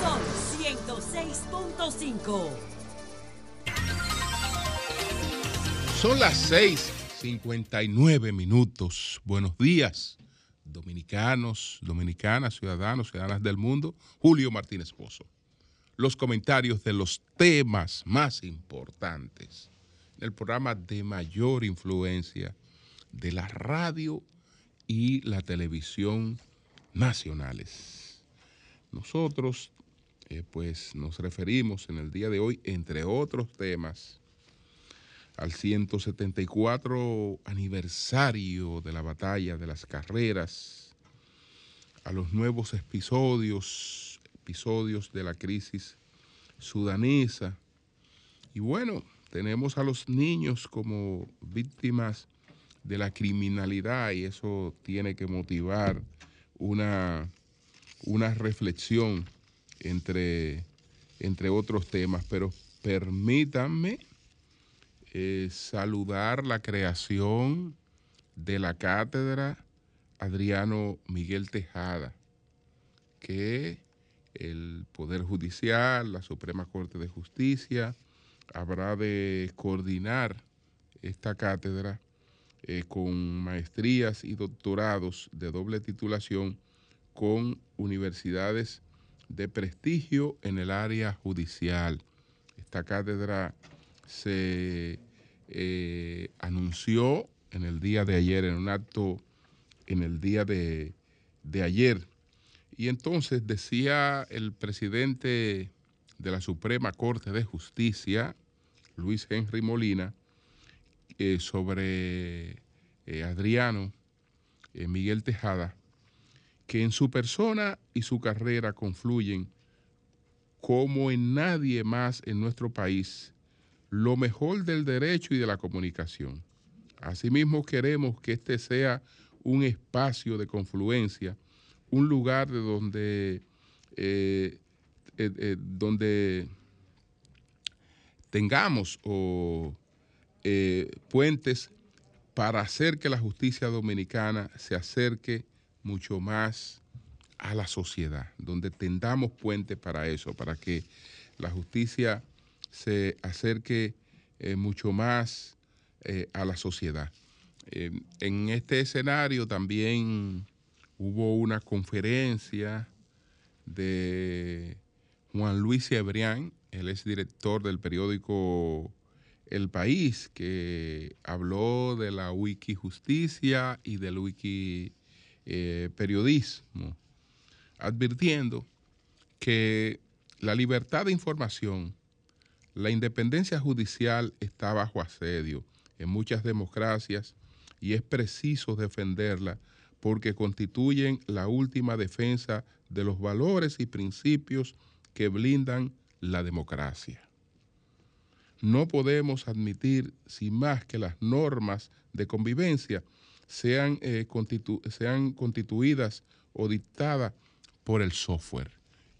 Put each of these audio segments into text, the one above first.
Son 106.5. Son las 6:59 minutos. Buenos días, dominicanos, dominicanas, ciudadanos, ciudadanas del mundo. Julio Martínez Pozo. Los comentarios de los temas más importantes en el programa de mayor influencia de la radio y la televisión nacionales. Nosotros, eh, pues, nos referimos en el día de hoy, entre otros temas, al 174 aniversario de la batalla de las carreras, a los nuevos episodios, episodios de la crisis sudanesa. Y bueno, tenemos a los niños como víctimas de la criminalidad y eso tiene que motivar una, una reflexión entre, entre otros temas, pero permítanme eh, saludar la creación de la cátedra Adriano Miguel Tejada, que el Poder Judicial, la Suprema Corte de Justicia, habrá de coordinar esta cátedra eh, con maestrías y doctorados de doble titulación con universidades de prestigio en el área judicial. Esta cátedra se eh, anunció en el día de ayer, en un acto en el día de, de ayer. Y entonces decía el presidente de la Suprema Corte de Justicia, Luis Henry Molina, eh, sobre eh, Adriano eh, Miguel Tejada, que en su persona y su carrera confluyen como en nadie más en nuestro país lo mejor del derecho y de la comunicación. Asimismo queremos que este sea un espacio de confluencia, un lugar de donde, eh, eh, eh, donde tengamos puentes para hacer que la justicia dominicana se acerque mucho más a la sociedad, donde tendamos puentes para eso, para que la justicia se acerque mucho más a la sociedad. En este escenario también hubo una conferencia de Juan Luis Cebrián, él es director del periódico El País, que habló de la wiki justicia y del wiki eh, periodismo, advirtiendo que la libertad de información, la independencia judicial está bajo asedio. En muchas democracias y es preciso defenderla porque constituyen la última defensa de los valores y principios que blindan la democracia. No podemos admitir, sin más que las normas de convivencia sean, eh, constituidas o dictadas por el software.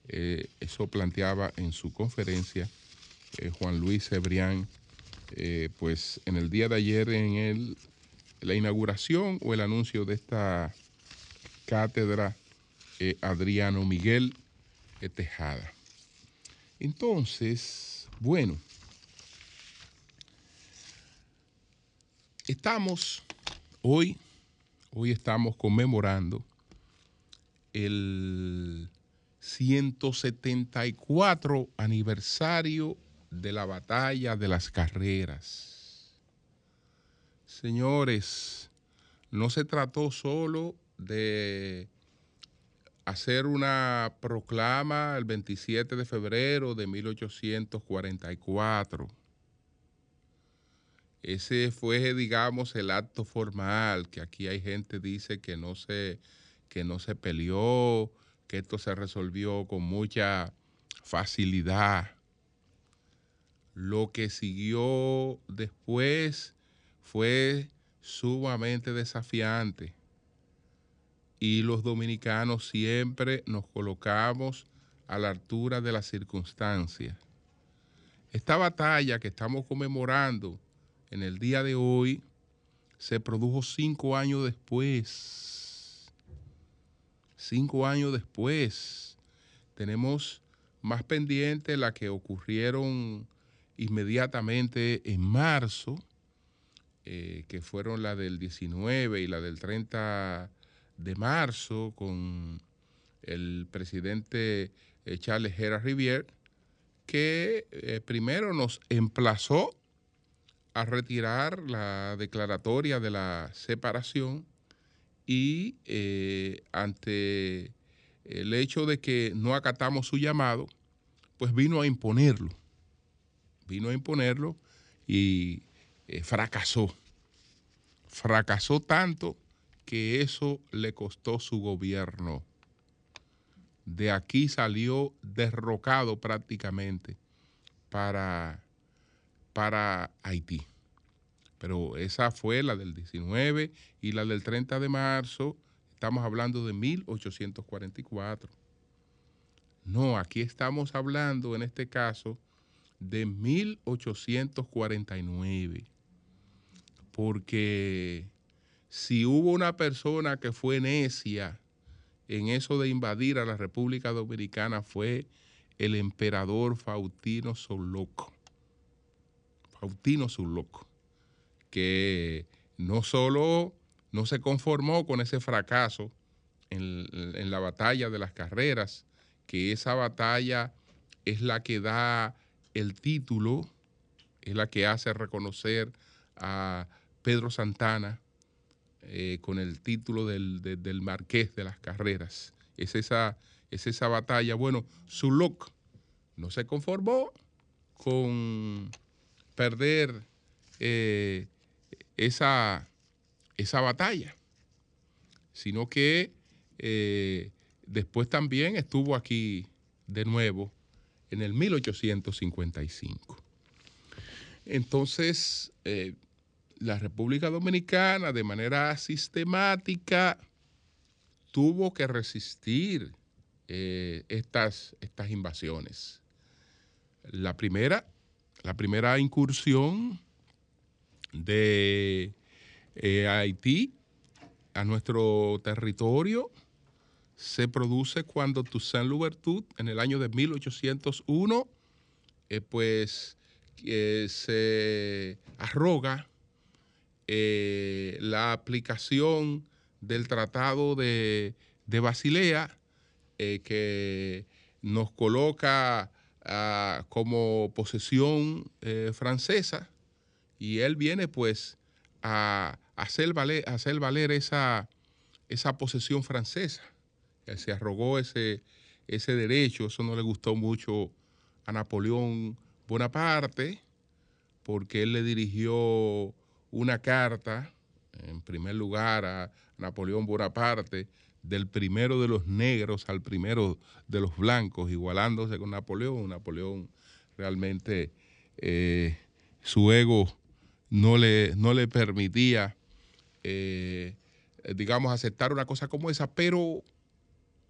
Eh, eso planteaba en su conferencia eh, Juan Luis Cebrián, pues en el día de ayer en el, la inauguración o el anuncio de esta cátedra eh, Adriano Miguel eh, Tejada. Entonces, bueno, estamos hoy, hoy estamos conmemorando el 174 aniversario de la batalla de las carreras. Señores, no se trató solo de hacer una proclama el 27 de febrero de 1844. Ese fue, digamos, el acto formal, que aquí hay gente dice que no se, que no se peleó, que esto se resolvió con mucha facilidad. Lo que siguió después fue sumamente desafiante y los dominicanos siempre nos colocamos a la altura de las circunstancias. esta batalla que estamos conmemorando en el día de hoy se produjo cinco años después. Cinco años después. Tenemos más pendiente la que ocurrieron inmediatamente en marzo, eh, que fueron la del 19 y la del 30 de marzo con el presidente eh, Charles Gerard Rivière, que eh, primero nos emplazó a retirar la declaratoria de la separación y ante el hecho de que no acatamos su llamado, pues vino a imponerlo, vino a imponerlo y eh, fracasó. Fracasó tanto que eso le costó su gobierno. De aquí salió derrocado prácticamente para, para Haití. Pero esa fue la del 19 y la del 30 de marzo. Estamos hablando de 1844. No, aquí estamos hablando en este caso de 1849. Porque si hubo una persona que fue necia en eso de invadir a la República Dominicana fue el emperador Faustino Soloco. Faustino Soloco, que no solo no se conformó con ese fracaso en, en la batalla de las carreras, que esa batalla es la que da el título, es la que hace reconocer a Pedro Santana eh, con el título del, de- del Marqués de las Carreras. Es esa, es esa batalla. Bueno, Zuluk no se conformó con perder eh, esa, esa batalla, sino que eh, después también estuvo aquí de nuevo en el 1855. Entonces, la República Dominicana de manera sistemática tuvo que resistir eh, estas, estas invasiones. La primera, la primera incursión de eh, Haití a nuestro territorio se produce cuando Toussaint Louverture, en el año de 1801, eh, pues se arroga eh, la aplicación del Tratado de, de Basilea, eh, que nos coloca ah, como posesión eh, francesa, y él viene pues a hacer valer, hacer valer esa, esa posesión francesa. Él se arrogó ese, ese derecho, eso no le gustó mucho a Napoleón Bonaparte, porque él le dirigió una carta, en primer lugar, a Napoleón Bonaparte, del primero de los negros al primero de los blancos, igualándose con Napoleón. Napoleón realmente eh, su ego no le, no le permitía, eh, digamos, aceptar una cosa como esa, pero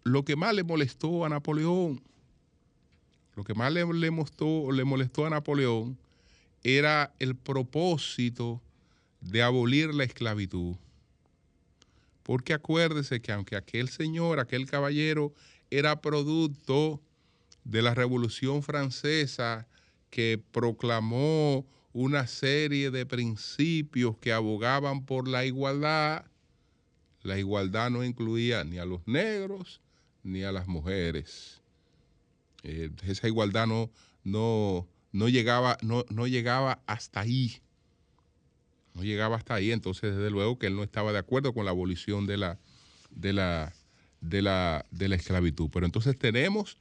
lo que más le molestó a Napoleón, lo que más le, le molestó, le molestó a Napoleón era el propósito de abolir la esclavitud. Porque acuérdese que aunque aquel señor, aquel caballero, era producto de la Revolución Francesa que proclamó una serie de principios que abogaban por la igualdad, la igualdad no incluía ni a los negros ni a las mujeres. Eh, esa igualdad no, no, no, llegaba, no, no llegaba hasta ahí. No llegaba hasta ahí. Entonces, desde luego que él no estaba de acuerdo con la abolición de la, de la, de la, de la esclavitud. Pero entonces tenemos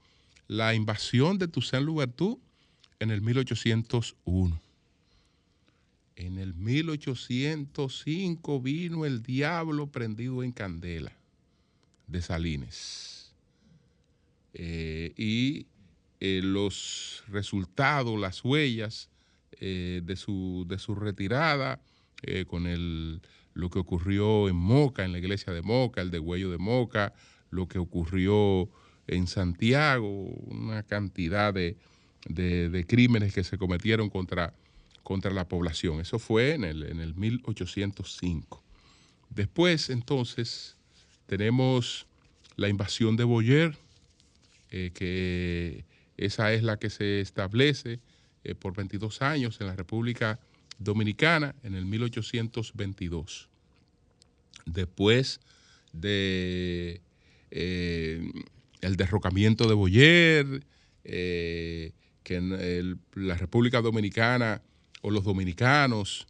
la invasión de Toussaint Louverture en el 1801. En el 1805 vino el diablo prendido en candela de Salines. Eh, y eh, los resultados, las huellas eh, de, su, de su retirada eh, con el, lo que ocurrió en Moca, en la iglesia de Moca, el degüello de Moca, lo que ocurrió en Santiago, una cantidad de, de, crímenes que se cometieron contra, contra la población. Eso fue en el, en el 1805. Después, entonces, tenemos la invasión de Boyer, eh, que esa es la que se establece eh, por 22 años en la República Dominicana en el 1822. Después de eh, el derrocamiento de Boyer, eh, que la República Dominicana o los dominicanos,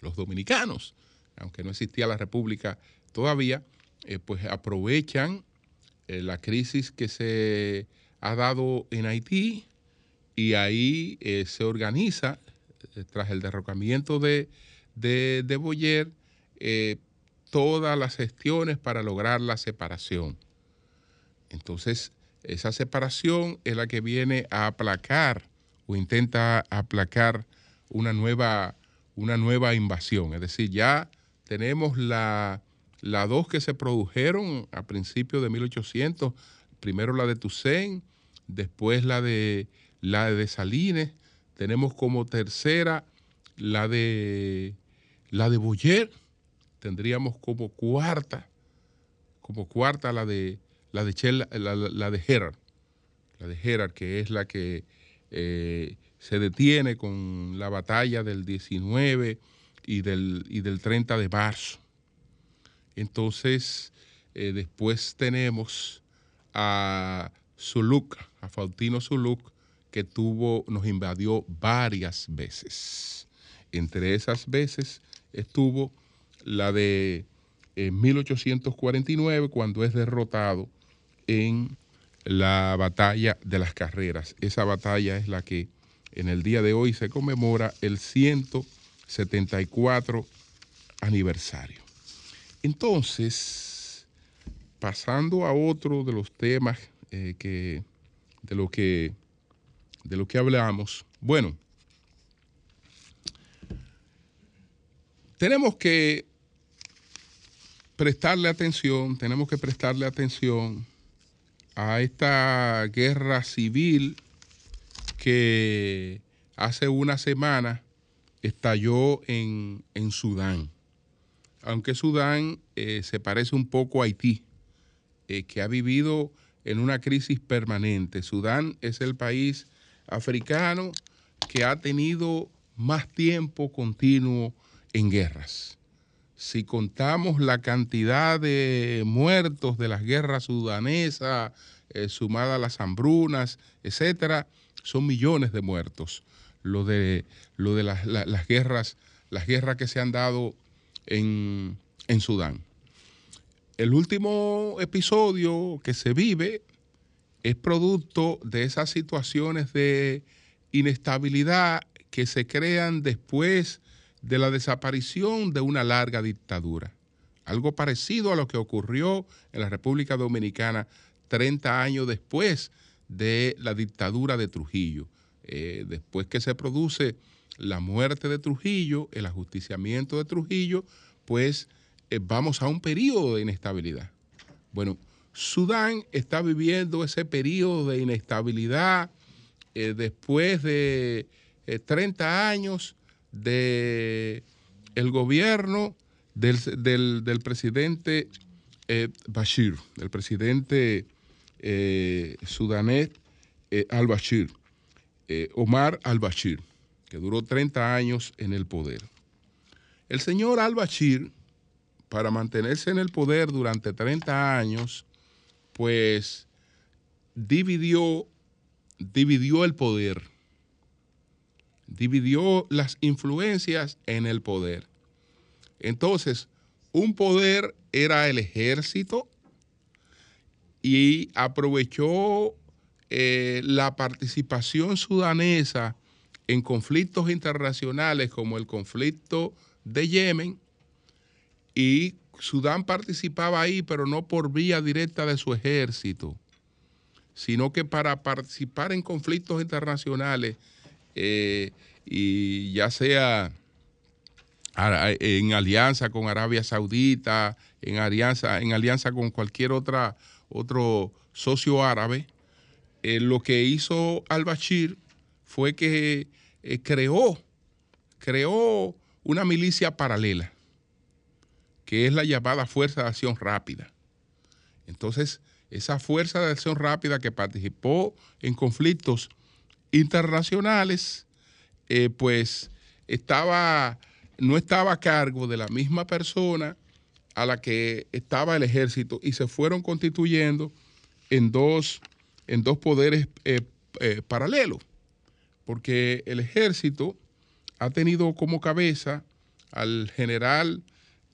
los dominicanos, aunque no existía la República todavía, eh, pues aprovechan la crisis que se ha dado en Haití y ahí se organiza, tras el derrocamiento de, de, de Boyer, eh, todas las gestiones para lograr la separación. Entonces, esa separación es la que viene a aplacar o intenta aplacar una nueva, una nueva invasión. Es decir, ya tenemos la, dos que se produjeron a principios de 1800, primero la de Toussaint, después la de, la de Salines, tenemos como tercera la de, la de Boyer, tendríamos como cuarta, como cuarta la de la de Chel- la, la- de Gerard, la de Gerard, que es la que eh, se detiene con la batalla del 19 y del, y del 30 de marzo. Entonces, eh, después tenemos a Zuluk, a Faustino Zuluk, que tuvo, nos invadió varias veces. Entre esas veces estuvo la de eh, 1849, cuando es derrotado en la batalla de las carreras. Esa batalla es la que en el día de hoy se conmemora el 174 aniversario. Entonces, pasando a otro de los temas eh, que, de lo que de lo que hablamos, bueno, tenemos que prestarle atención, tenemos que prestarle atención a esta guerra civil que hace una semana estalló en, en Sudán. Aunque Sudán eh, se parece un poco a Haití, eh, que ha vivido en una crisis permanente. Sudán es el país africano que ha tenido más tiempo continuo en guerras. Si contamos la cantidad de muertos de las guerras sudanesas, eh, sumada a las hambrunas, etcétera, son millones de muertos. Lo de, lo de las, la- las guerras, las guerras que se han dado en, en Sudán. El último episodio que se vive es producto de esas situaciones de inestabilidad que se crean después de la desaparición de una larga dictadura. Algo parecido a lo que ocurrió en la República Dominicana 30 años después de la dictadura de Trujillo. Eh, después que se produce la muerte de Trujillo, el ajusticiamiento de Trujillo, pues eh, vamos a un periodo de inestabilidad. Bueno, Sudán está viviendo ese periodo de inestabilidad eh, después de eh, 30 años de el gobierno del, presidente eh, Bashir, del presidente eh, sudanés al-Bashir, Omar al-Bashir, que duró 30 años en el poder. El señor al-Bashir, para mantenerse en el poder durante 30 años, pues dividió, dividió el poder, dividió las influencias en el poder. Entonces, un poder era el ejército y aprovechó eh, la participación sudanesa en conflictos internacionales como el conflicto de Yemen y Sudán participaba ahí, pero no por vía directa de su ejército, sino que para participar en conflictos internacionales eh, y ya sea en alianza con Arabia Saudita, en alianza, en alianza con cualquier otra, otro socio árabe, eh, lo que hizo al-Bashir fue que eh, creó, creó una milicia paralela, que es la llamada Fuerza de Acción Rápida. Entonces, esa Fuerza de Acción Rápida que participó en conflictos internacionales, eh, pues estaba, no estaba a cargo de la misma persona a la que estaba el ejército y se fueron constituyendo en dos, en dos poderes eh, eh, paralelos, porque el ejército ha tenido como cabeza al general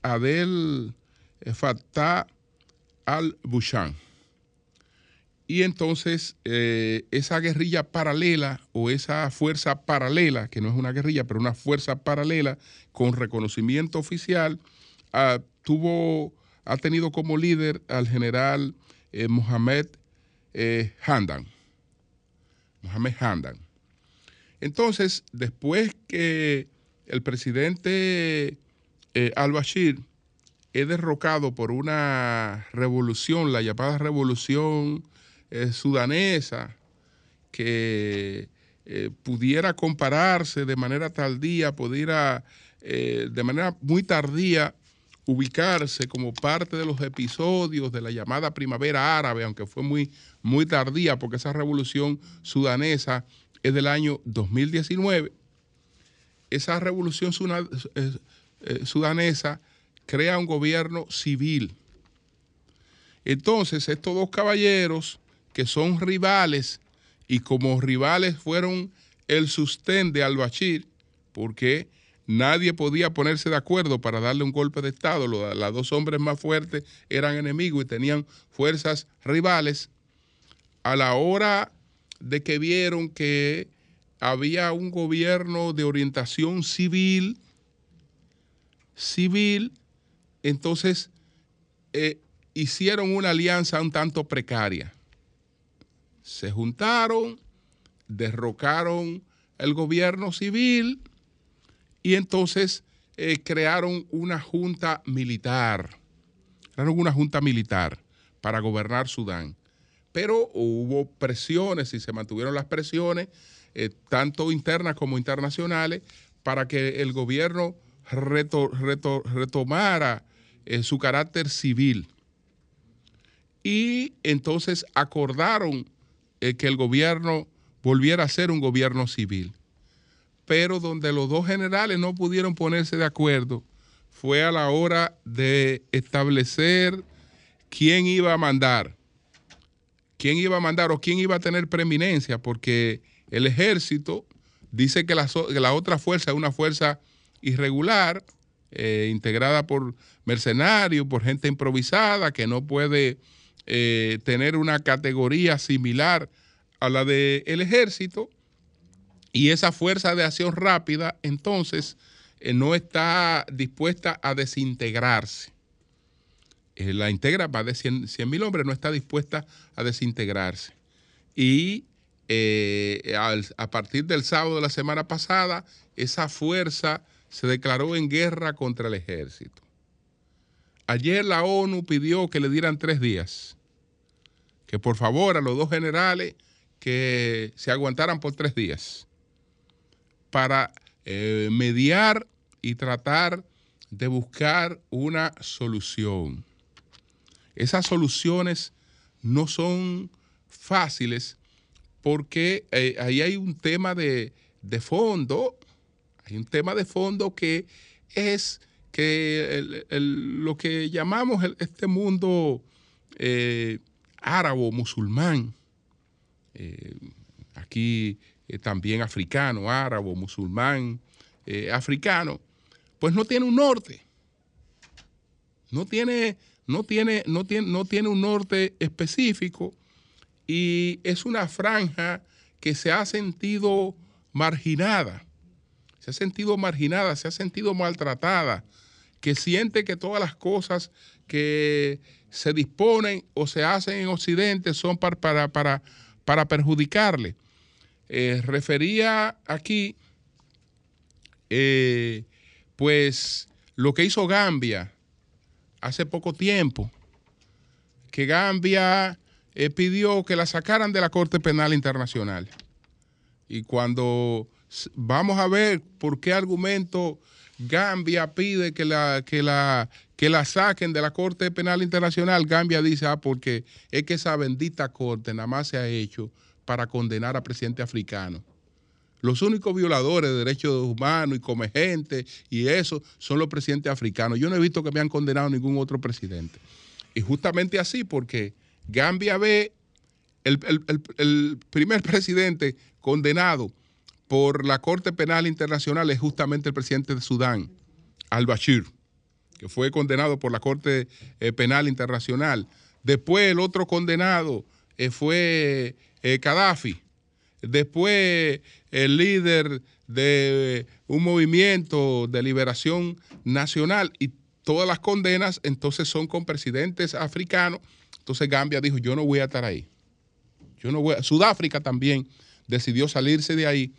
Adel Fattah al-Bushan. Y entonces eh, esa guerrilla paralela o esa fuerza paralela, que no es una guerrilla, pero una fuerza paralela con reconocimiento oficial, ah, tuvo, ha tenido como líder al general eh, Mohamed eh, Handan. Mohamed Handan. Entonces, después que el presidente al-Bashir es derrocado por una revolución, la llamada revolución eh, sudanesa que eh, pudiera compararse de manera tardía, pudiera eh, de manera muy tardía ubicarse como parte de los episodios de la llamada primavera árabe, aunque fue muy, muy tardía, porque esa revolución sudanesa es del año 2019. Esa revolución sudanesa crea un gobierno civil. Entonces, estos dos caballeros que son rivales y como rivales fueron el sustén de al-Bashir, porque nadie podía ponerse de acuerdo para darle un golpe de Estado. Los, dos hombres más fuertes eran enemigos y tenían fuerzas rivales. A la hora de que vieron que había un gobierno de orientación civil, civil, entonces eh, hicieron una alianza un tanto precaria se juntaron, derrocaron el gobierno civil y entonces eh, crearon una junta militar. Crearon una junta militar para gobernar Sudán. Pero hubo presiones y se mantuvieron las presiones, eh, tanto internas como internacionales, para que el gobierno retomara eh, su carácter civil. Y entonces acordaron que el gobierno volviera a ser un gobierno civil. Pero donde los dos generales no pudieron ponerse de acuerdo fue a la hora de establecer quién iba a mandar, quién iba a mandar o quién iba a tener preeminencia, porque el ejército dice que la, otra fuerza es una fuerza irregular, eh, integrada por mercenarios, por gente improvisada, que no puede eh, tener una categoría similar a la del ejército y esa fuerza de acción rápida entonces eh, no está dispuesta a desintegrarse. La integra va de 100 mil hombres, no está dispuesta a desintegrarse. Y a partir del sábado de la semana pasada, esa fuerza se declaró en guerra contra el ejército. Ayer la ONU pidió que le dieran tres días que por favor a los dos generales que se aguantaran por tres días para eh, mediar y tratar de buscar una solución. Esas soluciones no son fáciles porque eh, ahí hay un tema de, fondo, hay un tema de fondo que es que lo que llamamos este mundo eh, árabe, musulmán, eh, aquí eh, también africano, árabe, musulmán, eh, africano, pues no tiene un norte. No tiene, no, tiene, no, tiene, no tiene un norte específico y es una franja que se ha sentido marginada, se ha sentido marginada, se ha sentido maltratada, que siente que todas las cosas que se disponen o se hacen en Occidente son para, para, para, perjudicarle. Eh, refería aquí, eh, pues, lo que hizo Gambia hace poco tiempo, que Gambia eh, pidió que la sacaran de la Corte Penal Internacional. Y cuando vamos a ver por qué argumento Gambia pide que la, que la, que la saquen de la Corte Penal Internacional, Gambia dice, ah, porque es que esa bendita corte nada más se ha hecho para condenar a presidentes africanos. Los únicos violadores de derechos humanos y come gente y eso son los presidentes africanos. Yo no he visto que me han condenado ningún otro presidente. Y justamente así, porque Gambia ve el primer presidente condenado por la Corte Penal Internacional es justamente el presidente de Sudán, al-Bashir, que fue condenado por la Corte eh, Penal Internacional. Después el otro condenado eh, fue eh, Gaddafi. Después el líder de un movimiento de liberación nacional y todas las condenas entonces son con presidentes africanos. Entonces Gambia dijo, yo no voy a estar ahí. Yo no voy a- Sudáfrica también decidió salirse de ahí,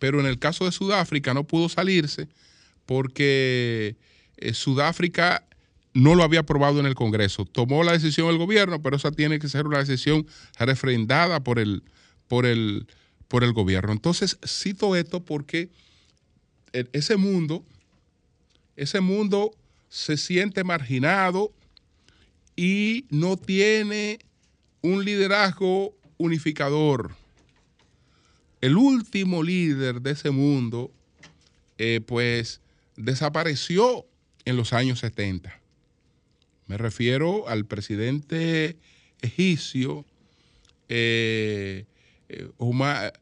pero en el caso de Sudáfrica no pudo salirse porque eh, Sudáfrica no lo había aprobado en el Congreso. Tomó la decisión el gobierno, pero esa tiene que ser una decisión refrendada por el, por el, por el gobierno. Entonces, cito esto porque e- ese mundo, ese mundo se siente marginado y no tiene un liderazgo unificador. El último líder de ese mundo, eh, pues, desapareció en los años 70. Me refiero al presidente egipcio eh, eh, Omar,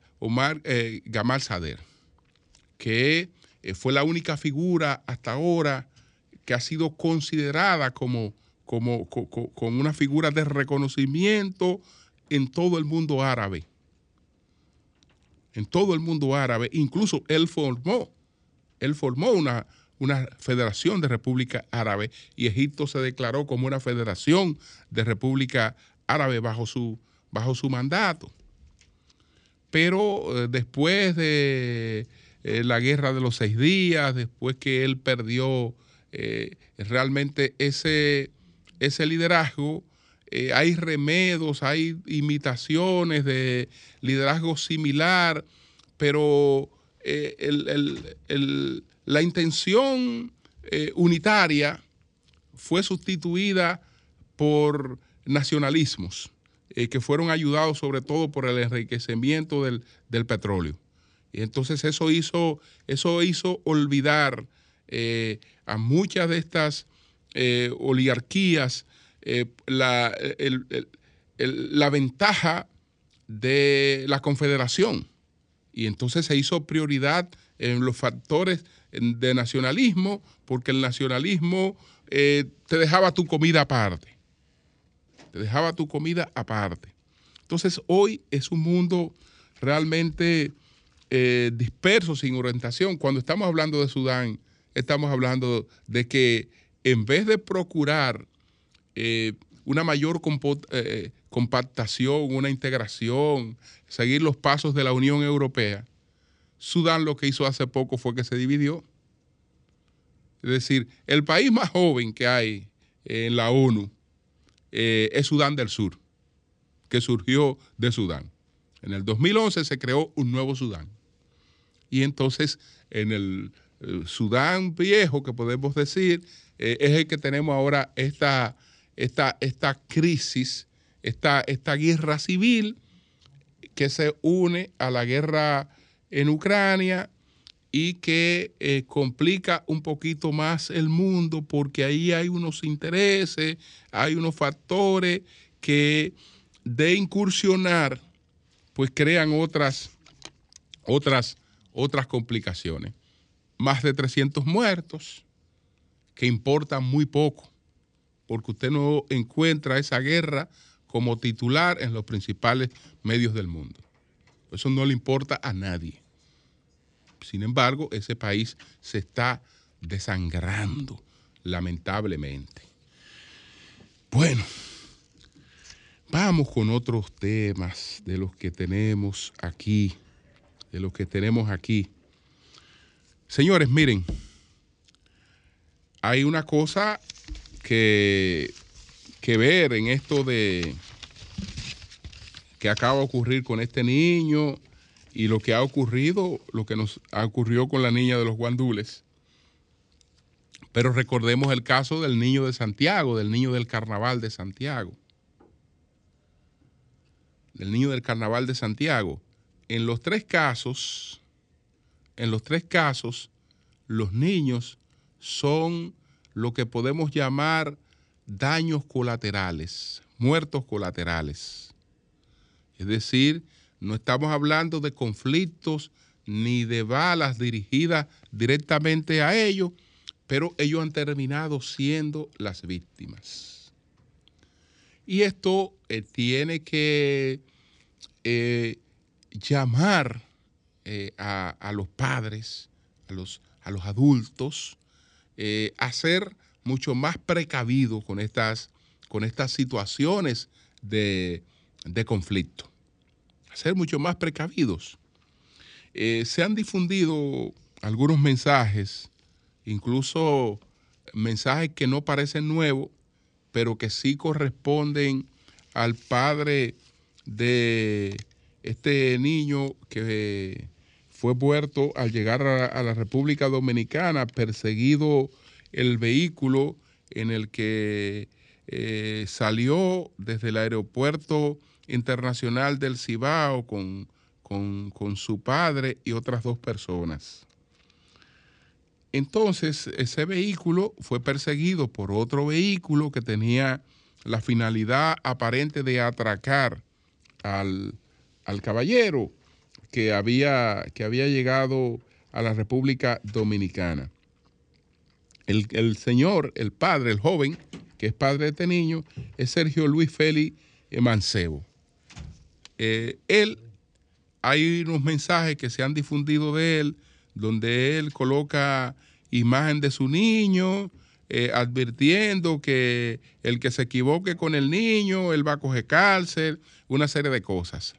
Gamal Sader, que fue la única figura hasta ahora que ha sido considerada como, como, co- co- como una figura de reconocimiento en todo el mundo árabe. En todo el mundo árabe. Incluso él formó, él formó una, una federación de República Árabe y Egipto se declaró como una federación de República Árabe bajo su, bajo su mandato. Pero eh, después de eh, la guerra de los seis días, después que él perdió eh, realmente ese, ese liderazgo, eh, hay remedos, hay imitaciones de liderazgo similar, pero eh, el- el- el- la intención eh, unitaria fue sustituida por nacionalismos que fueron ayudados sobre todo por el enriquecimiento del, del petróleo. Y entonces eso hizo, eso hizo olvidar a muchas de estas oligarquías eh, la, la ventaja de la confederación. Y entonces se hizo prioridad en los factores de nacionalismo, porque el nacionalismo eh, te dejaba tu comida aparte. Te dejaba tu comida aparte. Entonces hoy es un mundo realmente eh, disperso, sin orientación. Cuando estamos hablando de Sudán, estamos hablando de que en vez de procurar eh, una mayor compo- eh, compactación, una integración, seguir los pasos de la Unión Europea, Sudán lo que hizo hace poco fue que se dividió. Es decir, el país más joven que hay en la ONU eh, es Sudán del Sur, que surgió de Sudán. En el 2011 se creó un nuevo Sudán. Y entonces en el eh, Sudán viejo, que podemos decir, eh, es el que tenemos ahora esta, esta, esta crisis, esta, esta guerra civil que se une a la guerra en Ucrania y que eh, complica un poquito más el mundo porque ahí hay unos intereses, hay unos factores que de incursionar pues crean otras, otras, otras complicaciones. Más de 300 muertos que importan muy poco porque usted no encuentra esa guerra como titular en los principales medios del mundo. Eso no le importa a nadie. Sin embargo, ese país se está desangrando, lamentablemente. Bueno, vamos con otros temas de los que tenemos aquí, de los que tenemos aquí. Señores, miren, hay una cosa que, que ver en esto de que acaba de ocurrir con este niño y lo que ha ocurrido, lo que nos ha ocurrido con la niña de los guandules. Pero recordemos el caso del niño de Santiago, del niño del carnaval de Santiago. Del niño del carnaval de Santiago. En los tres casos, en los tres casos, los niños son lo que podemos llamar daños colaterales, muertos colaterales. Es decir, no estamos hablando de conflictos ni de balas dirigidas directamente a ellos, pero ellos han terminado siendo las víctimas. Y esto eh, tiene que eh, llamar eh, a, a los padres, a los, a los adultos, eh, a ser mucho más precavidos con estas, con estas situaciones de, de conflicto. A mucho más precavidos. Eh, se han difundido algunos mensajes, incluso mensajes que no parecen nuevos, pero que sí corresponden al padre de este niño que fue muerto al llegar a, a la República Dominicana, perseguido el vehículo en el que eh, salió desde el aeropuerto internacional del Cibao con, con, con su padre y otras dos personas. Entonces, ese vehículo fue perseguido por otro vehículo que tenía la finalidad aparente de atracar al, al caballero que había, que había llegado a la República Dominicana. El, el señor, el padre, el joven, que es padre de este niño, es Sergio Luis Félix Mancebo. Eh, él, hay unos mensajes que se han difundido de él, donde él coloca imagen de su niño, eh, advirtiendo que el que se equivoque con el niño, él va a coger cárcel, una serie de cosas.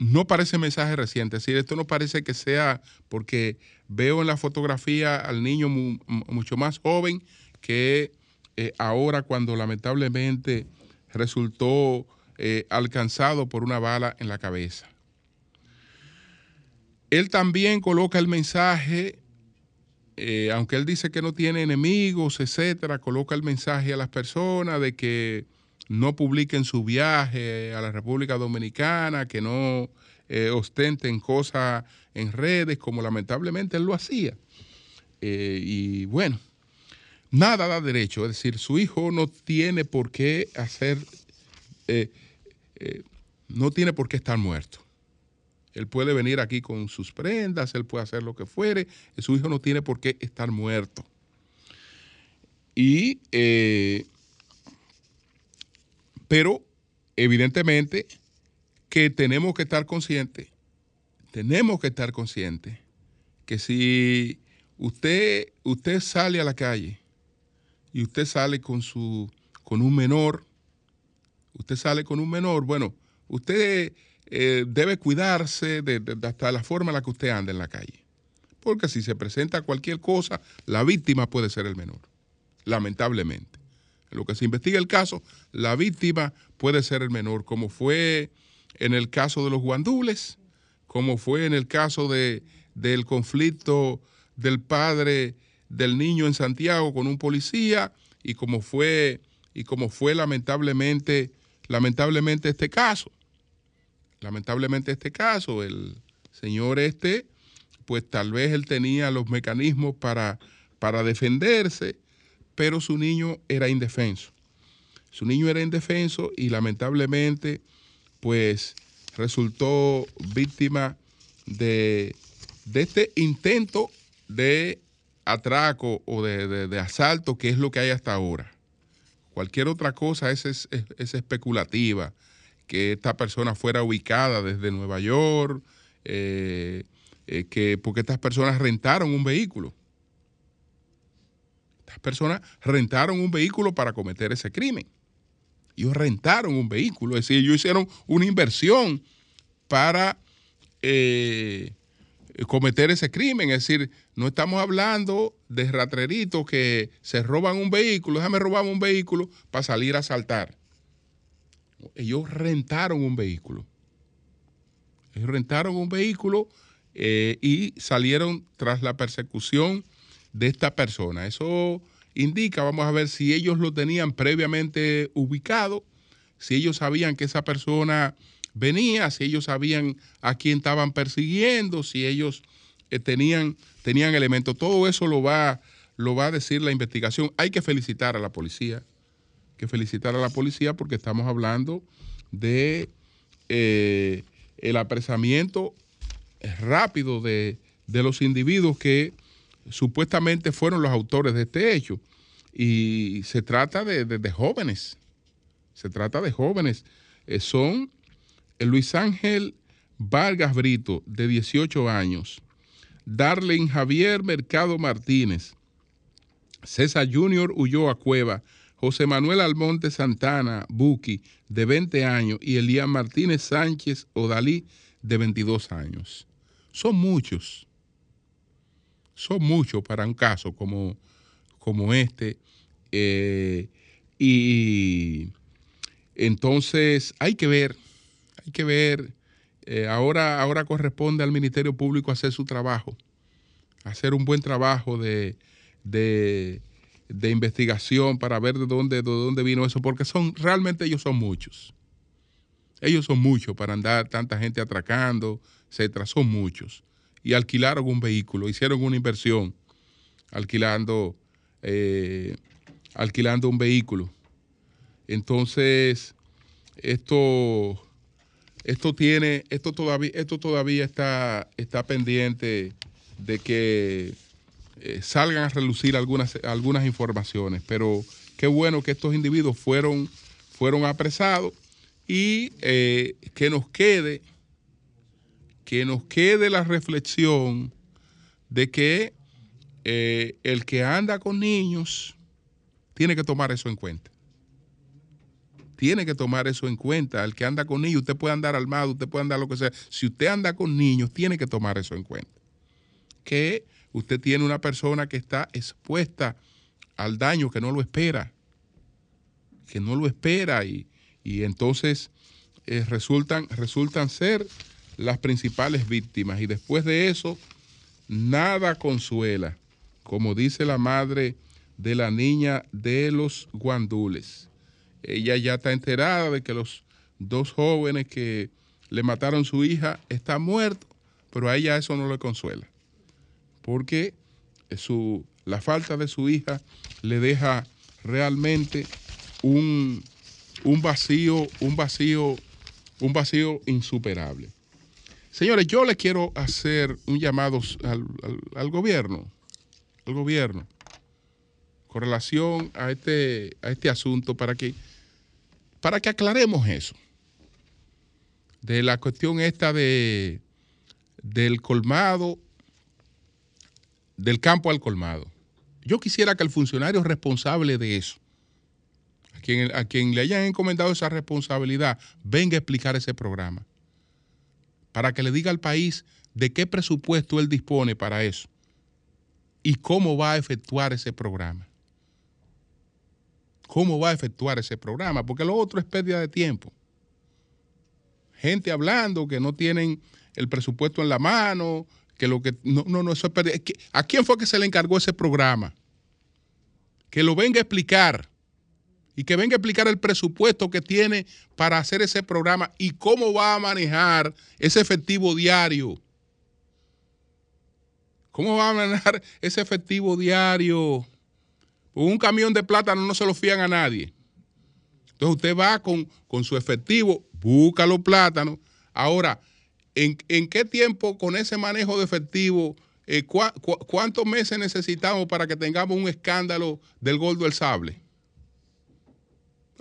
No parece mensaje reciente, es decir, esto no parece que sea porque veo en la fotografía al niño mu- mu- mucho más joven que eh, ahora cuando lamentablemente resultó eh, alcanzado por una bala en la cabeza. Él también coloca el mensaje, eh, aunque él dice que no tiene enemigos, etcétera, coloca el mensaje a las personas de que no publiquen su viaje a la República Dominicana, que no eh, ostenten cosas en redes, como lamentablemente él lo hacía. Eh, y bueno, nada da derecho, es decir, su hijo no tiene por qué hacer, eh, no tiene por qué estar muerto. Él puede venir aquí con sus prendas, él puede hacer lo que fuere, su hijo no tiene por qué estar muerto. Y, pero evidentemente que tenemos que estar conscientes, tenemos que estar conscientes que si usted, usted sale a la calle y usted sale con su, con un menor, usted sale con un menor, bueno, usted eh, debe cuidarse de, de- de hasta la forma en la que usted anda en la calle. Porque si se presenta cualquier cosa, la víctima puede ser el menor, lamentablemente. En lo que se investiga el caso, la víctima puede ser el menor, como fue en el caso de los guandules, como fue en el caso de, del conflicto del padre del niño en Santiago con un policía y como fue y fue lamentablemente lamentablemente este caso. Lamentablemente este caso, el señor este, pues tal vez él tenía los mecanismos para, para defenderse, pero su niño era indefenso. Su niño era indefenso y lamentablemente, pues resultó víctima de, de este intento de atraco o de, de- asalto, que es lo que hay hasta ahora. Cualquier otra cosa es- es especulativa, que esta persona fuera ubicada desde Nueva York, eh, eh, que porque estas personas rentaron un vehículo. Estas personas rentaron un vehículo para cometer ese crimen. Ellos rentaron un vehículo, es decir, ellos hicieron una inversión para eh, cometer ese crimen. Es decir, no estamos hablando de ratreritos que se roban un vehículo, déjame robar un vehículo para salir a asaltar. Ellos rentaron un vehículo. Ellos rentaron un vehículo eh, y salieron tras la persecución de esta persona. Eso indica, vamos a ver si ellos lo tenían previamente ubicado, si ellos sabían que esa persona venía, si ellos sabían a quién estaban persiguiendo, si ellos eh, tenían, tenían elementos. Todo eso lo va, lo va a decir la investigación. Hay que felicitar a la policía, que felicitar a la policía porque estamos hablando de eh, el apresamiento rápido de, de los individuos que supuestamente fueron los autores de este hecho. Y se trata de, de- jóvenes, se trata de jóvenes. Eh, son eh, Luis Ángel Vargas Brito, de 18 años, Darlene Javier Mercado Martínez, César Junior Ulloa Cueva, José Manuel Almonte Santana Buki, de 20 años, y Elías Martínez Sánchez Odalí, de 22 años. Son muchos son muchos para un caso como, como este. eh, y entonces hay que ver, hay que ver. eh, ahora, ahora corresponde al Ministerio Público hacer su trabajo, hacer un buen trabajo de, de, de investigación para ver de dónde, de dónde vino eso, porque son, realmente ellos son muchos. Ellos son muchos para andar tanta gente atracando, etcétera, son muchos. Y alquilaron un vehículo, hicieron una inversión alquilando, eh, alquilando un vehículo. Entonces, esto, esto tiene, esto todavía, esto todavía está, está pendiente de que eh, salgan a relucir algunas, algunas informaciones. Pero qué bueno que estos individuos fueron, fueron apresados y eh, que nos quede, que nos quede la reflexión de que eh, el que anda con niños tiene que tomar eso en cuenta. Tiene que tomar eso en cuenta. El que anda con niños, usted puede andar armado, usted puede andar lo que sea. Si usted anda con niños, tiene que tomar eso en cuenta. Que usted tiene una persona que está expuesta al daño, que no lo espera. Que no lo espera y, y entonces eh, resultan, resultan ser las principales víctimas. Y después de eso, nada consuela, como dice la madre de la niña de los guandules. Ella ya está enterada de que los dos jóvenes que le mataron su hija están muertos, pero a ella eso no le consuela, porque su, la falta de su hija le deja realmente un, un vacío, un vacío, un vacío insuperable. Señores, yo le quiero hacer un llamado al, gobierno, al gobierno, con relación a este, a este asunto para que, para que aclaremos eso. De la cuestión esta de, del colmado, del campo al colmado. Yo quisiera que el funcionario responsable de eso, a quien, a quien le hayan encomendado esa responsabilidad, venga a explicar ese programa para que le diga al país de qué presupuesto él dispone para eso y cómo va a efectuar ese programa. ¿Cómo va a efectuar ese programa? Porque lo otro es pérdida de tiempo. Gente hablando que no tienen el presupuesto en la mano, que lo que... No, no, no eso es pérdida. ¿A quién fue que se le encargó ese programa? Que lo venga a explicar y que venga a explicar el presupuesto que tiene para hacer ese programa y cómo va a manejar ese efectivo diario. ¿Cómo va a manejar ese efectivo diario? Un camión de plátano no se lo fían a nadie. Entonces usted va con, con su efectivo, busca los plátanos. Ahora, ¿en, qué tiempo con ese manejo de efectivo, eh, cuántos meses necesitamos para que tengamos un escándalo del gordo del sable?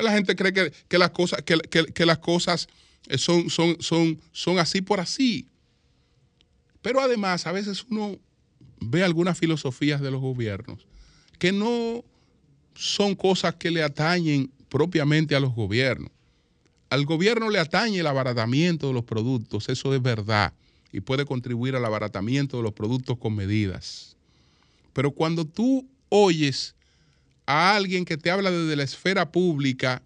La gente cree que, que las cosas, que- que las cosas eh, son, son, son, son así por así. Pero además, a veces uno ve algunas filosofías de los gobiernos que no son cosas que le atañen propiamente a los gobiernos. Al gobierno le atañe el abaratamiento de los productos, eso es verdad, y puede contribuir al abaratamiento de los productos con medidas. Pero cuando tú oyes a alguien que te habla desde la esfera pública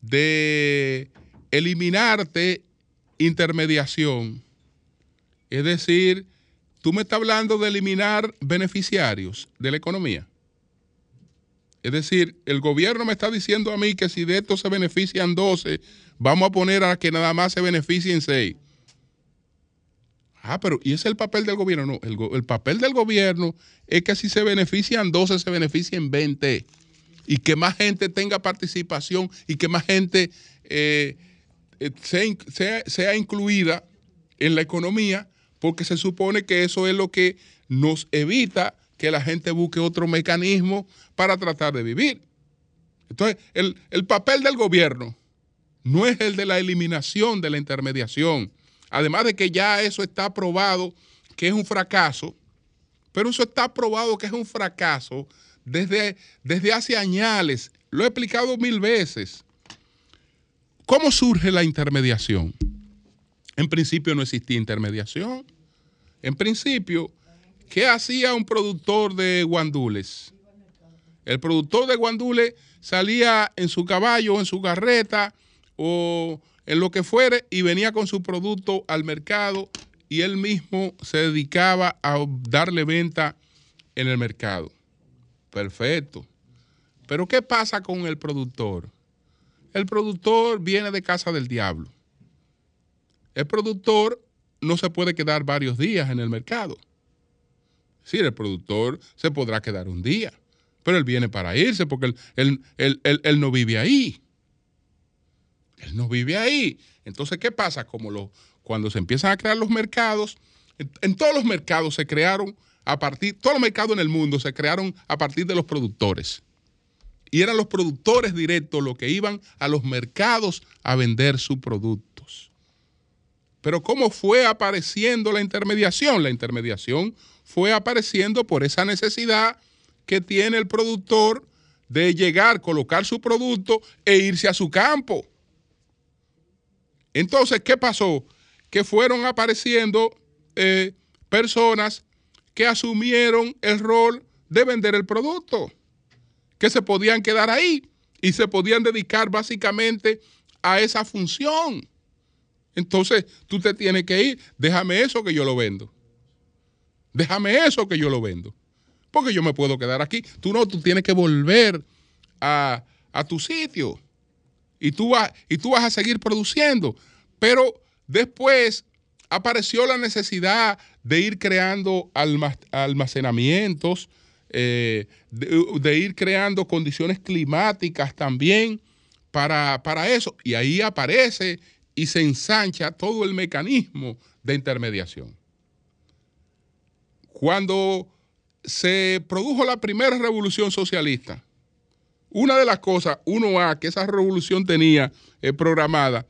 de eliminarte intermediación, Es decir, tú me estás hablando de eliminar beneficiarios de la economía. Es decir, el gobierno me está diciendo a mí que si de esto se benefician 12, vamos a poner a que nada más se beneficien 6. Ah, pero ¿y ese es el papel del gobierno? No, el, el papel del gobierno es que si se benefician 12, se beneficien 20. Y que más gente tenga participación y que más gente eh, eh, sea, in- sea- sea incluida en la economía, porque se supone que eso es lo que nos evita que la gente busque otro mecanismo para tratar de vivir. Entonces, el papel del gobierno no es el de la eliminación de la intermediación. Además de que ya eso está probado que es un fracaso, pero eso está probado que es un fracaso desde, desde hace años. Lo he explicado mil veces. ¿Cómo surge la intermediación? En principio no existía intermediación. En principio, ¿qué hacía un productor de guandules? El productor de guandules salía en su caballo, en su carreta o en lo que fuere y venía con su producto al mercado y él mismo se dedicaba a darle venta en el mercado. Perfecto. Pero ¿qué pasa con el productor? El productor viene de casa del diablo. El productor no se puede quedar varios días en el mercado. Sí, el productor se podrá quedar un día, pero él viene para irse porque él, él- él- él- no vive ahí. Él no vive ahí. Entonces, ¿qué pasa? Como cuando se empiezan a crear los mercados, en, en todos los mercados se crearon a partir, todos los mercados en el mundo se crearon a partir de los productores. Y eran los productores directos los que iban a los mercados a vender sus productos. Pero ¿cómo fue apareciendo la intermediación? La intermediación fue apareciendo por esa necesidad que tiene el productor de llegar, colocar su producto e irse a su campo. Entonces, ¿qué pasó? Que fueron apareciendo eh, personas que asumieron el rol de vender el producto, que se podían quedar ahí y se podían dedicar básicamente a esa función. Entonces, tú te tienes que ir, déjame eso que yo lo vendo. Déjame eso que yo lo vendo. Porque yo me puedo quedar aquí. Tú no, tú tienes que volver a, a tu sitio y tú, vas, y tú vas a seguir produciendo. Pero después apareció la necesidad de ir creando alma- almacenamientos, eh, de, de ir creando condiciones climáticas también para, para eso. Y ahí aparece y se ensancha todo el mecanismo de intermediación. Cuando se produjo la primera revolución socialista, una de las cosas, 1A, que esa revolución tenía eh, programada,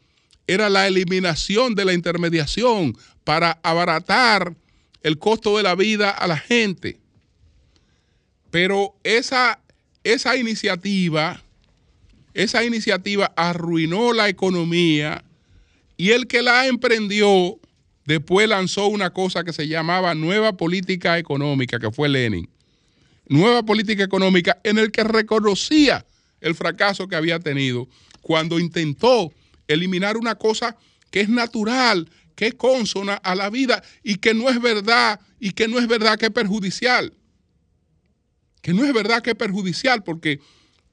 era la eliminación de la intermediación para abaratar el costo de la vida a la gente. Pero esa, esa iniciativa, esa iniciativa arruinó la economía y el que la emprendió después lanzó una cosa que se llamaba Nueva Política Económica, que fue Lenin nueva política económica en el que reconocía el fracaso que había tenido cuando intentó eliminar una cosa que es natural, que es consona a la vida y que no es verdad y que no es verdad que es perjudicial. Que no es verdad que es perjudicial porque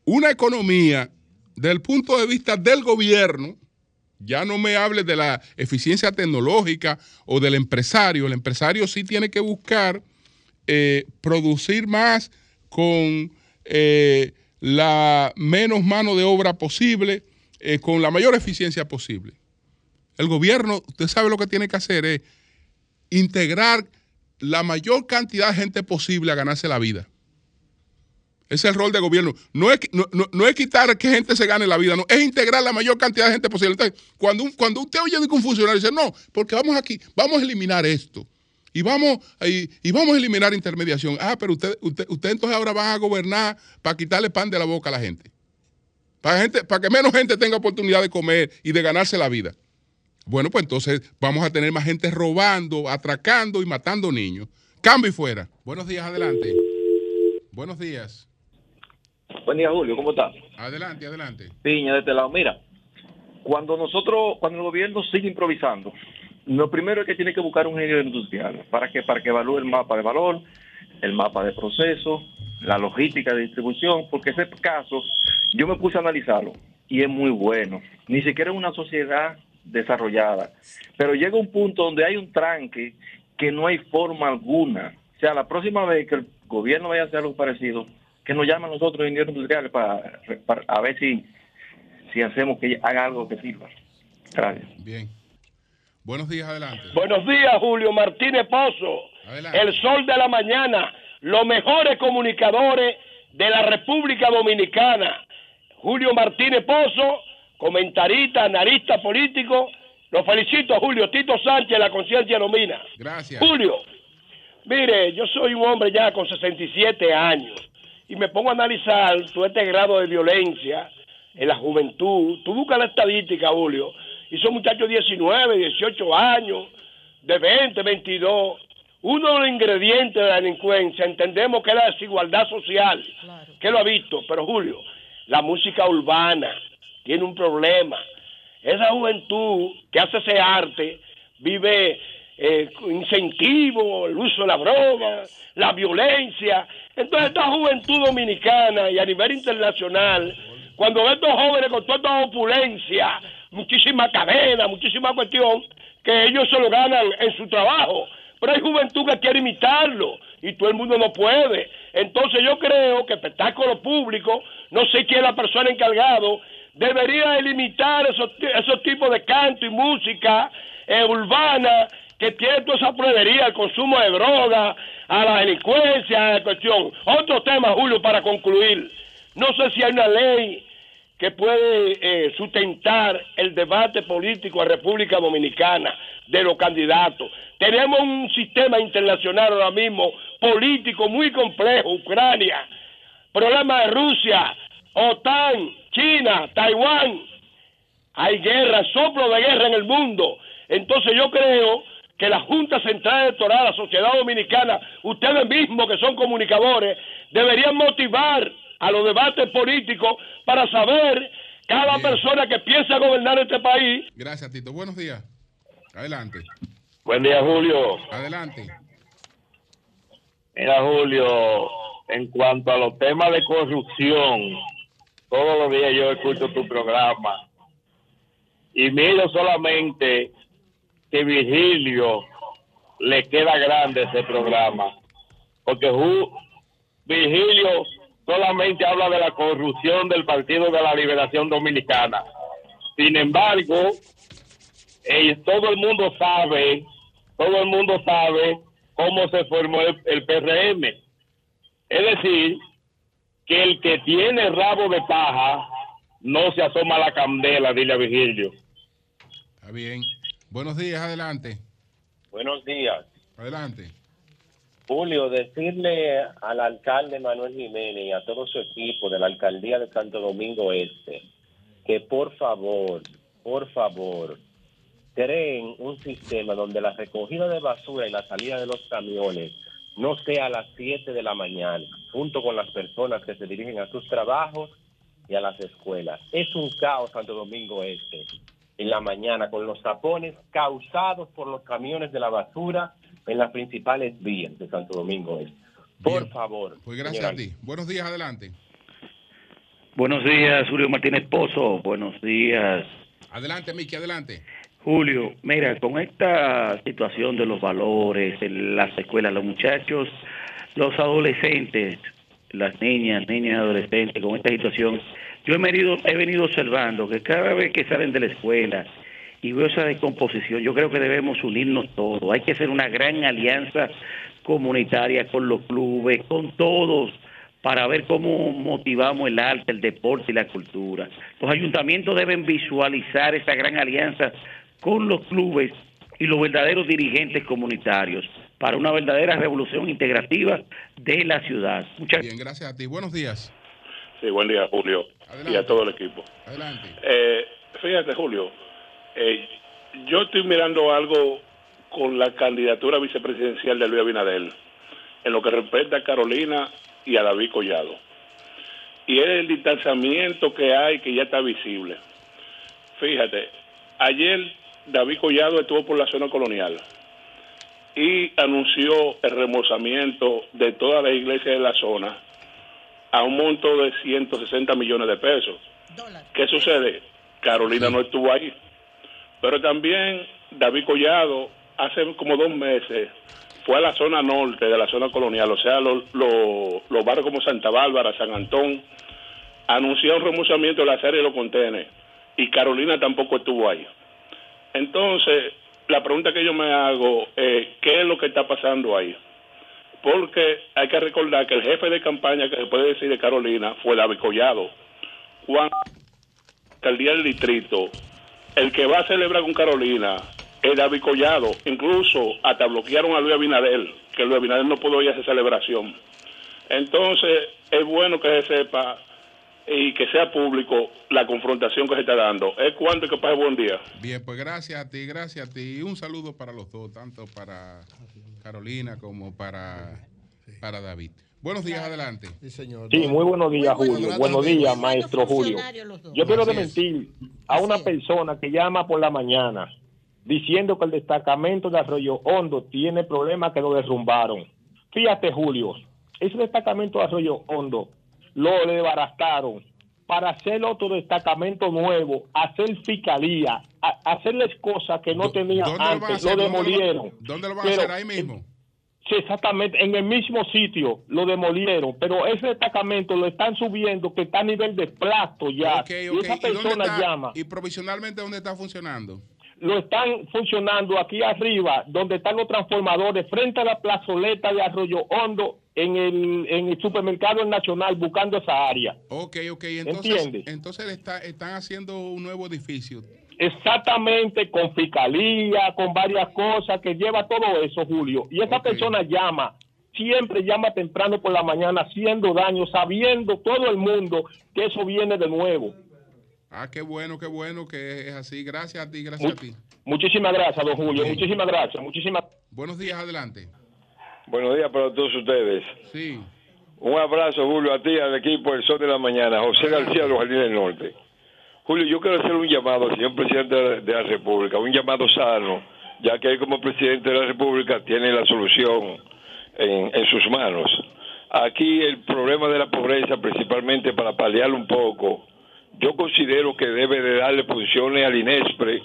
una economía desde el punto de vista del gobierno, ya no me hable de la eficiencia tecnológica o del empresario, el empresario sí tiene que buscar eh, producir más con eh, la menos mano de obra posible, eh, con la mayor eficiencia posible. El gobierno, usted sabe lo que tiene que hacer es integrar la mayor cantidad de gente posible a ganarse la vida. Ese es el rol del gobierno. No es, no, no- no es quitar que gente se gane la vida, no, es integrar la mayor cantidad de gente posible. Cuando, un- cuando usted oye de un funcionario dice, no, porque vamos aquí, vamos a eliminar esto. Y vamos, y, y vamos a eliminar intermediación. Ah, pero usted, usted, usted entonces ahora va a gobernar para quitarle pan de la boca a la gente. Para, gente. para que menos gente tenga oportunidad de comer y de ganarse la vida. Bueno, pues entonces vamos a tener más gente robando, atracando y matando niños. Cambio y fuera. Buenos días, adelante. Buenos días. Buen día, Julio, ¿cómo estás? Adelante, adelante. Piña, de este lado. Mira, cuando nosotros, cuando el gobierno sigue improvisando lo primero es que tiene que buscar un ingeniero industrial. ¿Para que Para que evalúe el mapa de valor, el mapa de proceso, la logística de distribución, porque ese caso yo me puse a analizarlo y es muy bueno. Ni siquiera es una sociedad desarrollada, pero llega un punto donde hay un tranque que no hay forma alguna. O sea, la próxima vez que el gobierno vaya a hacer algo parecido, que nos llamen nosotros ingenieros industriales para, para a ver si, si hacemos que haga algo que sirva. Gracias. Bien. Buenos días, adelante. Buenos días, Julio Martínez Pozo. Adelante. El sol de la mañana. Los mejores comunicadores de la República Dominicana. Julio Martínez Pozo, comentarista, analista político. Lo felicito, Julio. Tito Sánchez, la conciencia domina. Gracias. Julio, mire, yo soy un hombre ya con 67 años y me pongo a analizar todo este grado de violencia en la juventud. Tú buscas la estadística, Julio, y son muchachos de 19, 18 años, de 20, 22. Uno de los ingredientes de la delincuencia, entendemos que es la desigualdad social, que lo ha visto, pero Julio, la música urbana tiene un problema. Esa juventud que hace ese arte vive eh, incentivo, el uso de la droga, la violencia. Entonces esta juventud dominicana y a nivel internacional, cuando ve estos jóvenes con toda esta opulencia, muchísima cadena, muchísima cuestión, que ellos se lo ganan en su trabajo. Pero hay juventud que quiere imitarlo y todo el mundo no puede. Entonces yo creo que espectáculo público, no sé quién es la persona encargado, debería limitar esos, esos tipos de canto y música eh, urbana que tiene toda esa prudería, el consumo de droga, a la delincuencia, a la cuestión. Otro tema, Julio, para concluir. No sé si hay una ley que puede eh, sustentar el debate político en República Dominicana de los candidatos. Tenemos un sistema internacional ahora mismo político muy complejo, Ucrania, problema de Rusia, OTAN, China, Taiwán. Hay guerra, soplo de guerra en el mundo. Entonces yo creo que la Junta Central Electoral, la sociedad dominicana, ustedes mismos que son comunicadores, deberían motivar a los debates políticos para saber cada Bien. persona que piensa gobernar este país Gracias, Tito. Buenos días. Adelante. Buen día, Julio. Adelante. Mira, Julio, en cuanto a los temas de corrupción, todos los días yo escucho tu programa y miro solamente que Virgilio le queda grande ese programa, porque Ju- Virgilio solamente habla de la corrupción del Partido de la Liberación Dominicana. Sin embargo, eh, todo el mundo sabe, todo el mundo sabe cómo se formó el, el PRM. Es decir, que el que tiene rabo de paja no se asoma a la candela, dile a Virgilio. Está bien. Buenos días, adelante. Buenos días. Adelante. Julio, decirle al alcalde Manuel Jiménez y a todo su equipo de la alcaldía de Santo Domingo Este que por favor, por favor, creen un sistema donde la recogida de basura y la salida de los camiones no sea a las 7 de la mañana, junto con las personas que se dirigen a sus trabajos y a las escuelas. Es un caos Santo Domingo Este en la mañana con los tapones causados por los camiones de la basura en las principales vías de Santo Domingo Este. Por Bien. favor. Pues gracias a ti. Buenos días, adelante. Buenos días, Julio Martínez Pozo. Buenos días, Adelante, Miki, adelante. Julio. Mira, con esta situación de los valores en las escuelas, los muchachos, los adolescentes, las niñas, niñas y adolescentes, con esta situación, yo he venido, he venido observando que cada vez que salen de la escuela y veo esa descomposición, yo creo que debemos unirnos todos. Hay que hacer una gran alianza comunitaria con los clubes, con todos, para ver cómo motivamos el arte, el deporte y la cultura. Los ayuntamientos deben visualizar esa gran alianza con los clubes y los verdaderos dirigentes comunitarios para una verdadera revolución integrativa de la ciudad. Muchas Bien, gracias a ti. Buenos días. Sí, buen día, Julio, Adelante. y a todo el equipo. Adelante. Eh, fíjate, Julio, eh, yo estoy mirando algo con la candidatura vicepresidencial de Luis Abinadel, en lo que respecta a Carolina y a David Collado. Y es el distanciamiento que hay que ya está visible. Fíjate, ayer David Collado estuvo por la zona colonial y anunció el remozamiento de todas las iglesias de la zona a un monto de 160 millones de pesos. ¿Qué sucede? Carolina no estuvo ahí. Pero también David Collado hace como dos meses fue a la zona norte de la zona colonial, o sea, los los barrios como Santa Bárbara, San Antón, anunció un remozamiento de la serie de los contenes y Carolina tampoco estuvo ahí. Entonces, la pregunta que yo me hago es, ¿qué es lo que está pasando ahí? Porque hay que recordar que el jefe de campaña que se puede decir de Carolina fue David Collado. Juan, alcaldía del el que va a celebrar con Carolina es David Collado. Incluso hasta bloquearon a Luis Abinadel, que Luis Abinadel no pudo ir a esa celebración. Entonces, es bueno que se sepa y que sea público la confrontación que se está dando. Es cuanto que pase buen día. Bien, pues gracias a ti, gracias a ti. Un saludo para los dos, tanto para Carolina como para, para David. Buenos días, adelante. Sí, señor. Sí, muy buenos días, Muy Julio. buenos Buenos días. días, maestro Julio. Yo quiero desmentir a una persona que llama por la mañana diciendo que el destacamento de Arroyo Hondo tiene problemas que lo derrumbaron. Fíjate, Julio, ese destacamento de Arroyo Hondo lo desbarastaron para hacer otro destacamento nuevo, hacer fiscalía, a- hacerles cosas que no tenían ¿Dónde lo van a antes, lo ¿Dónde lo- demolieron. ¿Dónde lo van a hacer ahí mismo? Sí, exactamente, en el mismo sitio lo demolieron, pero ese destacamento lo están subiendo que está a nivel de plato ya. Ok, Y ok. esa ¿Y dónde persona está? llama, ¿Y provisionalmente dónde está funcionando? lo están funcionando aquí arriba, donde están los transformadores, frente a la plazoleta de Arroyo Hondo, en el, en el supermercado Nacional, buscando esa área. Ok, ok. Entonces, entonces está, están haciendo un nuevo edificio. Exactamente, con fiscalía, con varias cosas, que lleva todo eso, Julio. Y esa persona llama, siempre llama temprano por la mañana, haciendo daño, sabiendo todo el mundo que eso viene de nuevo. Ah, qué bueno, qué bueno que es así. Gracias a ti, gracias a ti. Muchísimas gracias, don Julio. Sí. Muchísimas gracias. Muchísimas Buenos días, adelante. Buenos días para todos ustedes. Sí. Un abrazo, Julio, a ti, al equipo del Sol de la Mañana, José García de los Jardines del Norte. Julio, yo quiero hacer un llamado al señor presidente de la- República, un llamado sano, ya que él como presidente de la República tiene la solución en, sus manos. Aquí el problema de la pobreza, principalmente para paliarlo un poco, yo considero que debe de darle funciones al INESPRE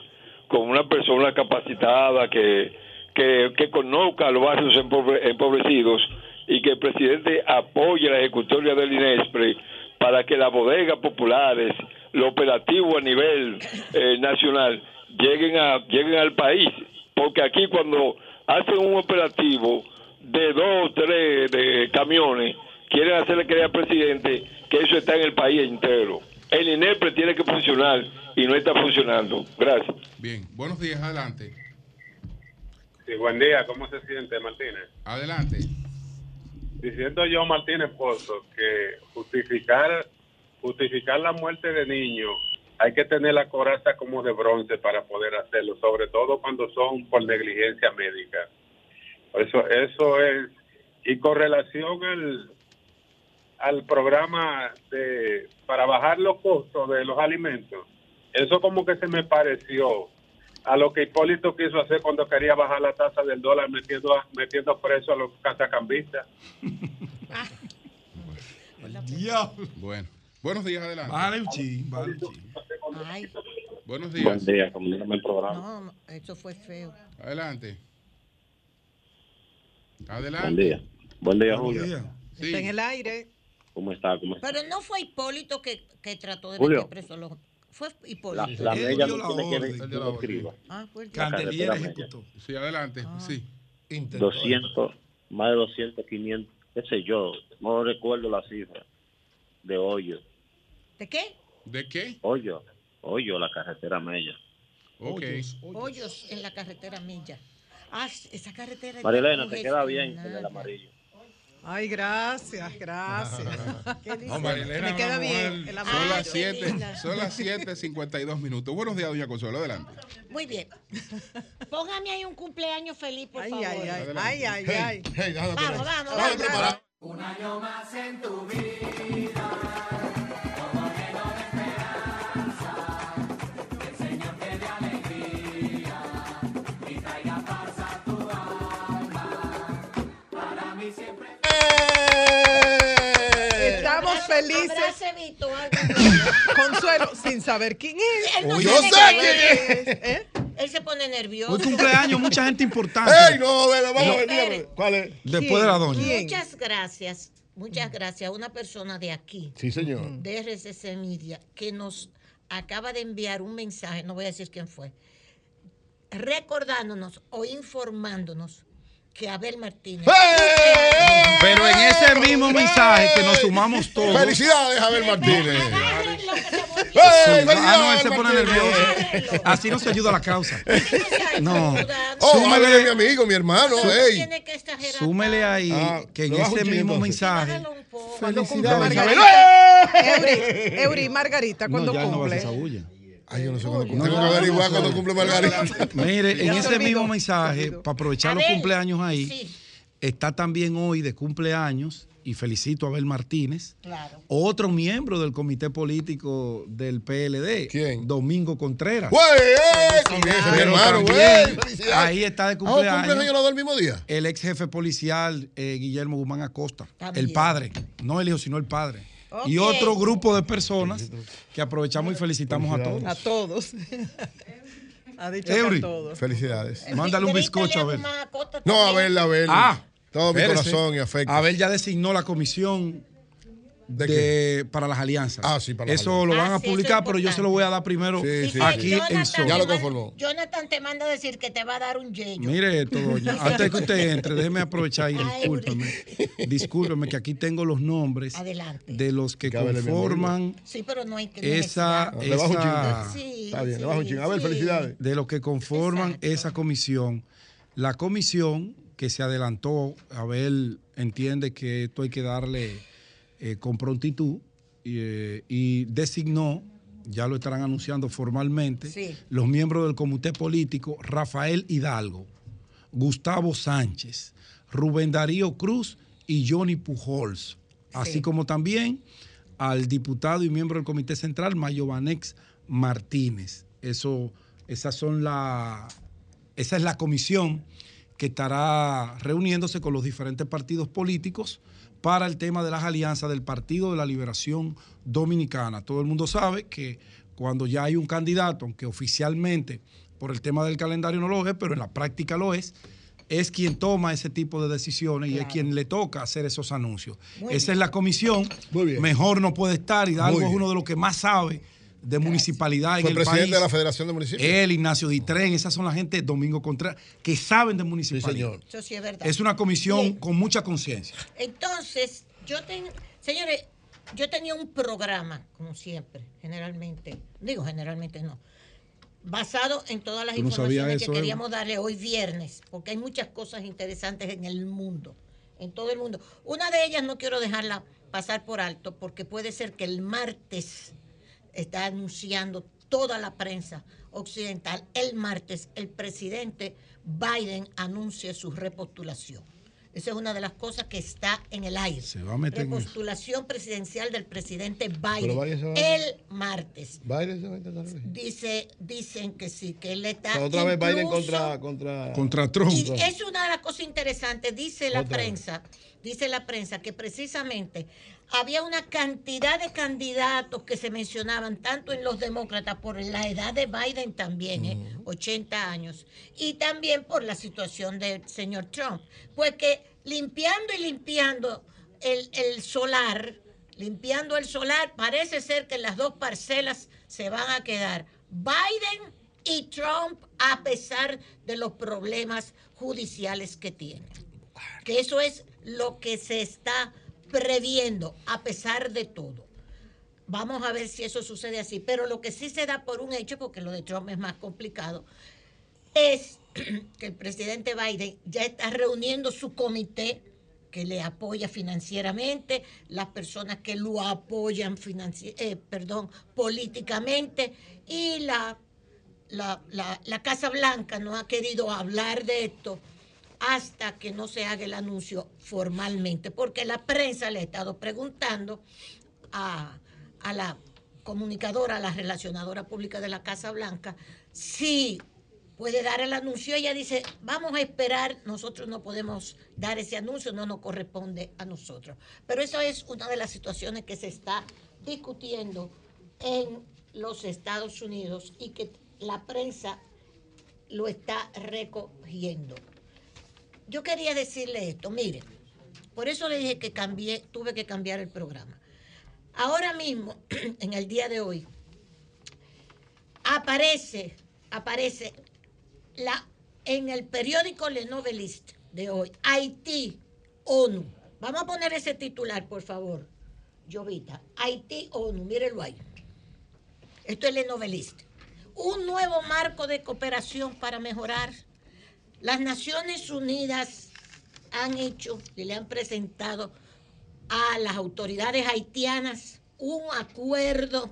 como una persona capacitada que, que, conozca los barrios empobre- empobrecidos y que el presidente apoye la ejecutoria del INESPRE para que las bodegas populares, lo operativo a nivel eh, nacional, lleguen, a, lleguen al país. Porque aquí cuando hacen un operativo de dos o tres de camiones, quieren hacerle creer al presidente que eso está en el país entero. El INESPRE tiene que funcionar y no está funcionando. Gracias. Bien, buenos días, adelante. Sí, buen día, ¿cómo se siente Martínez? Adelante. Diciendo yo, Martínez Pozo, que justificar, justificar la muerte de niños, hay que tener la coraza como de bronce para poder hacerlo, sobre todo cuando son por negligencia médica. Eso, eso es, y con relación al, al programa de, para bajar los costos de los alimentos, eso como que se me pareció a lo que Hipólito quiso hacer cuando quería bajar la tasa del dólar metiendo, metiendo preso a los casacambistas. Bueno, buenos días, adelante. Vale vale un chin. Ay, Buenos Buen días. día, comunícame el programa. no, no, eso fue feo. Adelante. Buen Adelante. día. Buen día, Julio. Sí. Está en el aire. ¿Cómo está? ¿Cómo está? Pero no fue Hipólito que, que trató de Julio. meter preso a los... Fue La, Hipólito. la Él mella no la tiene que ver- la escriba. Ah, ejecutó. Sí, adelante. Sí. Intentó. 200, más de 200, 500, qué sé yo, no recuerdo la cifra, de hoyo. ¿De qué? ¿De qué? Hoyo, hoyo, la carretera Mella. Ok. Hoyos, hoyos. Hoyos en la carretera Milla. Ah, esa carretera... Marilena, te queda bien con el amarillo. Ay, gracias, gracias. ¿Qué dice? No, Marilena, Me queda bien. el Son amarillo. las qué 7, linda. son las 7:52 minutos. Buenos días, doña Consuelo, adelante. Muy bien. Póngame ahí un cumpleaños feliz, por Ay, favor. ay, ay, ay, ay, ay. Hey, Vamos, vamos, vamos. Un año más en tu vida, felices. Consuelo, sin saber quién es. Él no Yo sé quién ver. ¿Eh? Él se pone nervioso. Hoy cumpleaños, mucha gente importante. ¡Ey, no! Vamos a ver. ¿Cuál es? Después de la doña. Muchas gracias, muchas gracias a una persona de aquí, Sí, señor. de RCC Media, que nos acaba de enviar un mensaje, no voy a decir quién fue, recordándonos o informándonos que Abel Martínez. Pero en ese mismo mensaje que nos sumamos todos. Felicidades, Abel Martínez. Sí, ah, no, él se pone nervioso. Así no se ayuda a la causa. No. Oh, Súmele- es mi amigo, mi hermano. ey. Súmele ahí Ah, que en ese mismo mensaje. Cuando cumple Felicidades, Abel. Margarita. Eury, Eury, Margarita, No, cuando no a cumple. bulla. Ay, yo no sé cuándo cumple. Tengo que averiguar cuando cumple Margarita. Mire, en ese mismo mensaje, para aprovechar los cumpleaños ahí, está también hoy de cumpleaños, y felicito a Abel Martínez, claro. otro miembro del comité político del PLD. ¿Quién? Domingo Contreras. Güey, eh, hermano, güey. ahí está de Ah, ¿cumplen ellos cumpleaños los dos el mismo día? el ex jefe policial eh, Guillermo Guzmán Acosta, También. el padre, no el hijo, sino el padre. Y otro grupo de personas que aprovechamos y felicitamos a todos. A todos. ha dicho que a todos. Felicidades. Mándale un bizcocho a ver. No, también. Abel, Abel. Ah, Todo mi espérese. corazón y afecto. Abel ya designó la comisión ¿De de- para las alianzas. Ah, sí, para las Eso lo alianzas. van a Ah, sí, eso publicar, pero yo se lo voy a dar primero Sí, sí, aquí en Sol. Ya lo conformó. Jonathan te manda a decir que te va a dar un yello. Mire esto, doña. Antes de que usted entre, déjeme aprovechar y discúlpeme. Discúlpeme que aquí tengo los nombres Adelante. de los que conforman Sí, pero no hay que esa, Le bajo un esa- Está bien, sí, le bajo un. Abel, sí. felicidades. de los que conforman Exacto. esa comisión. La comisión que se adelantó, Abel entiende que esto hay que darle eh, con prontitud y, eh, y designó, ya lo estarán anunciando formalmente, Sí. los miembros del comité político Rafael Hidalgo, Gustavo Sánchez, Rubén Darío Cruz y Johnny Pujols, así Sí. como también al diputado y miembro del comité central Mayovanex Martínez. Eso, esas son la, esa es la comisión que estará reuniéndose con los diferentes partidos políticos para el tema de las alianzas del Partido de la Liberación Dominicana. Todo el mundo sabe que cuando ya hay un candidato, aunque oficialmente por el tema del calendario no lo es, pero en la práctica lo es, es quien toma ese tipo de decisiones y es quien le toca hacer esos anuncios. Muy Esa bien. es la comisión. Muy bien. Mejor no puede estar y Hidalgo es uno de los que más sabe de municipalidad en Fue el presidente país. de la Federación de Municipios. Él, Ignacio Ditren, esas son la gente, Domingo Contreras, que saben de Sí, municipalidad. señor. Eso sí es verdad. Es una comisión Bien. con mucha conciencia. Entonces, yo tengo, señores, yo tenía un programa, como siempre, generalmente, digo generalmente no, basado en todas las no informaciones eso, que Eva. queríamos darle hoy viernes, porque hay muchas cosas interesantes en el mundo, en todo el mundo. Una de ellas no quiero dejarla pasar por alto, porque puede ser que el martes está anunciando toda la prensa occidental, el martes el presidente Biden anuncie su repostulación. Esa es una de las cosas que está en el aire. Se va a meter en. Repostulación presidencial del presidente Biden se va Biden a- el martes. Biden se va a intentar. Dice, dicen que sí, que él O está. sea, otra vez Biden contra, contra. Contra Trump. y es una de las cosas interesantes, dice la Otra vez. prensa, dice la prensa que precisamente había una cantidad de candidatos que se mencionaban tanto en los demócratas por la edad de Biden también, ¿eh? 80 años, y también por la situación del señor Trump. Pues que limpiando y limpiando el, el solar, limpiando el solar, parece ser que las dos parcelas se van a quedar Biden y Trump a pesar de los problemas judiciales que tienen. Que eso es lo que se está previendo a pesar de todo. Vamos a ver si eso sucede así. Pero lo que sí se da por un hecho, porque lo de Trump es más complicado, es que el presidente Biden ya está reuniendo su comité que le apoya financieramente, las personas que lo apoyan eh, perdón, políticamente y la, la- la Casa Blanca no ha querido hablar de esto hasta que no se haga el anuncio formalmente, porque la prensa le ha estado preguntando a, a la comunicadora, a la relacionadora pública de la Casa Blanca, si puede dar el anuncio. Ella dice, vamos a esperar, nosotros no podemos dar ese anuncio, no nos corresponde a nosotros. Pero eso es una de las situaciones que se está discutiendo en los Estados Unidos y que la prensa lo está recogiendo. Yo quería decirle esto, mire, por eso le dije que cambié, tuve que cambiar el programa. Ahora mismo, en el día de hoy, aparece, aparece la, en el periódico Le Novelist de hoy, Haití, ONU. Vamos a poner ese titular, por favor, Jovita. Haití, ONU, mírenlo ahí. Esto es Le Novelist. Un nuevo marco de cooperación para mejorar. Las Naciones Unidas han hecho y le han presentado a las autoridades haitianas un acuerdo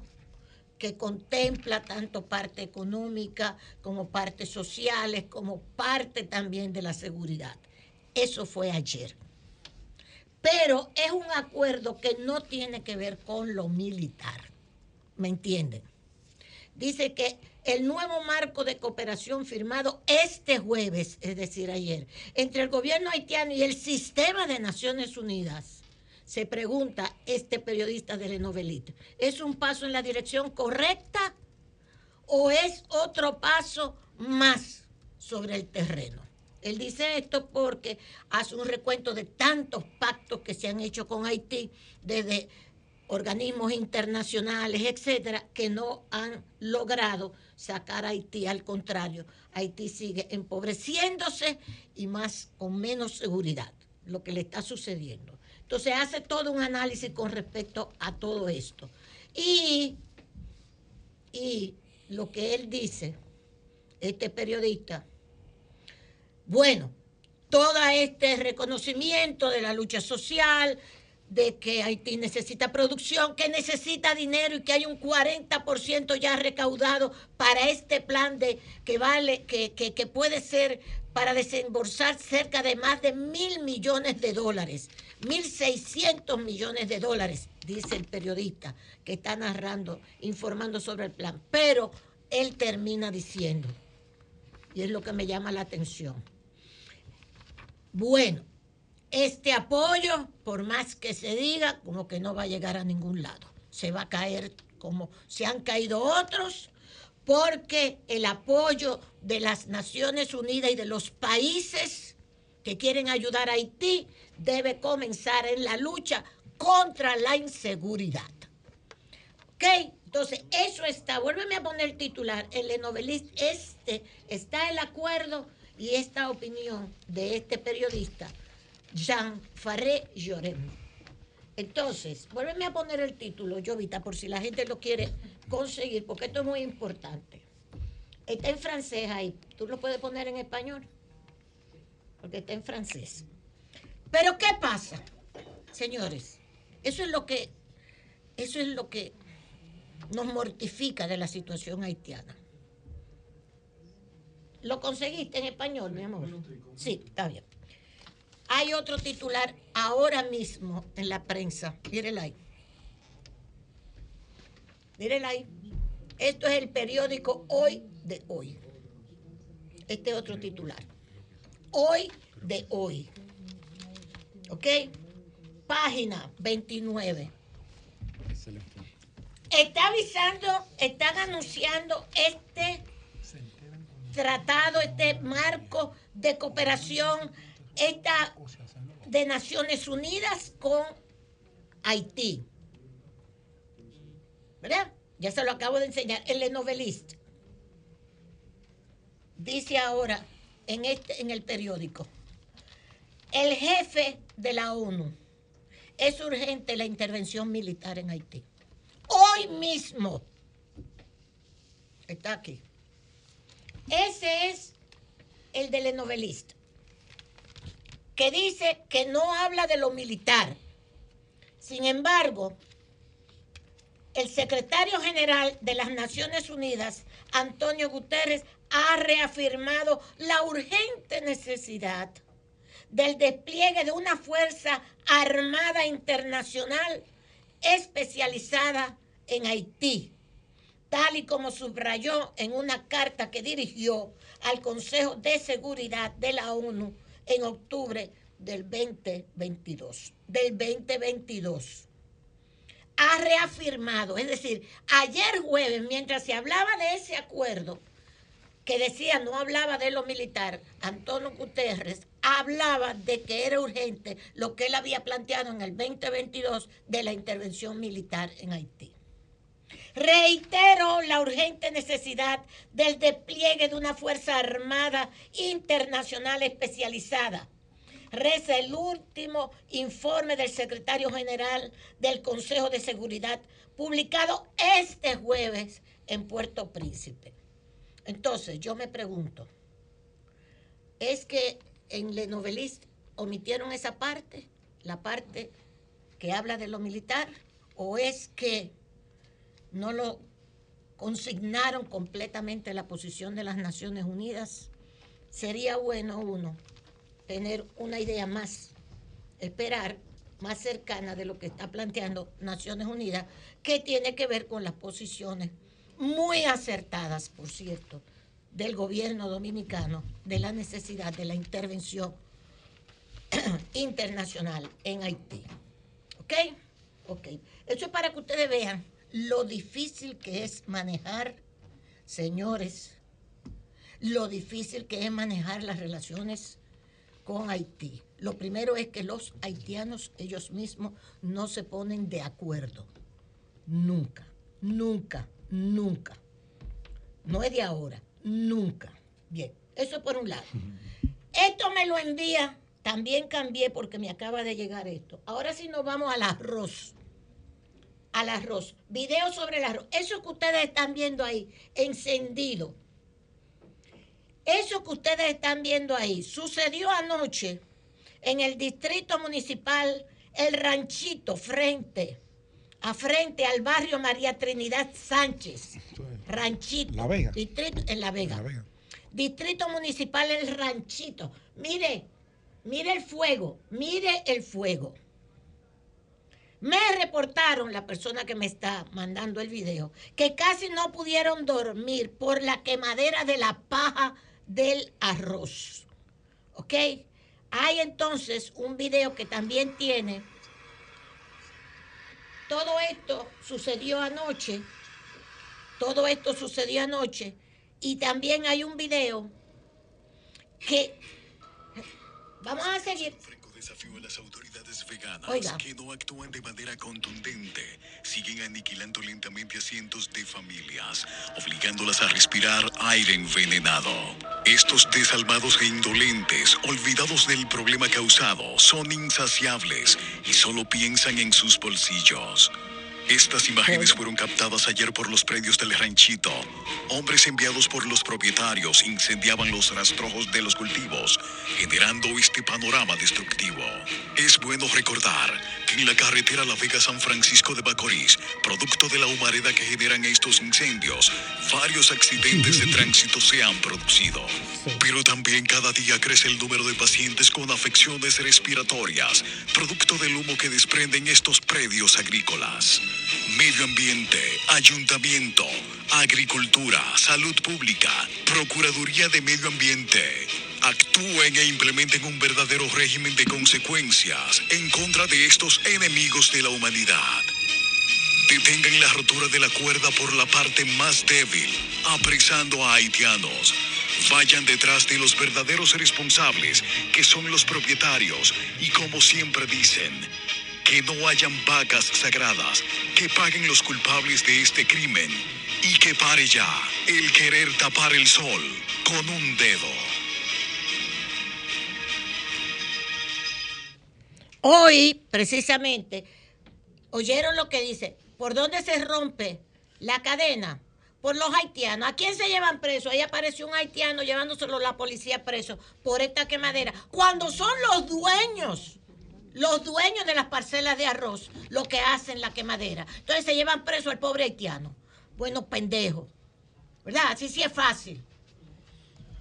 que contempla tanto parte económica como partes sociales, como parte también de la seguridad. Eso fue ayer. Pero es un acuerdo que no tiene que ver con lo militar. ¿Me entienden? Dice que el nuevo marco de cooperación firmado este jueves, es decir, ayer, entre el gobierno haitiano y el sistema de Naciones Unidas, se pregunta este periodista de Lenovelite, ¿es un paso en la dirección correcta o es otro paso más sobre el terreno? Él dice esto porque hace un recuento de tantos pactos que se han hecho con Haití desde organismos internacionales, etcétera, que no han logrado sacar a Haití. Al contrario, Haití sigue empobreciéndose y más con menos seguridad, lo que le está sucediendo. Entonces hace todo un análisis con respecto a todo esto. Y, y lo que él dice, este periodista, bueno, todo este reconocimiento de la lucha social, de que Haití necesita producción, que necesita dinero y que hay un 40% ya recaudado para este plan de que vale, que, que, que puede ser para desembolsar cerca de más de mil millones de dólares, mil seiscientos millones de dólares, dice el periodista que está narrando, informando sobre el plan. Pero él termina diciendo, y es lo que me llama la atención, bueno, este apoyo, por más que se diga, como que no va a llegar a ningún lado. Se va a caer como se han caído otros, porque el apoyo de las Naciones Unidas y de los países que quieren ayudar a Haití debe comenzar en la lucha contra la inseguridad. ¿Ok? Entonces, eso está, vuélveme a poner el titular, el novelista, este, está el acuerdo y esta opinión de este periodista Jean Faré Llorem. Entonces, vuélveme a poner el título, Jovita, por si la gente lo quiere conseguir, porque esto es muy importante. Está en francés ahí. ¿Tú lo puedes poner en español? Porque está en francés. Pero ¿qué pasa? Señores, eso es lo que eso es lo que nos mortifica de la situación haitiana. ¿Lo conseguiste en español, mi amor? Sí, está bien. Hay otro titular ahora mismo en la prensa. Mírenla ahí. Mírenla ahí. Esto es el periódico Hoy de Hoy. Este otro titular. Hoy de Hoy. ¿Ok? Página 29. Está avisando, están anunciando este tratado, este marco de cooperación esta de Naciones Unidas con Haití. ¿Verdad? Ya se lo acabo de enseñar. El novelista dice ahora en, este, en el periódico, el jefe de la ONU, es urgente la intervención militar en Haití. Hoy mismo. Está aquí. Ese es el del novelista que dice que no habla de lo militar. Sin embargo, el secretario general de las Naciones Unidas, Antonio Guterres, ha reafirmado la urgente necesidad del despliegue de una fuerza armada internacional especializada en Haití tal y como subrayó en una carta que dirigió al Consejo de Seguridad de la ONU en octubre del 2022. Del 2022 ha reafirmado, es decir, ayer jueves, mientras se hablaba de ese acuerdo, que decía no hablaba de lo militar, Antonio Guterres hablaba de que era urgente lo que él había planteado en el 2022 de la intervención militar en Haití. Reitero la urgente necesidad del despliegue de una Fuerza Armada Internacional especializada. Reza el último informe del secretario general del Consejo de Seguridad, publicado este jueves en Puerto Príncipe. Entonces, yo me pregunto, ¿es que en Le Novelist omitieron esa parte, la parte que habla de lo militar, o es que no lo consignaron completamente la posición de las Naciones Unidas? Sería bueno uno tener una idea más, esperar más cercana de lo que está planteando Naciones Unidas, que tiene que ver con las posiciones muy acertadas, por cierto, del gobierno dominicano de la necesidad de la intervención internacional en Haití. ¿Ok? Ok. Eso es para que ustedes vean lo difícil que es manejar, señores, lo difícil que es manejar las relaciones con Haití. Lo primero es que los haitianos ellos mismos no se ponen de acuerdo. Nunca, nunca, nunca. No es de ahora, nunca. Bien, eso es por un lado. Esto me lo envía, también cambié porque me acaba de llegar esto. Ahora sí nos vamos al arroz. Al arroz. Video sobre el arroz. Eso que ustedes están viendo ahí, encendido. Eso que ustedes están viendo ahí sucedió anoche en el distrito municipal El Ranchito, frente, a frente al barrio María Trinidad Sánchez. Ranchito. La Vega. Distrito, en La Vega. La Vega. Distrito Municipal El Ranchito. Mire, mire el fuego, mire el fuego. Me reportaron la persona que me está mandando el video que casi no pudieron dormir por la quemadera de la paja del arroz. ¿Ok? Hay entonces un video que también tiene. Todo esto sucedió anoche. Todo esto sucedió anoche. Y también hay un video que... Vamos a seguir. Las veganas Oiga. que no actúan de manera contundente. Siguen aniquilando lentamente a cientos de familias, obligándolas a respirar aire envenenado. Estos desalmados e indolentes, olvidados del problema causado, son insaciables y solo piensan en sus bolsillos. Estas imágenes fueron captadas ayer por los predios del ranchito. Hombres enviados por los propietarios incendiaban los rastrojos de los cultivos, generando este panorama destructivo. Es bueno recordar que en la carretera La Vega San Francisco de Bacorís, producto de la humareda que generan estos incendios, varios accidentes de tránsito se han producido. Pero también cada día crece el número de pacientes con afecciones respiratorias, producto del humo que desprenden estos predios agrícolas. Medio ambiente, ayuntamiento, agricultura, salud pública, Procuraduría de Medio Ambiente. Actúen e implementen un verdadero régimen de consecuencias en contra de estos enemigos de la humanidad. Detengan la rotura de la cuerda por la parte más débil, apresando a haitianos. Vayan detrás de los verdaderos responsables, que son los propietarios, y como siempre dicen, que no hayan vacas sagradas, que paguen los culpables de este crimen, y que pare ya el querer tapar el sol con un dedo. Hoy, precisamente, oyeron lo que dice, ¿por dónde se rompe la cadena? Por los haitianos. ¿A quién se llevan preso? Ahí apareció un haitiano llevándoselo la policía preso por esta quemadera. Cuando son los dueños, los dueños de las parcelas de arroz, lo que hacen la quemadera. Entonces se llevan preso al pobre haitiano. Bueno, pendejo. ¿Verdad? Así sí es fácil.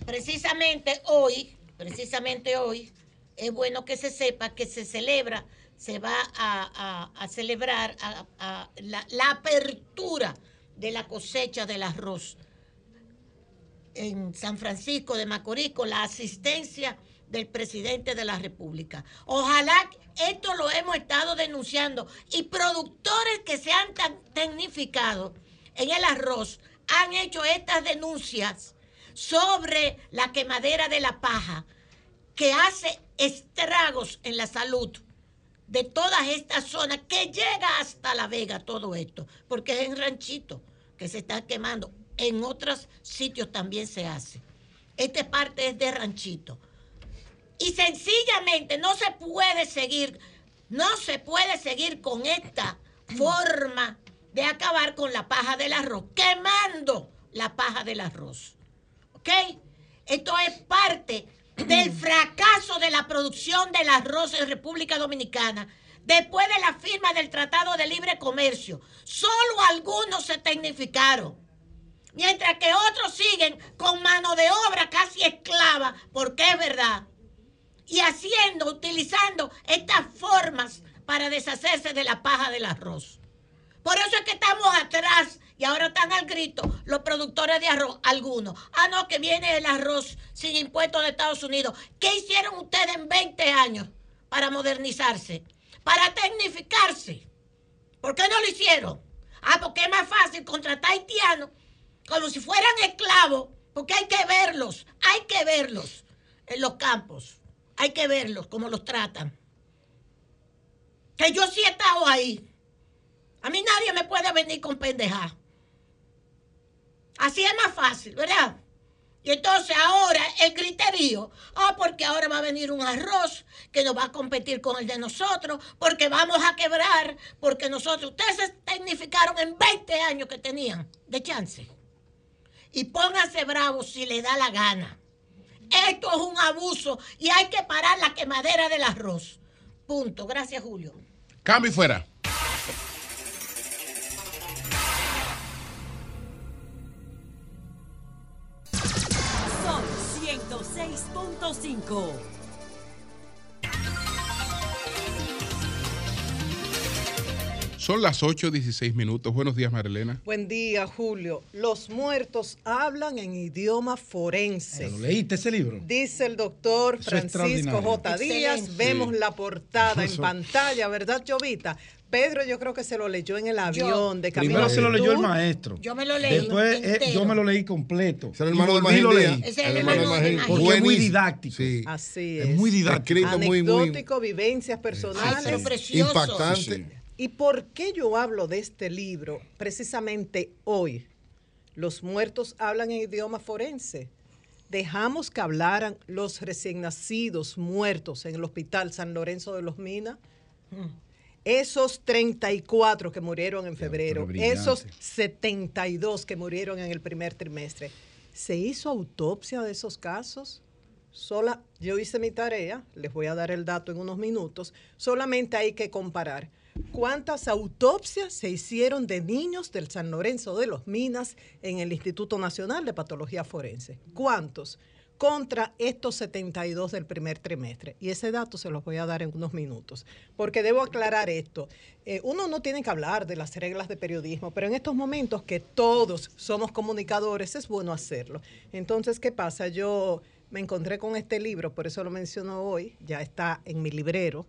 Precisamente hoy, precisamente hoy, es bueno que se sepa que se celebra, se va a, a- celebrar a la, la apertura de la cosecha del arroz en San Francisco de Macorís con la asistencia del presidente de la República. Ojalá esto lo hemos estado denunciando y productores que se han tecnificado en el arroz han hecho estas denuncias sobre la quemadera de la paja que hace estragos en la salud de todas estas zonas que llega hasta La Vega todo esto, porque es en ranchito que se está quemando. En otros sitios también se hace. Esta parte es de ranchito. Y sencillamente no se puede seguir, no se puede seguir con esta forma de acabar con la paja del arroz, quemando la paja del arroz. ¿Ok? Esto es parte del fracaso de la producción del arroz en República Dominicana después de la firma del Tratado de Libre Comercio. Solo algunos se tecnificaron, mientras que otros siguen con mano de obra casi esclava, porque es verdad, y haciendo, utilizando estas formas para deshacerse de la paja del arroz. Por eso es que estamos atrás y ahora están al grito los productores de arroz, algunos. Ah, no, que viene el arroz sin impuestos de Estados Unidos. ¿Qué hicieron ustedes en 20 años para modernizarse? Para tecnificarse. ¿Por qué no lo hicieron? Ah, porque es más fácil contratar haitianos como si fueran esclavos, porque hay que verlos, hay que verlos en los campos. Hay que verlos, cómo los tratan. Que yo sí he estado ahí. A mí nadie me puede venir con pendeja. Así es más fácil, ¿verdad? Y entonces ahora el criterio, ah, porque ahora va a venir un arroz que nos va a competir con el de nosotros, porque vamos a quebrar, porque nosotros, ustedes se tecnificaron en 20 años que tenían de chance. Y pónganse bravos si le da la gana. Esto es un abuso y hay que parar la quemadera del arroz. Punto. Gracias, Julio. Cambio y fuera. Sol 106.5. Son las 8.16 minutos. Buenos días, Marilena. Buen día, Julio. Los muertos hablan en idioma forense. ¿Lo leíste ese libro? Dice el doctor Eso es Francisco. J. Díaz. Excelente. Vemos Sí. la portada en pantalla, ¿verdad, Jovita? Pedro, yo creo que se lo leyó en el avión de camino Primero a se lo leyó el maestro. Yo me lo leí. Después eh, yo me lo leí completo. el Y hermano de volví y lo Magín leí. Díaz. Ese es el hermano de Magín. Porque es muy didáctico. Sí. Así Es es. muy didáctico. Escrito muy, muy Anecdótico, vivencias personales. Precioso. impactante. ¿Y por qué yo hablo de este libro precisamente hoy? Los muertos hablan en idioma forense. Dejamos que hablaran los recién nacidos muertos en el Hospital San Lorenzo de los Minas. Esos 34 que murieron en febrero, esos 72 que murieron en el primer trimestre. ¿Se hizo autopsia de esos casos? Sola, yo hice mi tarea, les voy a dar el dato en unos minutos. Solamente hay que comparar cuántas autopsias se hicieron de niños del San Lorenzo de los Minas en el Instituto Nacional de Patología Forense. ¿Cuántos? Contra estos 72 del primer trimestre. Y ese dato se los voy a dar en unos minutos. Porque debo aclarar esto. Eh, uno no tiene que hablar de las reglas de periodismo, pero en estos momentos que todos somos comunicadores, es bueno hacerlo. Entonces, ¿qué pasa? Yo me encontré con este libro, por eso lo menciono hoy, ya está en mi librero.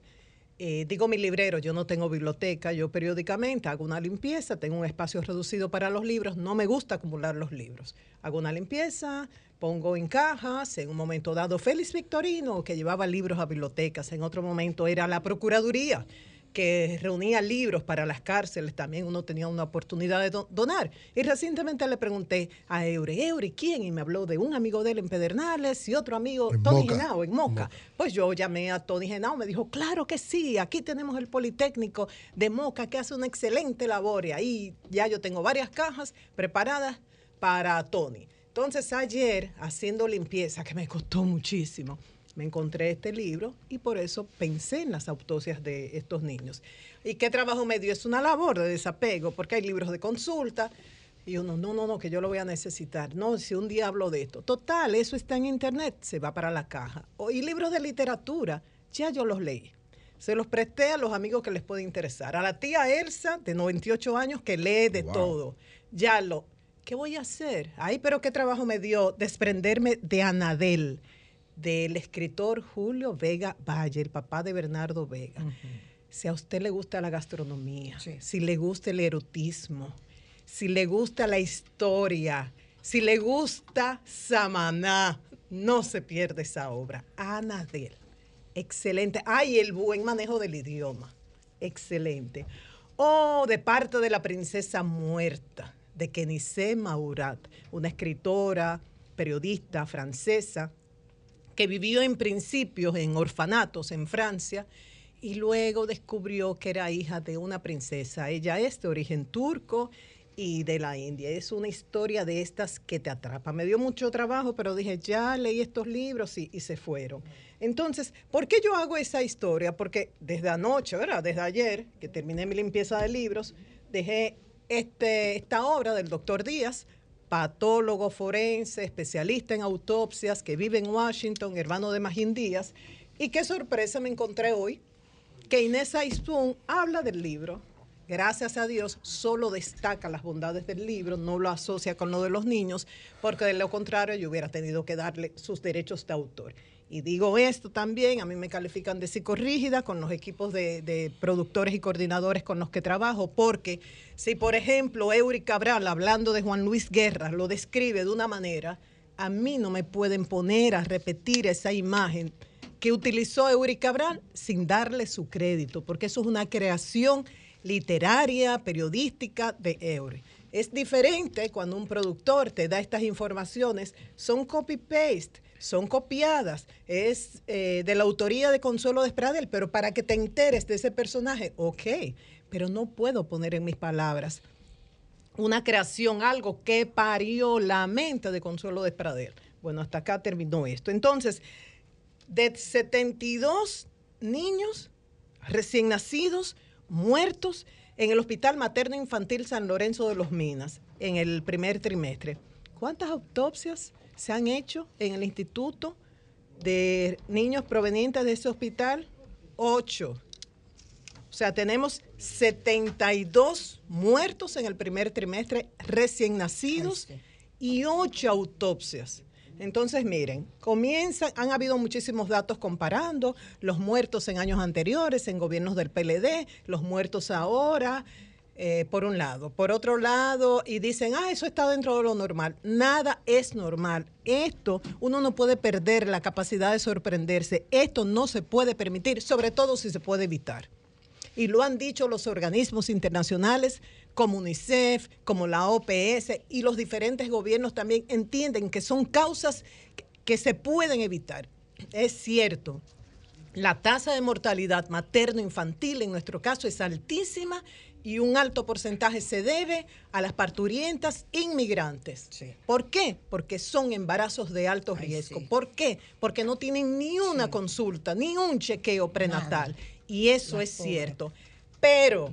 Eh, digo mi librero, yo no tengo biblioteca, yo periódicamente hago una limpieza, tengo un espacio reducido para los libros, no me gusta acumular los libros. Hago una limpieza, pongo en cajas, en un momento dado Félix Victorino, que llevaba libros a bibliotecas, en otro momento era la Procuraduría, que reunía libros para las cárceles, también uno tenía una oportunidad de do- donar. Y recientemente le pregunté a Eure, Eure, ¿quién? Y me habló de un amigo de él en Pedernales y otro amigo, En Tony Moca. Genao, en Moca. Pues yo llamé a Tony Genao, me dijo, claro que sí, aquí tenemos el Politécnico de Moca que hace una excelente labor y ahí ya yo tengo varias cajas preparadas para Tony. Entonces ayer, haciendo limpieza, que me costó muchísimo, me encontré este libro y por eso pensé en las autopsias de estos niños. ¿Y qué trabajo me dio? Es una labor de desapego, porque hay libros de consulta y uno, no, no, no, que yo lo voy a necesitar. No, si un día hablo de esto. Total, eso está en internet, se va para la caja. O- y libros de literatura, ya yo los leí. Se los presté a los amigos que les puede interesar. A la tía Elsa, de 98 años, que lee de Wow. todo. Ya lo. ¿Qué voy a hacer? Ay, pero qué trabajo me dio desprenderme de Anadel, del escritor Julio Vega Valle, el papá de Bernardo Vega. Si a usted le gusta la gastronomía, si le gusta el erotismo, si le gusta la historia, si le gusta Samaná, no se pierde esa obra. Anadel. Excelente. Ay, el buen manejo del idioma. Excelente. Oh, de parte de la princesa muerta, de Kenise Maurat, una escritora, periodista francesa, que vivió en principios en orfanatos en Francia y luego descubrió que era hija de una princesa. Ella es de origen turco y de la India. Es una historia de estas que te atrapa. Me dio mucho trabajo, pero dije, ya leí estos libros y, se fueron. Entonces, ¿por qué yo hago esa historia? Porque desde anoche, ¿verdad? Desde ayer, que terminé mi limpieza de libros, dejé este, esta obra del doctor Díaz, patólogo forense, especialista en autopsias, que vive en Washington, hermano de Magín Díaz. Y qué sorpresa me encontré hoy, que Inés Aispun habla del libro. Gracias a Dios, solo destaca las bondades del libro, no lo asocia con lo de los niños, porque de lo contrario yo hubiera tenido que darle sus derechos de autor. Y digo esto también, a mí me califican de psicorrígida con los equipos de, de productores y coordinadores con los que trabajo, porque si por ejemplo Eury Cabral, hablando de Juan Luis Guerra, lo describe de una manera, a mí no me pueden poner a repetir esa imagen que utilizó Eury Cabral sin darle su crédito, porque eso es una creación literaria, periodística de Eury. Es diferente cuando un productor te da estas informaciones, son copy-paste, son copiadas, es eh, de la autoría de Consuelo Despradel, pero para que te enteres de ese personaje, ok, pero no puedo poner en mis palabras una creación, algo que parió la mente de Consuelo Despradel. Bueno, hasta acá terminó esto. Entonces, de 72 niños recién nacidos, muertos, en el Hospital Materno Infantil San Lorenzo de los Minas, en el primer trimestre. ¿Cuántas autopsias se han hecho en el instituto de niños provenientes de ese hospital? Ocho. O sea, tenemos 72 muertos en el primer trimestre recién nacidos y ocho autopsias. Entonces, miren, comienzan, han habido muchísimos datos comparando los muertos en años anteriores, en gobiernos del PLD, los muertos ahora, eh, por un lado. Por otro lado, y dicen, ah, eso está dentro de lo normal. Nada es normal. Esto, uno no puede perder la capacidad de sorprenderse. Esto no se puede permitir, sobre todo si se puede evitar y lo han dicho los organismos internacionales como UNICEF, como la OPS y los diferentes gobiernos también entienden que son causas que- se pueden evitar. Es cierto, la tasa de mortalidad materno-infantil en nuestro caso es altísima y un alto porcentaje se debe a las parturientas inmigrantes. ¿Por qué? Porque son embarazos de alto riesgo. ¿Por qué? Porque no tienen ni una consulta, ni un chequeo prenatal. Y eso es cierto. Pero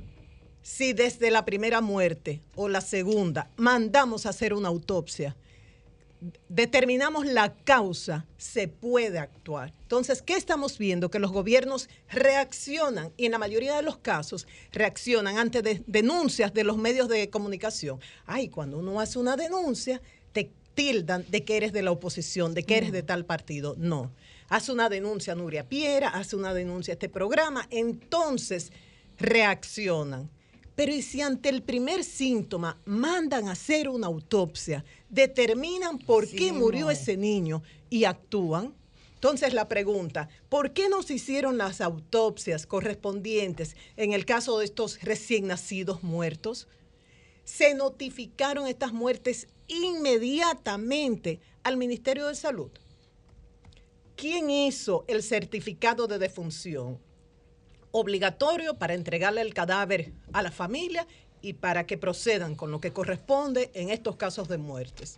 si desde la primera muerte o la segunda mandamos a hacer una autopsia, determinamos la causa, se puede actuar. Entonces, ¿qué estamos viendo? Que los gobiernos reaccionan y en la mayoría de los casos reaccionan ante de- denuncias de los medios de comunicación. Ay, cuando uno hace una denuncia, te tildan de que eres de la oposición, de que eres de tal partido. No. Hace una denuncia Nuria Piera, hace una denuncia este programa, entonces reaccionan. Pero ¿y si ante el primer síntoma mandan a hacer una autopsia, determinan por qué murió ese niño y actúan? Entonces la pregunta, ¿por qué no se hicieron las autopsias correspondientes en el caso de estos recién nacidos muertos? Se notificaron estas muertes inmediatamente al Ministerio de Salud. ¿Quién hizo el certificado de defunción? Obligatorio para entregarle el cadáver a la familia y para que procedan con lo que corresponde en estos casos de muertes.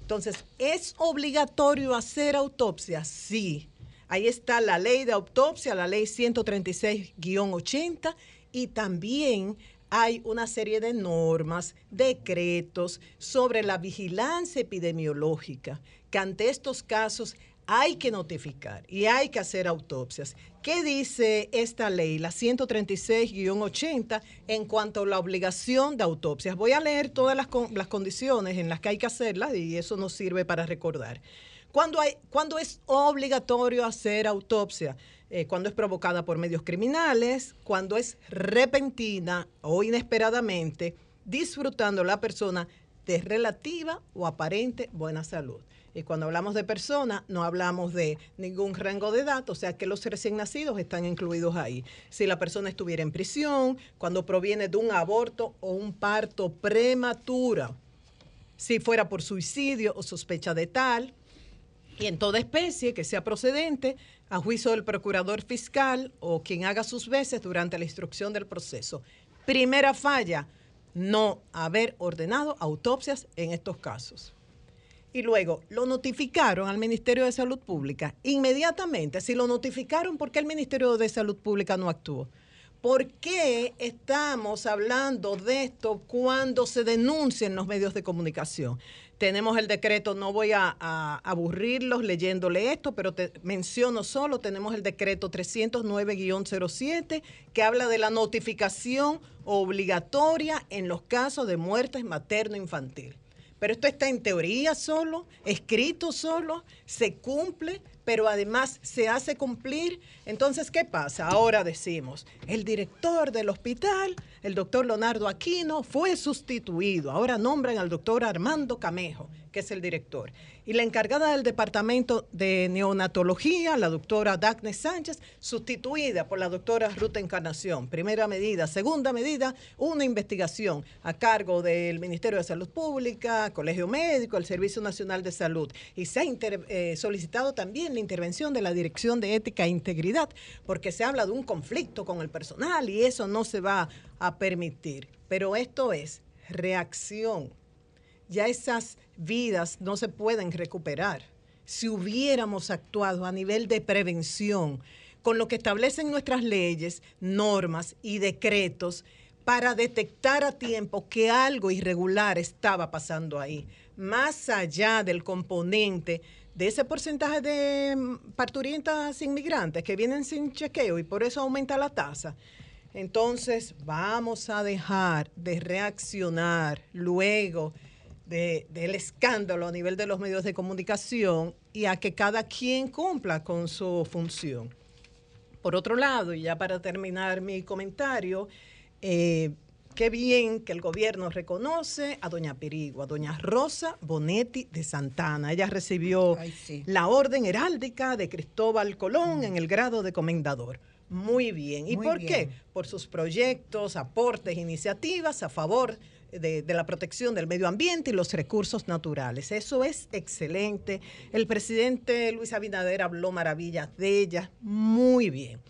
Entonces, ¿es obligatorio hacer autopsia? Sí. Ahí está la ley de autopsia, la ley 136-80, y también hay una serie de normas, decretos sobre la vigilancia epidemiológica que ante estos casos hay que notificar y hay que hacer autopsias. ¿Qué dice esta ley, la 136-80, en cuanto a la obligación de autopsias? Voy a leer todas las, con- las condiciones en las que hay que hacerlas y eso nos sirve para recordar. Cuando, hay, cuando es obligatorio hacer autopsia, Eh, cuando es provocada por medios criminales, cuando es repentina o inesperadamente, disfrutando la persona de relativa o aparente buena salud. Y cuando hablamos de persona, no hablamos de ningún rango de edad, o sea que los recién nacidos están incluidos ahí. Si la persona estuviera en prisión, cuando proviene de un aborto o un parto prematuro, si fuera por suicidio o sospecha de tal, y en toda especie que sea procedente a juicio del procurador fiscal o quien haga sus veces durante la instrucción del proceso. Primera falla, no haber ordenado autopsias en estos casos. Y luego, lo notificaron al Ministerio de Salud Pública. Inmediatamente, si lo notificaron, ¿por qué el Ministerio de Salud Pública no actuó? ¿Por qué estamos hablando de esto cuando se denuncia en los medios de comunicación? Tenemos el decreto, no voy a, aburrirlos leyéndole esto, pero te menciono solo, tenemos el decreto 309-07 que habla de la notificación obligatoria en los casos de muertes materno-infantil. Pero esto está en teoría solo, escrito solo, se cumple, pero además se hace cumplir. Entonces, ¿qué pasa? Ahora decimos, el director del hospital, el doctor Leonardo Aquino, fue sustituido. Ahora nombran al doctor Armando Camejo, que es el director. Y la encargada del departamento de neonatología, la doctora Daphne Sánchez, sustituida por la doctora Ruth Encarnación. Primera medida. Segunda medida, una investigación a cargo del Ministerio de Salud Pública, Colegio Médico, el Servicio Nacional de Salud. Y se ha eh, solicitado también la intervención de la Dirección de Ética e Integridad, porque se habla de un conflicto con el personal y eso no se va a permitir. Pero esto es reacción ya esas vidas no se pueden recuperar. Si hubiéramos actuado a nivel de prevención, con lo que establecen nuestras leyes, normas y decretos, para detectar a tiempo que algo irregular estaba pasando ahí, más allá del componente de ese porcentaje de mm, parturientas inmigrantes que vienen sin chequeo y por eso aumenta la tasa. Entonces vamos a dejar de reaccionar luego de- del escándalo a nivel de los medios de comunicación y a que cada quien cumpla con su función. Por otro lado, y ya para terminar mi comentario, eh, qué bien que el gobierno reconoce a doña Pirigua, a doña Rosa Bonetti de Santana. Ella recibió la orden heráldica de Cristóbal Colón en el grado de comendador. Muy bien. ¿Y Muy por bien. qué? Por sus proyectos, aportes, iniciativas a favor de, la protección del medio ambiente y los recursos naturales. Eso es excelente. El presidente Luis Abinader habló maravillas de ella. Muy bien.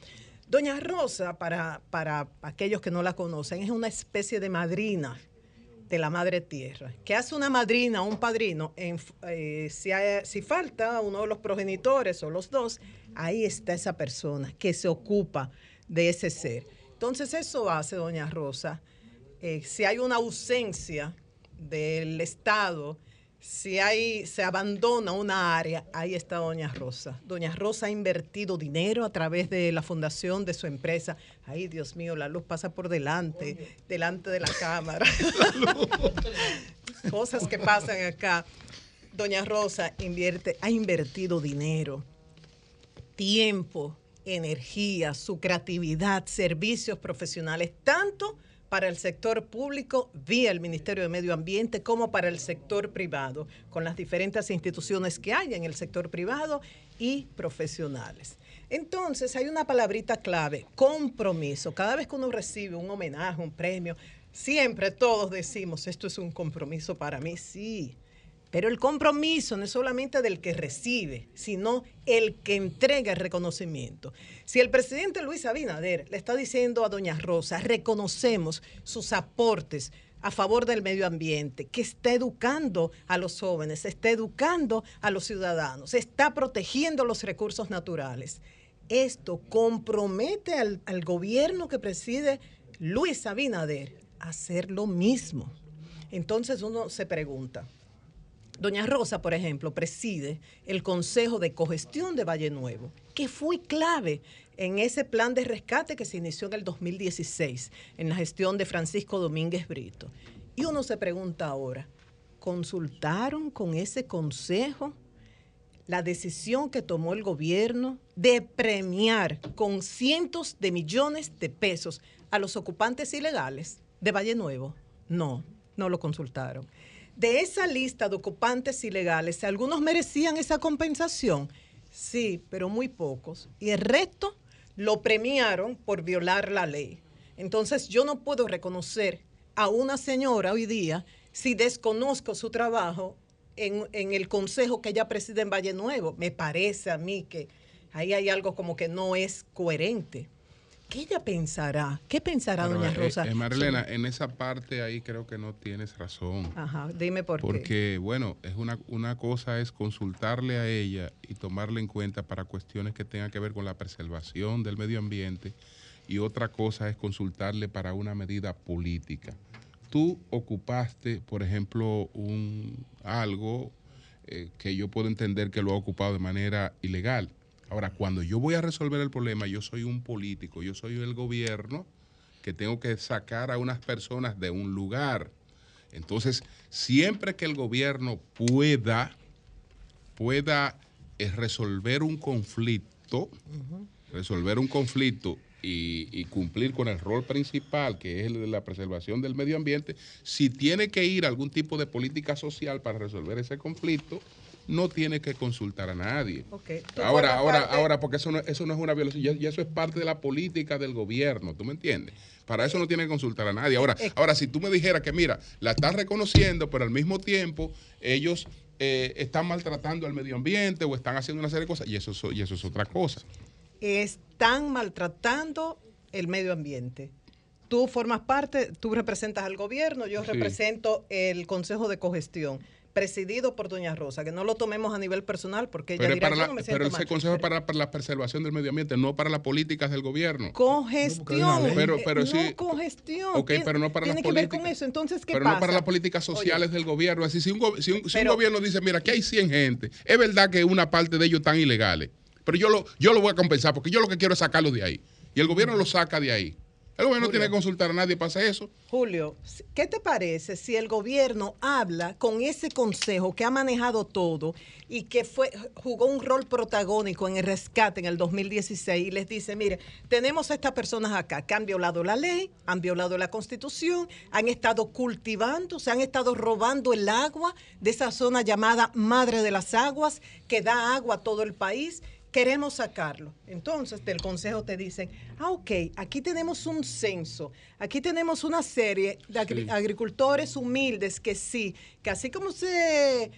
Doña Rosa, para, para aquellos que no la conocen, es una especie de madrina de la madre tierra. ¿Qué hace una madrina o un padrino? En- eh, si, si falta uno de los progenitores o los dos, ahí está esa persona que se ocupa de ese ser. Entonces eso hace, doña Rosa, eh, si hay una ausencia del Estado, si hay, se abandona una área, ahí está Doña Rosa. Doña Rosa ha invertido dinero a través de la fundación de su empresa. Ay, Dios mío, la luz pasa por delante, delante de la cámara. Cosas que pasan acá. Doña Rosa invierte, ha invertido dinero, tiempo, energía, su creatividad, servicios profesionales, tanto para el sector público vía el Ministerio de Medio Ambiente como para el sector privado, con las diferentes instituciones que hay en el sector privado y profesionales. Entonces hay una palabrita clave, compromiso. Cada vez que uno recibe un homenaje, un premio, siempre todos decimos, esto es un compromiso para mí, sí. Pero el compromiso no es solamente del que recibe, sino el que entrega el reconocimiento. Si el presidente Luis Abinader le está diciendo a doña Rosa, reconocemos sus aportes a favor del medio ambiente, que está educando a los jóvenes, está educando a los ciudadanos, está protegiendo los recursos naturales. Esto compromete al, al gobierno que preside Luis Abinader a hacer lo mismo. Entonces uno se pregunta, Doña Rosa, por ejemplo, preside el Consejo de Cogestión de Valle Nuevo, que fue clave en ese plan de rescate que se inició en el 2016, en la gestión de Francisco Domínguez Brito. Y uno se pregunta ahora, ¿consultaron con ese consejo la decisión que tomó el gobierno de premiar con cientos de millones de pesos a los ocupantes ilegales de Valle Nuevo? No, no lo consultaron. De esa lista de ocupantes ilegales, ¿algunos merecían esa compensación? Sí, pero muy pocos. Y el resto lo premiaron por violar la ley. Entonces yo no puedo reconocer a una señora hoy día si desconozco su trabajo en, el consejo que ella preside en Valle Nuevo. Me parece a mí que ahí hay algo como que no es coherente. ¿Qué ella pensará? ¿Qué pensará Pero, doña eh, Rosa? eh, Marilena, en esa parte ahí creo que no tienes razón. Ajá, dime por qué. Porque, bueno, es una, una cosa es consultarle a ella y tomarle en cuenta para cuestiones que tengan que ver con la preservación del medio ambiente y otra cosa es consultarle para una medida política. Tú ocupaste, por ejemplo, un algo eh, que yo puedo entender que lo ha ocupado de manera ilegal. Ahora, cuando yo voy a resolver el problema, yo soy un político, yo soy el gobierno que tengo que sacar a unas personas de un lugar. Entonces, siempre que el gobierno pueda, pueda eh, resolver un conflicto, resolver un conflicto y, y cumplir con el rol principal, que es el de la preservación del medio ambiente, si tiene que ir a algún tipo de política social para resolver ese conflicto, no tiene que consultar a nadie. Ahora, ahora, parte- ahora, porque eso no, eso no es una violación, ya- ya eso es parte de la política del gobierno, ¿tú me entiendes? Para eso no tiene que consultar a nadie. Ahora, ahora si tú me dijeras que, mira, la estás reconociendo, pero al mismo tiempo ellos eh, están maltratando al medio ambiente o están haciendo una serie de cosas, y eso, es- y eso es otra cosa. están maltratando el medio ambiente. Tú formas parte, tú representas al gobierno, yo Sí. represento el Consejo de Cogestión, presidido por Doña Rosa, que no lo tomemos a nivel personal porque ella Pero, es dirá, para yo la- no me pero ese mal. consejo para, para la preservación del medio ambiente, no para las políticas del gobierno. Cogestión. Pero, eh, pero no sí. cogestión. Ok, Tiene- pero no para las Tiene que ver políticas. con eso. Entonces, ¿qué pero pasa? no para las políticas sociales del gobierno. Así, si un, go- si un- si un Pero- gobierno dice, mira, aquí hay 100 gente, es verdad que una parte de ellos están ilegales, pero yo lo, yo lo voy a compensar porque yo lo que quiero es sacarlos de ahí. Y el gobierno lo saca de ahí. El gobierno no tiene que consultar a nadie para hacer eso. Julio, ¿qué te parece si el gobierno habla con ese consejo que ha manejado todo y que fue jugó un rol protagónico en el rescate en el 2016 y les dice, mire, tenemos a estas personas acá que han violado la ley, han violado la constitución, han estado cultivando, se han estado robando el agua de esa zona llamada Madre de las Aguas, que da agua a todo el país queremos sacarlo. Entonces, del consejo te dicen, ah, ok, aquí tenemos un censo, aquí tenemos una serie de agri- Sí. agricultores humildes que sí, que así como se eh,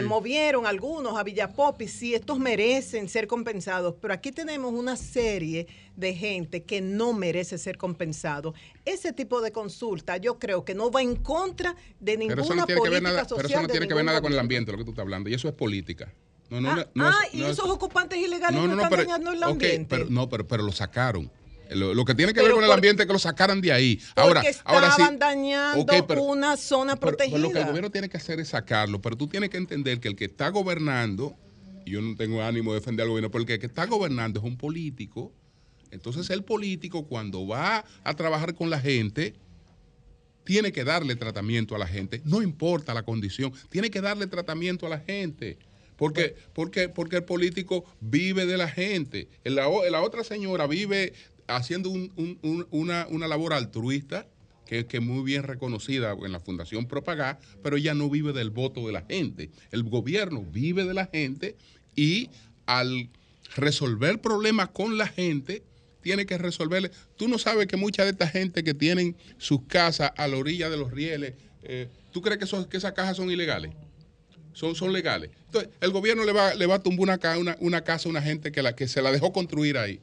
Sí. movieron algunos a Villapopi, sí, estos merecen ser compensados, pero aquí tenemos una serie de gente que no merece ser compensado. Ese tipo de consulta yo creo que no va en contra de ninguna Pero eso no tiene que ver política nada, social. pero eso no tiene que ver nada con el ambiente, lo que tú estás hablando. Y eso es política. No, no, Ah, no, ah, y esos ocupantes ilegales no, están pero, dañando el ambiente. pero, no, pero, pero lo sacaron. Lo, lo que tiene que Pero ver con el ambiente es que lo sacaran de ahí. Porque Ahora, ahora sí. estaban dañando Ok, pero- una zona Pero- pero protegida. lo que el gobierno tiene que hacer es sacarlo, pero tú tienes que entender que el que está gobernando, y yo no tengo ánimo de defender al gobierno, pero el que, el que está gobernando es un político. Entonces el político cuando va a trabajar con la gente, tiene que darle tratamiento a la gente, no importa la condición, tiene que darle tratamiento a la gente. Porque, porque, porque el político vive de la gente. La, otra señora vive haciendo un- un- un- una, una labor altruista, que es muy bien reconocida en la Fundación Propagá, pero ella no vive del voto de la gente. El gobierno vive de la gente y al resolver problemas con la gente, tiene que resolverle. Tú no sabes que mucha de esta gente que tienen sus casas a la orilla de los rieles, eh, ¿tú crees que, esas cajas son ilegales? Son, son legales. Entonces, el gobierno le va, le va a tumbar una, una, una casa a una gente que, la, que se la dejó construir ahí.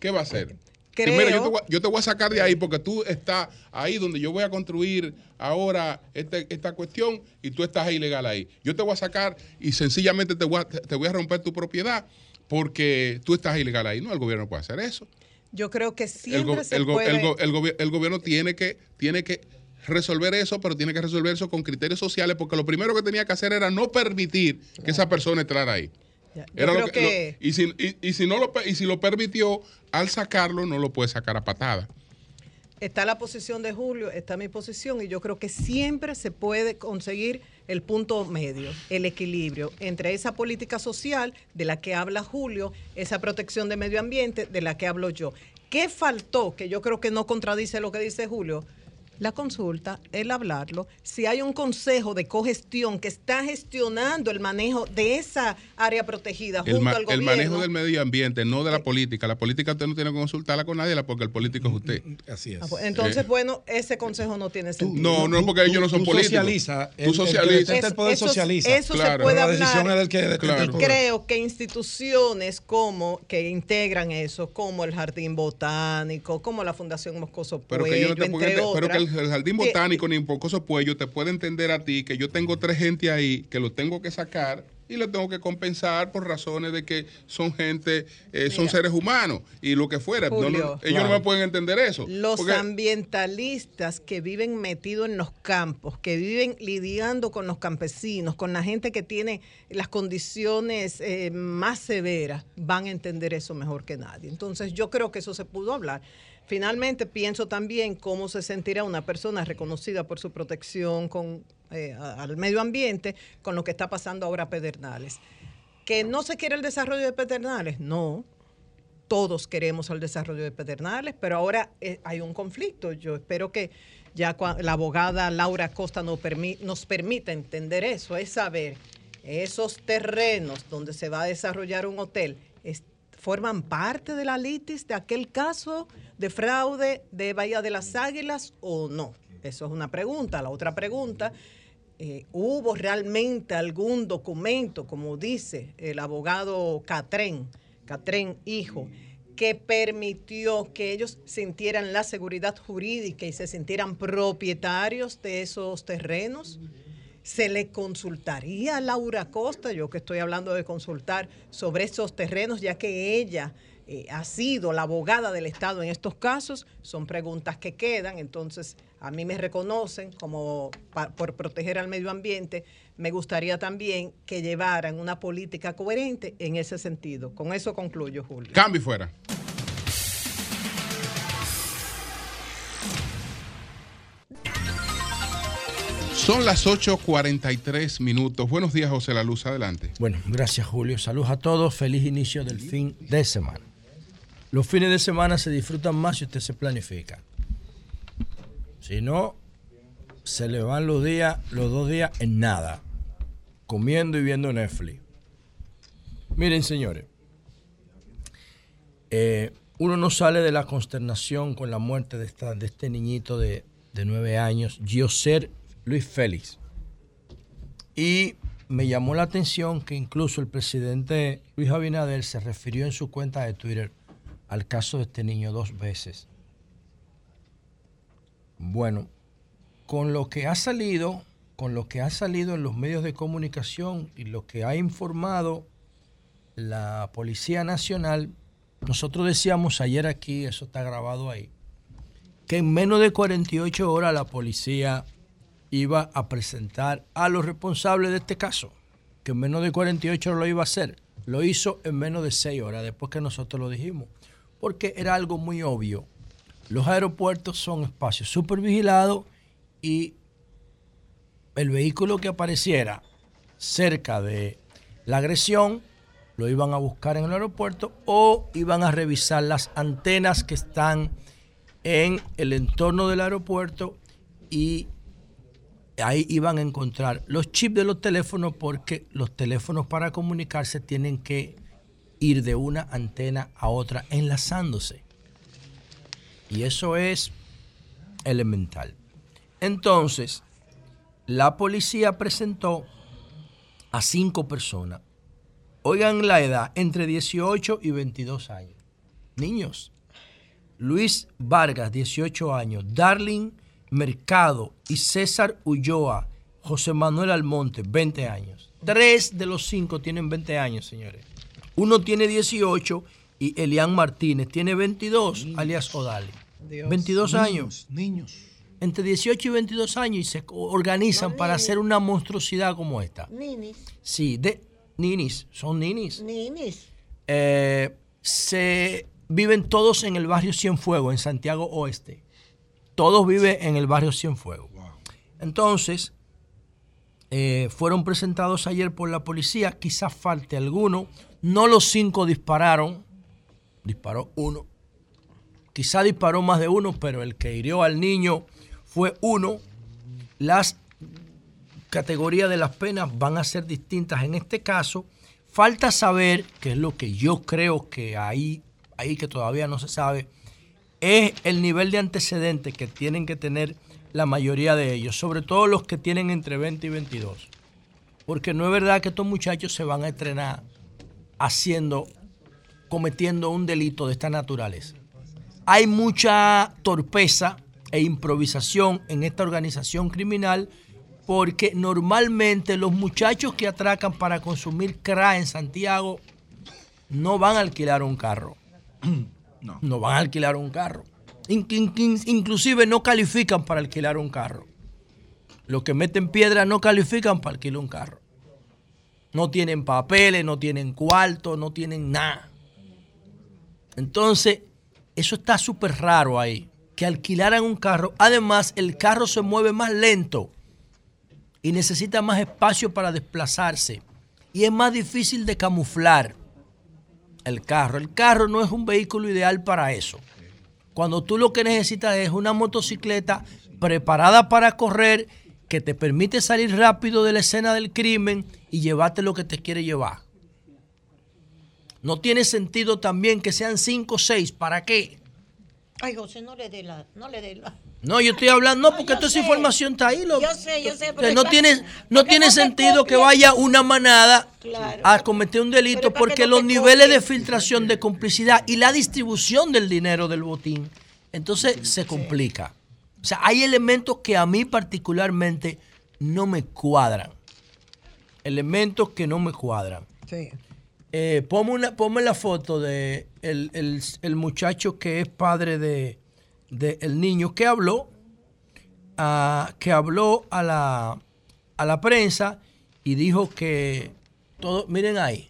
¿Qué va a hacer? Creo- mira, yo te, voy, a- yo te voy a sacar de ahí porque tú estás ahí donde yo voy a construir ahora este- esta cuestión y tú estás ilegal ahí. Yo te voy a sacar y sencillamente te voy a, te voy a romper tu propiedad porque tú estás ilegal ahí. No, el gobierno no puede hacer eso. Yo creo que siempre go- se el go- puede... el go- el gobi- el gobierno tiene que, tiene que resolver eso, pero tiene que resolver eso con criterios sociales, porque lo primero que tenía que hacer era no permitir que esa persona entrara ahí. Era lo que- que- lo- y, si, y- y si no lo, y si lo permitió, al sacarlo, no lo puede sacar a patada. Está la posición de Julio, está mi posición y yo creo que siempre se puede conseguir el punto medio, el equilibrio entre esa política social de la que habla Julio, esa protección de medio ambiente de la que hablo yo. ¿Qué faltó? Que yo creo que no contradice lo que dice Julio. La consulta, el hablarlo, si hay un consejo de cogestión que está gestionando el manejo de esa área protegida El, junto ma- al el gobierno. manejo del medio ambiente, no de la política. La política usted no tiene que consultarla con nadie la- porque el político es usted. Así es. Ah, pues, Entonces, Eh, bueno, ese consejo no tiene sentido. no, no, porque ellos no son tú políticos. socializa, el- Tú el que socializas. detenta el poder Eso- socializa. Eso Claro. se puede La hablar. decisión es del que el y poder. creo que instituciones como que integran eso, como el Jardín Botánico, como la Fundación Moscoso Pero Puello, que, yo no te puedo entre pero que el, jardín botánico ni Pocoso Puello te puede entender a ti que yo tengo tres gente ahí que lo tengo que sacar y lo tengo que compensar por razones de que son gente, eh, son seres humanos y lo que fuera. No, no, Julio. ellos no me pueden entender eso. Los porque- ambientalistas que viven metidos en los campos, que viven lidiando con los campesinos, con la gente que tiene las condiciones eh, más severas, van a entender eso mejor que nadie. Entonces yo creo que eso se pudo hablar. Finalmente pienso también cómo se sentirá una persona reconocida por su protección con, eh, al medio ambiente con lo que está pasando ahora a Pedernales. Que no se quiere el desarrollo de Pedernales, no, todos queremos el desarrollo de Pedernales, pero ahora eh, hay un conflicto. Yo espero que ya la abogada Laura Costa nos, permi- nos permita entender eso, es saber esos terrenos donde se va a desarrollar un hotel. ¿Forman parte de la litis de aquel caso de fraude de Bahía de las Águilas o no? Eso es una pregunta. La otra pregunta, eh, ¿hubo realmente algún documento, como dice el abogado Catrén, Catrén hijo, que permitió que ellos sintieran la seguridad jurídica y se sintieran propietarios de esos terrenos? ¿Se le consultaría a Laura Costa, yo que estoy hablando de consultar sobre esos terrenos, ya que ella eh, ha sido la abogada del Estado en estos casos? Son preguntas que quedan, entonces a mí me reconocen como pa- por proteger al medio ambiente. Me gustaría también que llevaran una política coherente en ese sentido. Con eso concluyo, Julio. Cambio y fuera. Son las 8.43 minutos. Buenos días, José La Luz. Adelante. Bueno, gracias Julio. Saludos a todos. Feliz inicio del fin de semana. Los fines de semana se disfrutan más si usted se planifica. Si no, se le van los días, los dos días en nada, comiendo y viendo Netflix. Miren, señores, eh, uno no sale de la consternación con la muerte de, esta, de este niñito de, de nueve años, Gioser Luis Félix. Y me llamó la atención que incluso el presidente Luis Abinader se refirió en su cuenta de Twitter al caso de este niño dos veces. Bueno, con lo que ha salido, con lo que ha salido en los medios de comunicación y lo que ha informado la Policía Nacional, nosotros decíamos ayer aquí, eso está grabado ahí, que en menos de 48 horas la policía iba a presentar a los responsables de este caso, que en menos de 48 horas lo iba a hacer. Lo hizo en menos de 6 horas, después que nosotros lo dijimos, porque era algo muy obvio. Los aeropuertos son espacios súper vigilados y el vehículo que apareciera cerca de la agresión lo iban a buscar en el aeropuerto o iban a revisar las antenas que están en el entorno del aeropuerto y ahí iban a encontrar los chips de los teléfonos porque los teléfonos para comunicarse tienen que ir de una antena a otra enlazándose. Y eso es elemental. Entonces, la policía presentó a cinco personas. Oigan la edad, entre 18 y 22 años. Niños. Luis Vargas, 18 años. Darling Mercado y César Ulloa. José Manuel Almonte, 20 años. Tres de los cinco tienen 20 años, señores. Uno tiene 18 y Elian Martínez tiene 22, alias Odali. Dios. 22 Niños, años. Niños. entre 18 y 22 años y se organizan para hacer una monstruosidad como esta. Ninis. Sí, de ninis, son ninis. Ninis. Eh, se viven todos en el barrio Cienfuegos, en Santiago Oeste. Todos viven en el barrio Cienfuegos. Entonces, eh, fueron presentados ayer por la policía, quizás falte alguno. No los cinco dispararon, disparó uno. Quizá disparó más de uno, pero el que hirió al niño fue uno. Las categorías de las penas van a ser distintas en este caso. Falta saber, que es lo que yo creo que ahí, ahí que todavía no se sabe, es el nivel de antecedentes que tienen que tener la mayoría de ellos, sobre todo los que tienen entre 20 y 22. Porque no es verdad que estos muchachos se van a estrenar haciendo, cometiendo un delito de esta naturaleza. Hay mucha torpeza e improvisación en esta organización criminal porque normalmente los muchachos que atracan para consumir crack en Santiago no van a alquilar un carro. No. van a alquilar un carro. In- in- in- inclusive no califican para alquilar un carro. Los que meten piedra no califican para alquilar un carro. No tienen papeles, no tienen cuarto, no tienen nada. Entonces, eso está súper raro ahí. Que alquilaran un carro. Además, el carro se mueve más lento y necesita más espacio para desplazarse. Y es más difícil de camuflar el carro. El carro no es un vehículo ideal para eso. Cuando tú lo que necesitas es una motocicleta preparada para correr, que te permite salir rápido de la escena del crimen y llevarte lo que te quiere llevar. No tiene sentido también que sean cinco o seis. ¿Para qué? Ay, José, no le dé la, no le dé la. No, yo estoy hablando, no, porque toda esa información está ahí. lo- Yo sé, yo sé, pero no tiene, no tiene no sentido que vaya una manada Claro. a cometer un delito porque los niveles de filtración, de complicidad y la distribución del dinero del botín, entonces se complica. O sea, hay elementos que a mí particularmente no me cuadran. Elementos que no me cuadran. Sí. Eh, ponme, una, ponme la foto de el, el- el muchacho que es padre de, de el niño que habló, a- que habló a la, a la prensa y dijo que todo, miren ahí.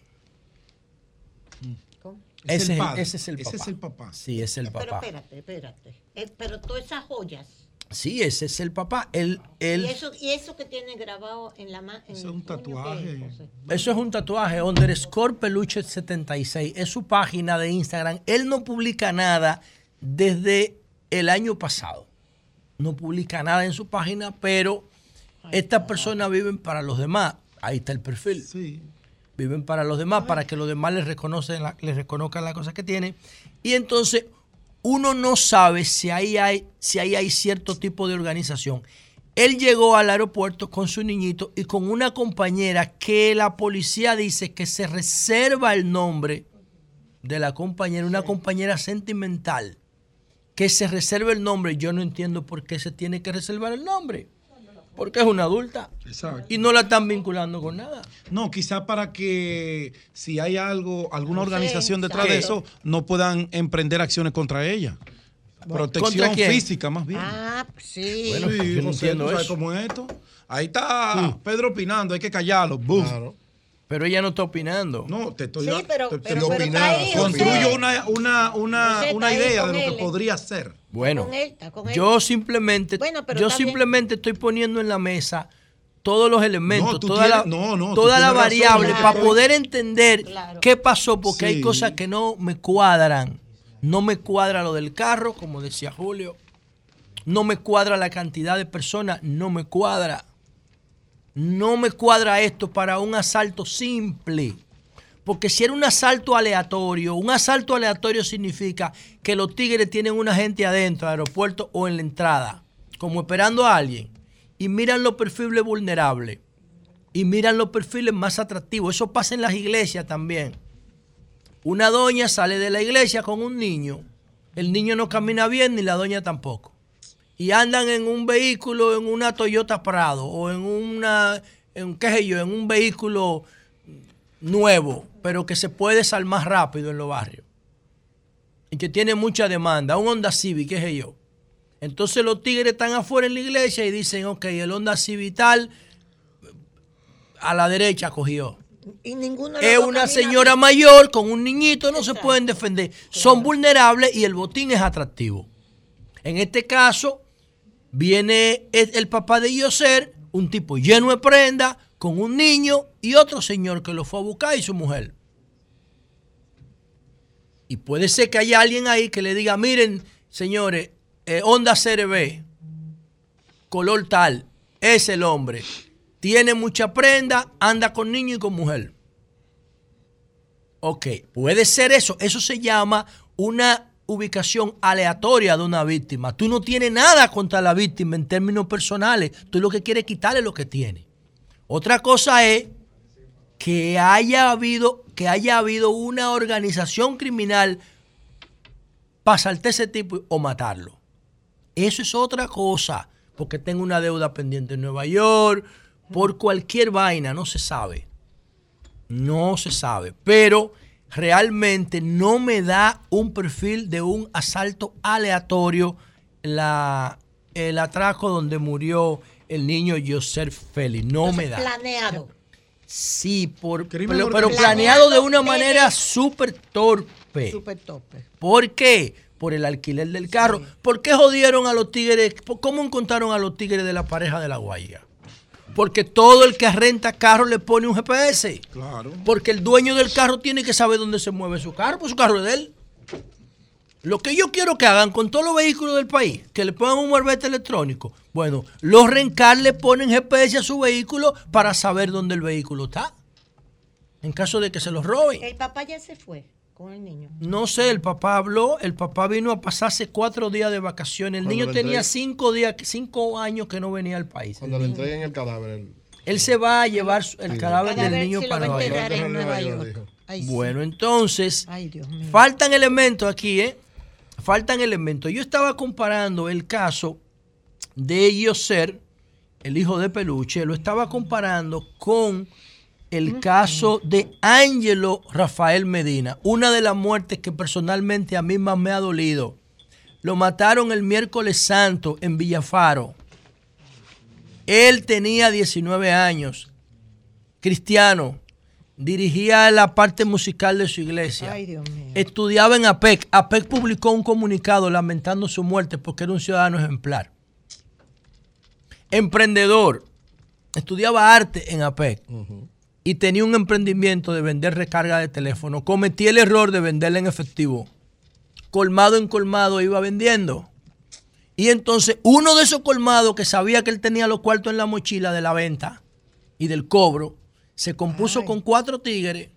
Es Ese, el es- padre. ese es el Ese papá. es el papá. Sí, es el Pero papá. espérate, espérate. Eh, pero todas esas joyas. Sí, ese es el papá. Él, él, Y eso, y eso que tiene grabado en la mano. Es un tatuaje. Eso es un tatuaje, underscore peluche 76. Es su página de Instagram. Él no publica nada desde el año pasado. No publica nada en su página, pero estas personas viven para los demás. Ahí está el perfil. Viven para los demás, para que los demás les, reconocen la- les reconozcan las cosas que tienen. Y entonces uno no sabe si ahí hay, si ahí hay cierto tipo de organización. Él llegó al aeropuerto con su niñito y con una compañera que la policía dice que se reserva el nombre de la compañera, una compañera sentimental, que se reserva el nombre. Yo no entiendo por qué se tiene que reservar el nombre. Porque es una adulta. Y no la están vinculando con nada. No, quizá para que si hay algo, alguna sé, organización detrás de exacto. eso, no puedan emprender acciones contra ella. Protección física, más bien. Ah, sí. Bueno, yo no entiendo ¿tú sabes eso. cómo es esto? Ahí está Pedro opinando, hay que callarlo. Boom. Pero ella no está opinando. No, te estoy Sí, pero- te- te- pero- pero está ahí, José. Construyo una, una, una, una idea de lo él. que podría ser. Bueno, Con él, está con él. yo simplemente, Bueno, pero yo bien. simplemente estoy poniendo en la mesa todos los elementos, No, toda la, tienes- no, no, tú toda la tienes razón, variable para poder entender qué pasó, porque hay cosas que no me cuadran. No me cuadra lo del carro, como decía Julio. No me cuadra la cantidad de personas, no me cuadra. No me cuadra esto para un asalto simple. Porque si era un asalto aleatorio, un asalto aleatorio significa que los tigres tienen una gente adentro del aeropuerto o en la entrada, como esperando a alguien, y miran los perfiles vulnerables, y miran los perfiles más atractivos. Eso pasa en las iglesias también. Una doña sale de la iglesia con un niño, el niño no camina bien ni la doña tampoco. Y andan en un vehículo, en una Toyota Prado, o en una, en, qué sé yo, en un vehículo nuevo, pero que se puede desarmar rápido en los barrios. Y que tiene mucha demanda, un Honda Civic, qué sé yo. Entonces los tigres están afuera en la iglesia y dicen, ok, el Honda Civital a la derecha cogió. Y ninguno Es una señora mayor con un niñito, no se pueden defender. Son vulnerables y el botín es atractivo. En este caso, viene el el papá de Yoser, un tipo lleno de prenda, con un niño y otro señor que lo fue a buscar y su mujer. Y puede ser que haya alguien ahí que le diga, miren, señores, eh, Honda CRB, color tal, es el hombre. Tiene mucha prenda, anda con niño y con mujer. Ok, puede ser eso. Eso se llama una ubicación aleatoria de una víctima. Tú no tienes nada contra la víctima en términos personales. Tú lo que quieres es quitarle lo que tiene. Otra cosa es que haya habido, que haya habido una organización criminal para saltar ese tipo o matarlo. Eso es otra cosa, porque tengo una deuda pendiente en Nueva York, por cualquier vaina, no se sabe. No se sabe, pero realmente no me da un perfil de un asalto aleatorio la, el atraco donde murió el niño Joseph Félix. No me da. Planeado. Sí, por, pero, pero planeado de una manera súper torpe. Súper tope. ¿Por qué? Por el alquiler del carro. ¿Por qué jodieron a los tigres? ¿Por- ¿Cómo encontraron a los tigres de la pareja de la Guaya? Porque todo el que renta carro le pone un GPS. Claro. Porque el dueño del carro tiene que saber dónde se mueve su carro, pues su carro es de él. Lo que yo quiero que hagan con todos los vehículos del país, que le pongan un marbete electrónico. Bueno, los rencar le ponen GPS a su vehículo para saber dónde el vehículo está. En caso de que se los roben. El papá ya se fue con el niño. No sé, el papá habló, el papá vino a pasarse cuatro días de vacaciones. El Cuando niño tenía cinco días, cinco años que no venía al país. Cuando le entreguen el cadáver. el- Él se va a llevar el Sí. cadáver Para del niño si para Nueva York. York. Bueno, entonces, Ay, Dios mío. faltan elementos aquí, ¿eh? Faltan elementos. Yo estaba comparando el caso de Yoser, el hijo de Peluche, lo estaba comparando con el caso de Ángelo Rafael Medina, una de las muertes que personalmente a mí más me ha dolido. Lo mataron el miércoles santo en Villafaro. Él tenía 19 años, cristiano, dirigía la parte musical de su iglesia. Ay, Dios mío. Estudiaba en APEC. APEC publicó un comunicado lamentando su muerte porque era un ciudadano ejemplar. Emprendedor. Estudiaba arte en APEC. Y tenía un emprendimiento de vender recarga de teléfono. Cometí el error de venderla en efectivo. Colmado en colmado iba vendiendo. Y entonces uno de esos colmados que sabía que él tenía los cuartos en la mochila de la venta y del cobro, se compuso con cuatro tigres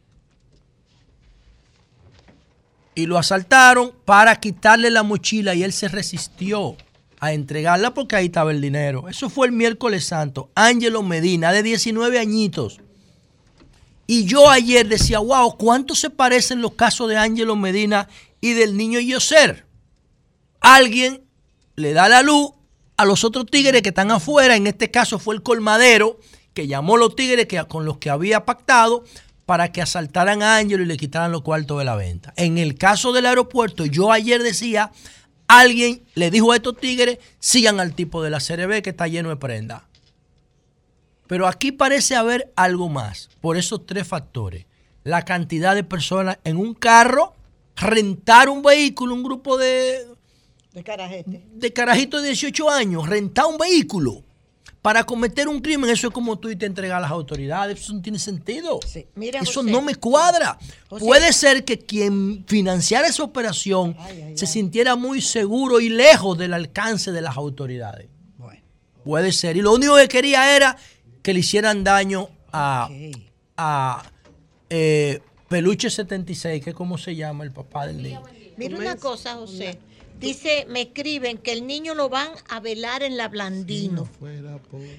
y lo asaltaron para quitarle la mochila y él se resistió a entregarla porque ahí estaba el dinero. Eso fue el miércoles santo. Ángelo Medina, de 19 añitos. Y yo ayer decía, wow, ¿cuánto se parecen los casos de Ángelo Medina y del niño Yoser? Alguien le da la luz a los otros tigres que están afuera. En este caso fue el colmadero que llamó a los tigres que, con los que había pactado para que asaltaran a Ángelo y le quitaran los cuartos de la venta. En el caso del aeropuerto, yo ayer decía, alguien le dijo a estos tigres, sigan al tipo de la CRB que está lleno de prenda. Pero aquí parece haber algo más, por esos tres factores. La cantidad de personas en un carro, rentar un vehículo, un grupo de, De carajete. de carajitos de 18 años, rentar un vehículo para cometer un crimen, eso es como tú y te entregas a las autoridades, eso no tiene sentido. Mira, eso José. no me cuadra. José. Puede ser que quien financiara esa operación se sintiera muy seguro y lejos del alcance de las autoridades. Puede ser. Y lo único que quería era que le hicieran daño a, a eh, Peluche 76, que es como se llama el papá del niño. Mira una cosa, José. Dice, me escriben que el niño lo van a velar en la Blandino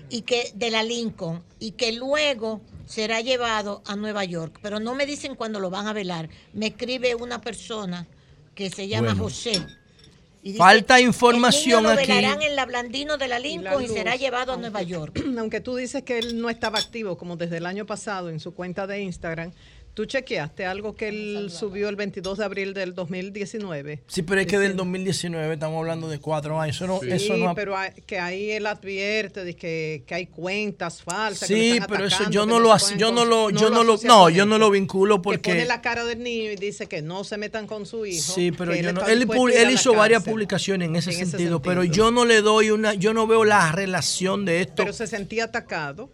y que de la Lincoln y que luego será llevado a Nueva York, pero no me dicen cuándo lo van a velar. Me escribe una persona que se llama Bueno. José. y dice, Falta "El información niño lo aquí. velarán en la Blandino de la Lincoln y, luz, será llevado a Nueva York. Aunque tú dices que él no estaba activo como desde el año pasado en su cuenta de Instagram, ¿Tú chequeaste algo que él subió el 22 de abril del 2019? Sí, pero es que del 2019 estamos hablando de cuatro años. Eso no, Sí, eso no ha- pero hay- que ahí él advierte de que, que hay cuentas falsas. que Sí, están pero eso yo no lo, yo no lo, yo no lo, no, yo no lo vinculo Que pone porque la cara del niño y dice que no se metan con su hijo. sí, pero yo no, él, él hizo varias publicaciones en ese, En ese sentido, pero sentido. yo no le doy una, yo no veo la relación de esto. Pero se sentía atacado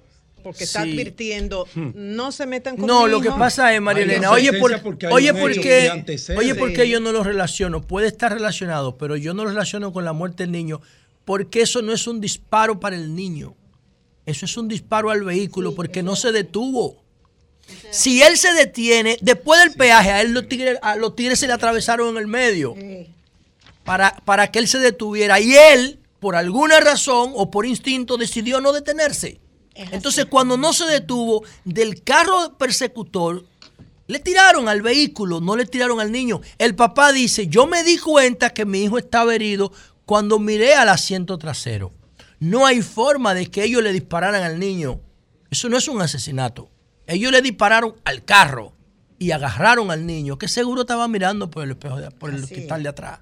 porque está Sí. advirtiendo, no se metan con No, mi lo que hijo. pasa es, María Elena, oye, por, porque oye, un ¿por hecho qué, que antecede. oye, ¿por Sí. qué yo no lo relaciono? Puede estar relacionado, pero yo no lo relaciono con la muerte del niño, porque eso no es un disparo para el niño. Eso es un disparo al vehículo, porque no se detuvo. Si él se detiene, después del peaje, a él los tigres, a los tigres se le atravesaron en el medio para, para que él se detuviera. Y él, por alguna razón o por instinto, decidió no detenerse. Entonces, cuando no se detuvo, del carro persecutor, le tiraron al vehículo, no le tiraron al niño. El papá dice, yo me di cuenta que mi hijo estaba herido cuando miré al asiento trasero. No hay forma de que ellos le dispararan al niño. Eso no es un asesinato. Ellos le dispararon al carro y agarraron al niño, que seguro estaba mirando por el espejo, de- por el hospital de atrás.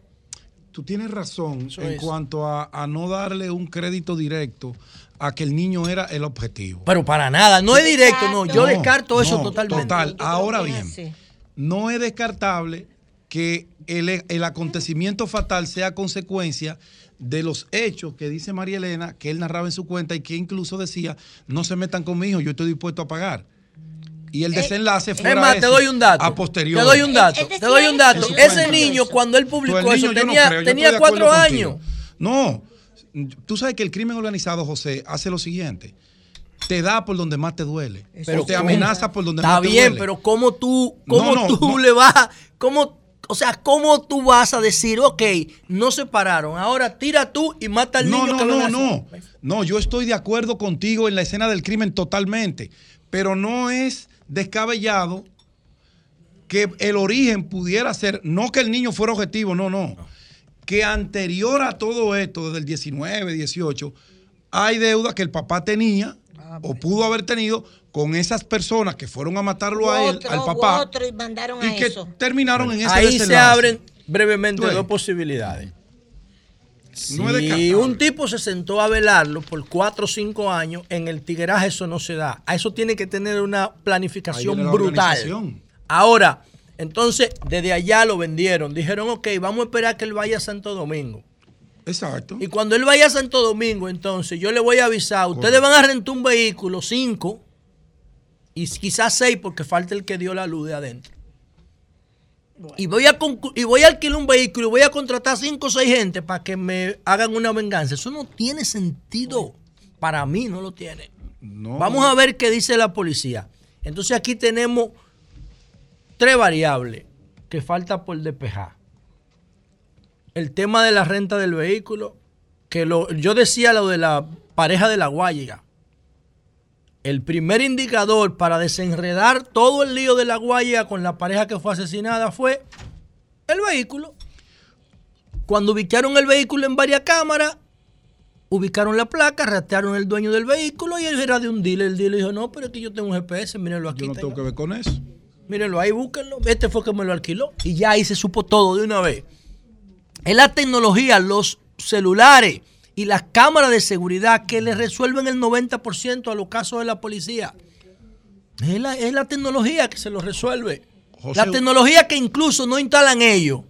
Tú tienes razón en es. cuanto a, a no darle un crédito directo a que el niño era el objetivo. Pero para nada, no es directo, no. Yo No, descarto eso no, totalmente. Total. Ahora bien, no es descartable que el, el acontecimiento fatal sea consecuencia de los hechos que dice María Elena, que él narraba en su cuenta y que incluso decía, no se metan con mi hijo, yo estoy dispuesto a pagar. Y el desenlace fue Es más, te doy un dato. a posteriori. Te doy un dato. Te doy un dato. Ese niño, cuando él publicó Pues el eso, no tenía, creo, cuatro contigo. años. No, tú sabes que el crimen organizado, José, hace lo siguiente. Te da por donde más te duele. Pero o te amenaza por donde Está más te bien, duele. pero ¿cómo tú, cómo No, no, tú no. le vas, a- cómo, o sea, cómo tú vas a decir, ok, no se pararon, ahora tira tú y mata al No, niño no, que no, no. No, yo estoy de acuerdo contigo en la escena del crimen totalmente. Pero no es descabellado que el origen pudiera ser, no que el niño fuera objetivo, no, no. Que anterior a todo esto, desde el 19, 18, hay deuda que el papá tenía o pudo haber tenido con esas personas que furon a matarlo a él, Otro, al papá, otro y mandaron y a que eso. terminaron en ese Ahí se abren brevemente dos posibilidades. No es Si un tipo se sentó a velarlo por cuatro o cinco años, en el tigueraje eso no se da. A eso tiene que tener una planificación brutal. Ahora, entonces, desde allá lo vendieron. Dijeron, ok, vamos a esperar que él vaya a Santo Domingo. Exacto. Y cuando él vaya a Santo Domingo, entonces yo le voy a avisar, ustedes van a rentar un vehículo, cinco, y quizás seis, porque falta el que dio la luz de adentro. Y, voy a y voy a alquilar un vehículo y voy a contratar cinco o seis gente para que me hagan una venganza. Eso no tiene sentido. Para mí no lo tiene. No. Vamos a ver qué dice la policía. Entonces aquí tenemos tres variables que falta por despejar. El tema de la renta del vehículo, que lo, yo decía lo de la pareja de la Guayiga. El primer indicador para desenredar todo el lío de la Guayiga con la pareja que fue asesinada fue el vehículo. Cuando ubicaron el vehículo en varias cámaras, ubicaron la placa, rastrearon el dueño del vehículo y él era de un dealer. El dealer dijo, no, pero es que yo tengo un GPS, mírenlo aquí. Yo no tengo que ver con eso. Mírenlo ahí, búsquenlo. Este fue que me lo alquiló. Y ya ahí se supo todo de una vez. Es la tecnología, los celulares y las cámaras de seguridad que le resuelven el 90% a los casos de la policía. Es la, es la tecnología que se lo resuelve. José- la tecnología que incluso no instalan ellos.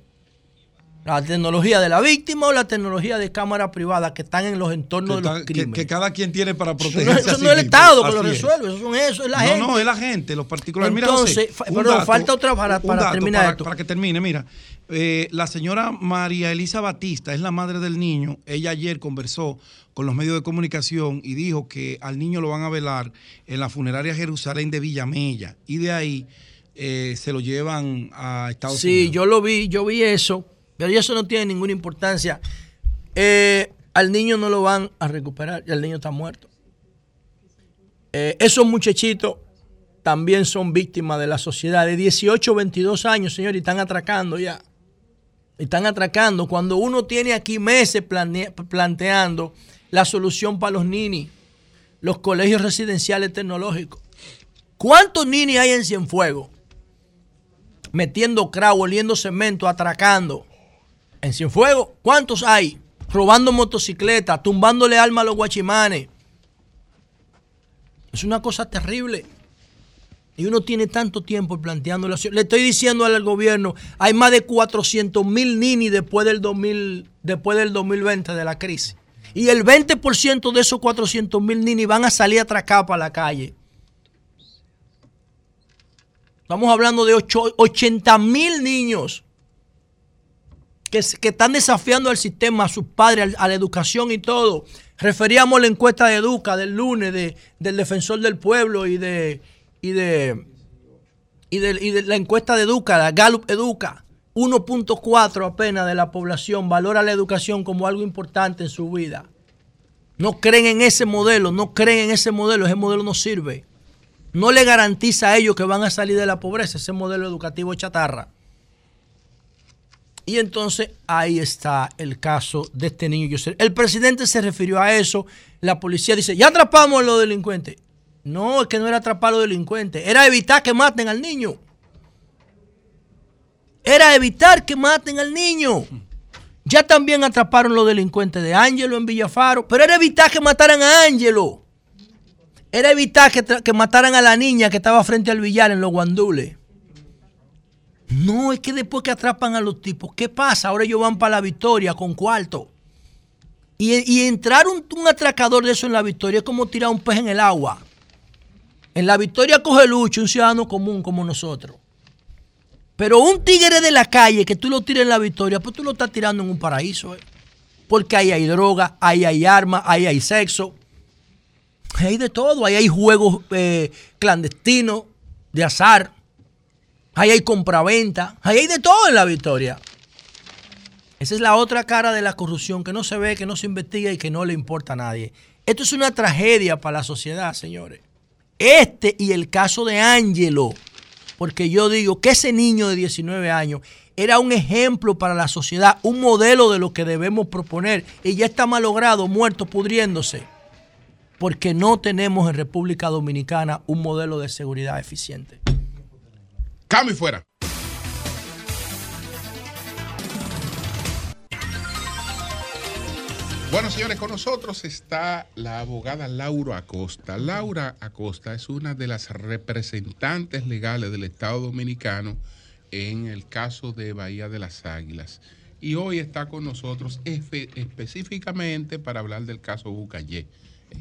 La tecnología de la víctima o la tecnología de cámara privada que están en los entornos de los crímenes. que cada quien tiene para Eso protegerse. no, a eso sí no es el. Estado que lo Así es. resuelve, eso, son eso es la no, gente. no, es la gente, los particulares. Mira, Entonces, José, perdón, dato, falta otra para- para dato terminar para, esto. para que termine, mira. eh, la señora María Elisa Batista es la madre del niño. Ella ayer conversó con los medios de comunicación y dijo que al niño lo van a velar en la funeraria Jerusalén de Villamella. Y de ahí eh, se lo llevan a Estados Sí, Unidos. yo lo vi, yo vi eso, pero eso no tiene ninguna importancia. Eh, al niño no lo van a recuperar y el niño está muerto. Eh, esos muchachitos también son víctimas de la sociedad de 18, 22 años, señor, y están atracando ya. Están atracando. Cuando uno tiene aquí meses planteando la solución para los ninis, los colegios residenciales tecnológicos. ¿Cuántos ninis hay en Cienfuegos metiendo cravo, oliendo cemento, atracando. En Cienfuegos, ¿cuántos hay? Robando motocicletas, tumbándole alma a los guachimanes. Es una cosa terrible. Y uno tiene tanto tiempo planteando la Le estoy diciendo al gobierno, hay más de 400 mil ninis después del, 2000, después del 2020 de la crisis. Y el 20% de esos 400 mil ninis van a salir atracados para la calle. Estamos hablando de ocho- 80 mil niños que, están desafiando al sistema, a sus padres, a la educación y todo. Referíamos la encuesta de Educa del lunes de, del defensor del pueblo y de, y de, y de, y de la encuesta de Educa, la Gallup Educa. 1.4 apenas de la población valora la educación como algo importante en su vida. No creen en ese modelo, no creen en ese modelo, ese modelo no sirve. No le garantiza a ellos que van a salir de la pobreza, ese modelo educativo chatarra. Y entonces ahí está el caso de este niño. El presidente se refirió a eso. La policía dice, ya atrapamos a los delincuentes. No, es que no era atrapar a los delincuentes. Era evitar que maten al niño. Era evitar que maten al niño. Ya también atraparon los delincuentes de Ángelo en Villafaro. Pero era evitar que mataran a Ángelo. Era evitar que, que mataran a la niña que estaba frente al billar en los guandules. No, es que después que atrapan a los tipos, ¿qué pasa? Ahora ellos van para la victoria con cuarto. Y, entrar un, atracador de eso en la victoria es como tirar un pez en el agua. En la victoria coge lucho un ciudadano común como nosotros. Pero un tigre de la calle que tú lo tires en la victoria, pues tú lo estás tirando en un paraíso. ¿eh? Porque ahí hay droga, ahí hay armas, ahí hay sexo. Hay de todo. Ahí hay juegos eh, clandestinos de azar. Ahí hay compraventa. Ahí hay de todo en la victoria. Esa es la otra cara de la corrupción que no se ve, que no se investiga y que no le importa a nadie. Esto es una tragedia para la sociedad, señores. Este y el caso de Ángelo. Porque yo digo que ese niño de 19 años era un ejemplo para la sociedad, un modelo de lo que debemos proponer. Y ya está malogrado, muerto, pudriéndose. Porque no tenemos en República Dominicana un modelo de seguridad eficiente. Cambio y fuera. Bueno, señores, con nosotros está la abogada Laura Acosta. Laura Acosta es una de las representantes legales del Estado Dominicano en el caso de Bahía de las Águilas. Y hoy está con nosotros espe- específicamente para hablar del caso Bucayé.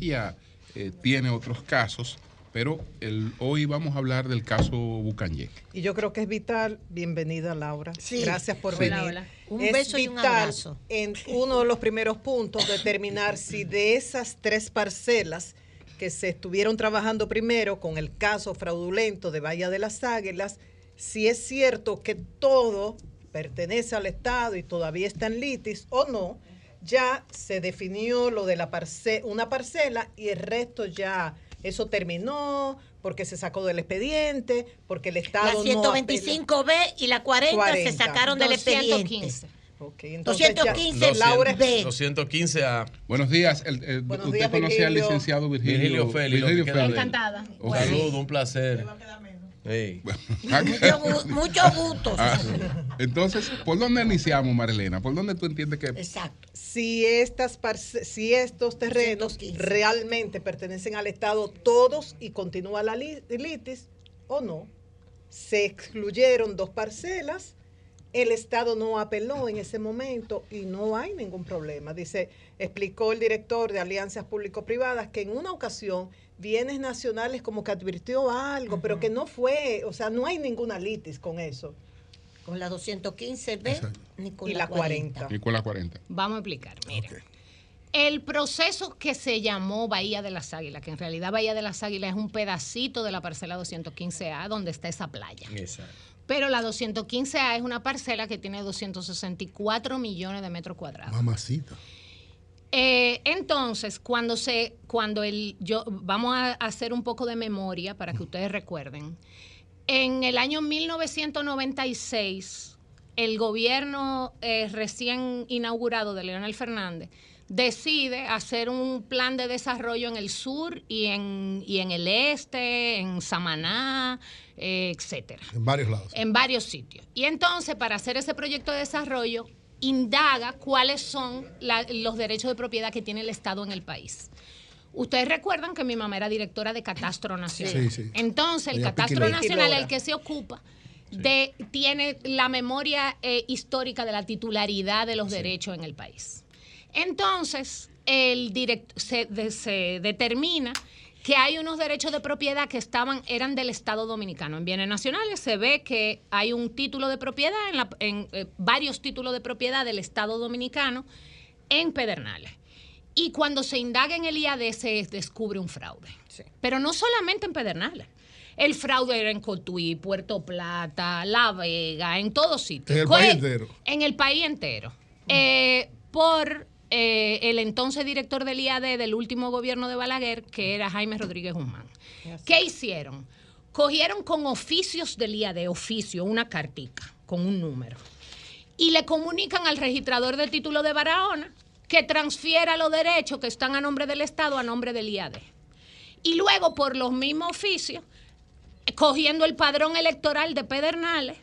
Ella eh, tiene otros casos, pero el- hoy vamos a hablar del caso Bucayé. Y yo creo que es vital. Bienvenida, Laura. Sí. Gracias por Sí. venir. Hola, hola. Un Es beso y un vital abrazo. En uno de los primeros puntos, determinar si de esas tres parcelas que se estuvieron trabajando primero con el caso fraudulento de Bahía de las Águilas, si es cierto que todo pertenece al Estado y todavía está en litis o no, ya se definió lo de la parce una parcela y el resto ya eso terminó porque se sacó del expediente, porque el Estado La no 125B y la 40, 40. se sacaron del expediente. 215. Ok, entonces ya- 215 Laura B. 215 a. Buenos días. el- el- Buenos usted días, conoce al Virgilio. licenciado Virgilio, Virgilio Félix. Encantada. Saludos, un placer. Ey. Mucho, gu- mucho gusto. Ah, entonces, ¿por dónde iniciamos, Marilena? ¿Por dónde tú entiendes que Exacto. si estas si estos terrenos realmente pertenecen al Estado todos y continúa la li- litis o no. Se excluyeron dos parcelas, el Estado no apeló en ese momento y no hay ningún problema. Dice, explicó el director de Alianzas Público-Privadas que en una ocasión bienes nacionales como que advirtió algo, pero que no fue, o sea, no hay ninguna litis con eso. Con la 215B ni con Y la la 40. 40. Y con la 40. Vamos a explicar. Mira. El proceso que se llamó Bahía de las Águilas, que en realidad Bahía de las Águilas es un pedacito de la parcela 215A donde está esa playa. Exacto. Pero la 215A es una parcela que tiene 264 millones de metros cuadrados. Mamacita. Eh, entonces, cuando se, cuando el, yo, vamos a hacer un poco de memoria para que ustedes recuerden. En el año 1996, el gobierno eh, recién inaugurado de Leonel Fernández decide hacer un plan de desarrollo en el sur y en, y en el este, en Samaná, eh, etcétera En varios lados. en varios sitios. Y entonces, para hacer ese proyecto de desarrollo, indaga cuáles son la- los derechos de propiedad que tiene el Estado en el país. Ustedes recuerdan que mi mamá era directora de Catastro Nacional. Sí, sí. Entonces, el Catastro. Nacional es el que se ocupa de, tiene la memoria eh, histórica de la titularidad de los derechos en el país. Entonces, el direct- se, de- se determina que hay unos derechos de propiedad que estaban, eran del Estado Dominicano. En bienes nacionales se ve que hay un título de propiedad, en, la- en, eh, varios títulos de propiedad del Estado Dominicano en Pedernales. Y cuando se indaga en el IAD se descubre un fraude. Pero no solamente en Pedernales. El fraude era en Cotuí, Puerto Plata, La Vega, en todos sitios. En el país entero. En el país entero. Eh, por eh, el entonces director del IAD del último gobierno de Balaguer, que era Jaime Rodríguez Guzmán. ¿Qué hicieron? Cogieron con oficios del IAD, oficio, una cartica con un número, y le comunican al registrador de título de Barahona que transfiera los derechos que están a nombre del Estado a nombre del IAD. Y luego, por los mismos oficios, cogiendo el padrón electoral de Pedernales,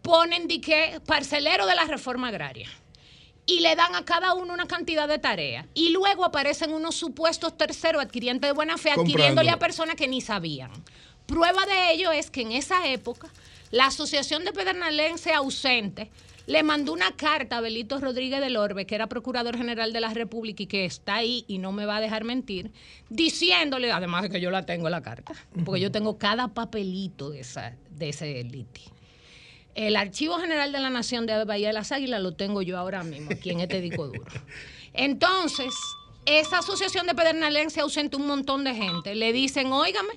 ponen de que parcelero de la reforma agraria y le dan a cada uno una cantidad de tareas. Y luego aparecen unos supuestos terceros adquirientes de buena fe adquiriéndole a personas que ni sabían. Prueba de ello es que en esa época la Asociación de Pedernales ausente le mandó una carta a Belito Rodríguez del Orbe, que era Procurador General de la República y que está ahí y no me va a dejar mentir, diciéndole, además de que yo la tengo la carta, porque yo tengo cada papelito de, esa, de ese liti. El Archivo General de la Nación de Bahía de las Águilas lo tengo yo ahora mismo aquí en este disco duro. Entonces, esa asociación de pedernales ausenta un montón de gente. Le dicen, óigame,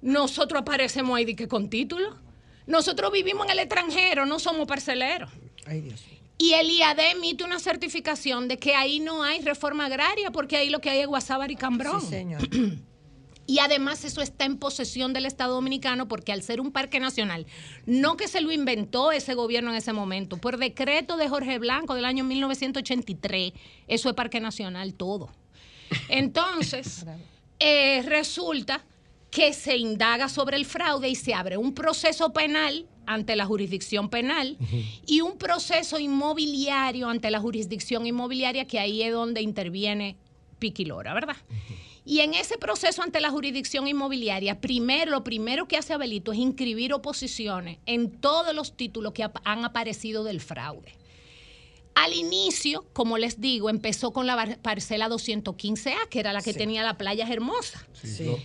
nosotros aparecemos ahí que con título. Nosotros vivimos en el extranjero, no somos parceleros. Y el IAD emite una certificación de que ahí no hay reforma agraria, porque ahí lo que hay es Guasábar y Cambrón. Sí, señor. Y además eso está en posesión del Estado Dominicano porque al ser un parque nacional, no que se lo inventó ese gobierno en ese momento, por decreto de Jorge Blanco del año 1983, eso es parque nacional todo. Entonces, eh, resulta que se indaga sobre el fraude y se abre un proceso penal ante la jurisdicción penal y un proceso inmobiliario ante la jurisdicción inmobiliaria, que ahí es donde interviene Piquilora, ¿verdad? Y en ese proceso ante la jurisdicción inmobiliaria, primero, lo primero que hace Abelito es inscribir oposiciones en todos los títulos que han aparecido del fraude. Al inicio, como les digo, empezó con la parcela 215A, que era la que Sí. tenía la playa hermosa. Sí.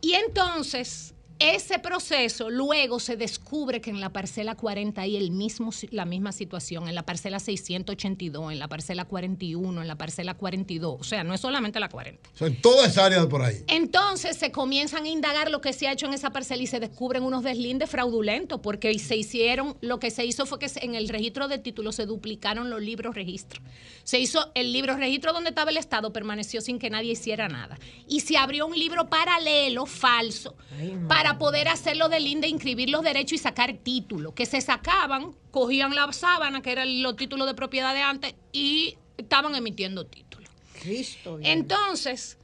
Y entonces, ese proceso luego se descubre que en la parcela 40 hay el mismo, la misma situación, en la parcela 682, en la parcela 41, en la parcela 42. O sea, no es solamente la 40. O sea, en toda esa área de por ahí. Entonces se comienzan a indagar lo que se ha hecho en esa parcela y se descubren unos deslindes fraudulentos porque se hicieron, lo que se hizo fue que en el registro de títulos se duplicaron los libros registro. Se hizo el libro registro donde estaba el Estado, permaneció sin que nadie hiciera nada. Y se abrió un libro paralelo, falso, para poder hacerlo de linde, inscribir los derechos y sacar títulos, que se sacaban, cogían la sábana, que eran los títulos de propiedad de antes, y estaban emitiendo títulos. Cristo. Entonces,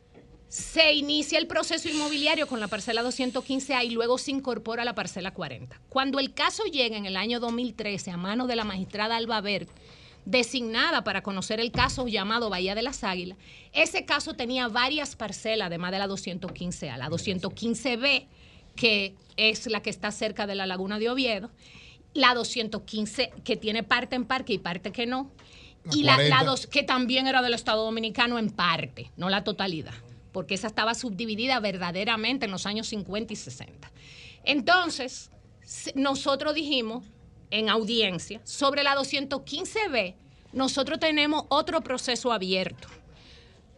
se inicia el proceso inmobiliario con la parcela 215A y luego se incorpora la parcela 40. Cuando el caso llega en el año 2013 a manos de la magistrada Alba Bert, designada para conocer el caso llamado Bahía de las Águilas, ese caso tenía varias parcelas además de la 215A, la 215B, que es la que está cerca de la laguna de Oviedo, la 215 que tiene parte en parque y parte que no, La y la, la 40. dos, que también era del Estado Dominicano en parte, no la totalidad, porque esa estaba subdividida verdaderamente en los años 50 y 60. Entonces, nosotros dijimos en audiencia sobre la 215B, nosotros tenemos otro proceso abierto,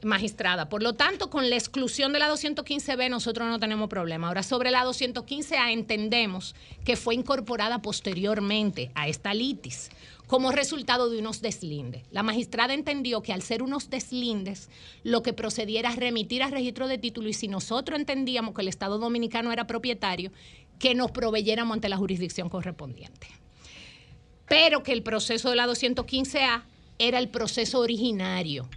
magistrada. Por lo tanto, con la exclusión de la 215B nosotros no tenemos problema. Ahora, sobre la 215A entendemos que fue incorporada posteriormente a esta litis como resultado de unos deslindes. La magistrada entendió que al ser unos deslindes, lo que procediera a remitir a registro de título y si nosotros entendíamos que el Estado Dominicano era propietario, que nos proveyéramos ante la jurisdicción correspondiente pero que el proceso de la 215A era el proceso originario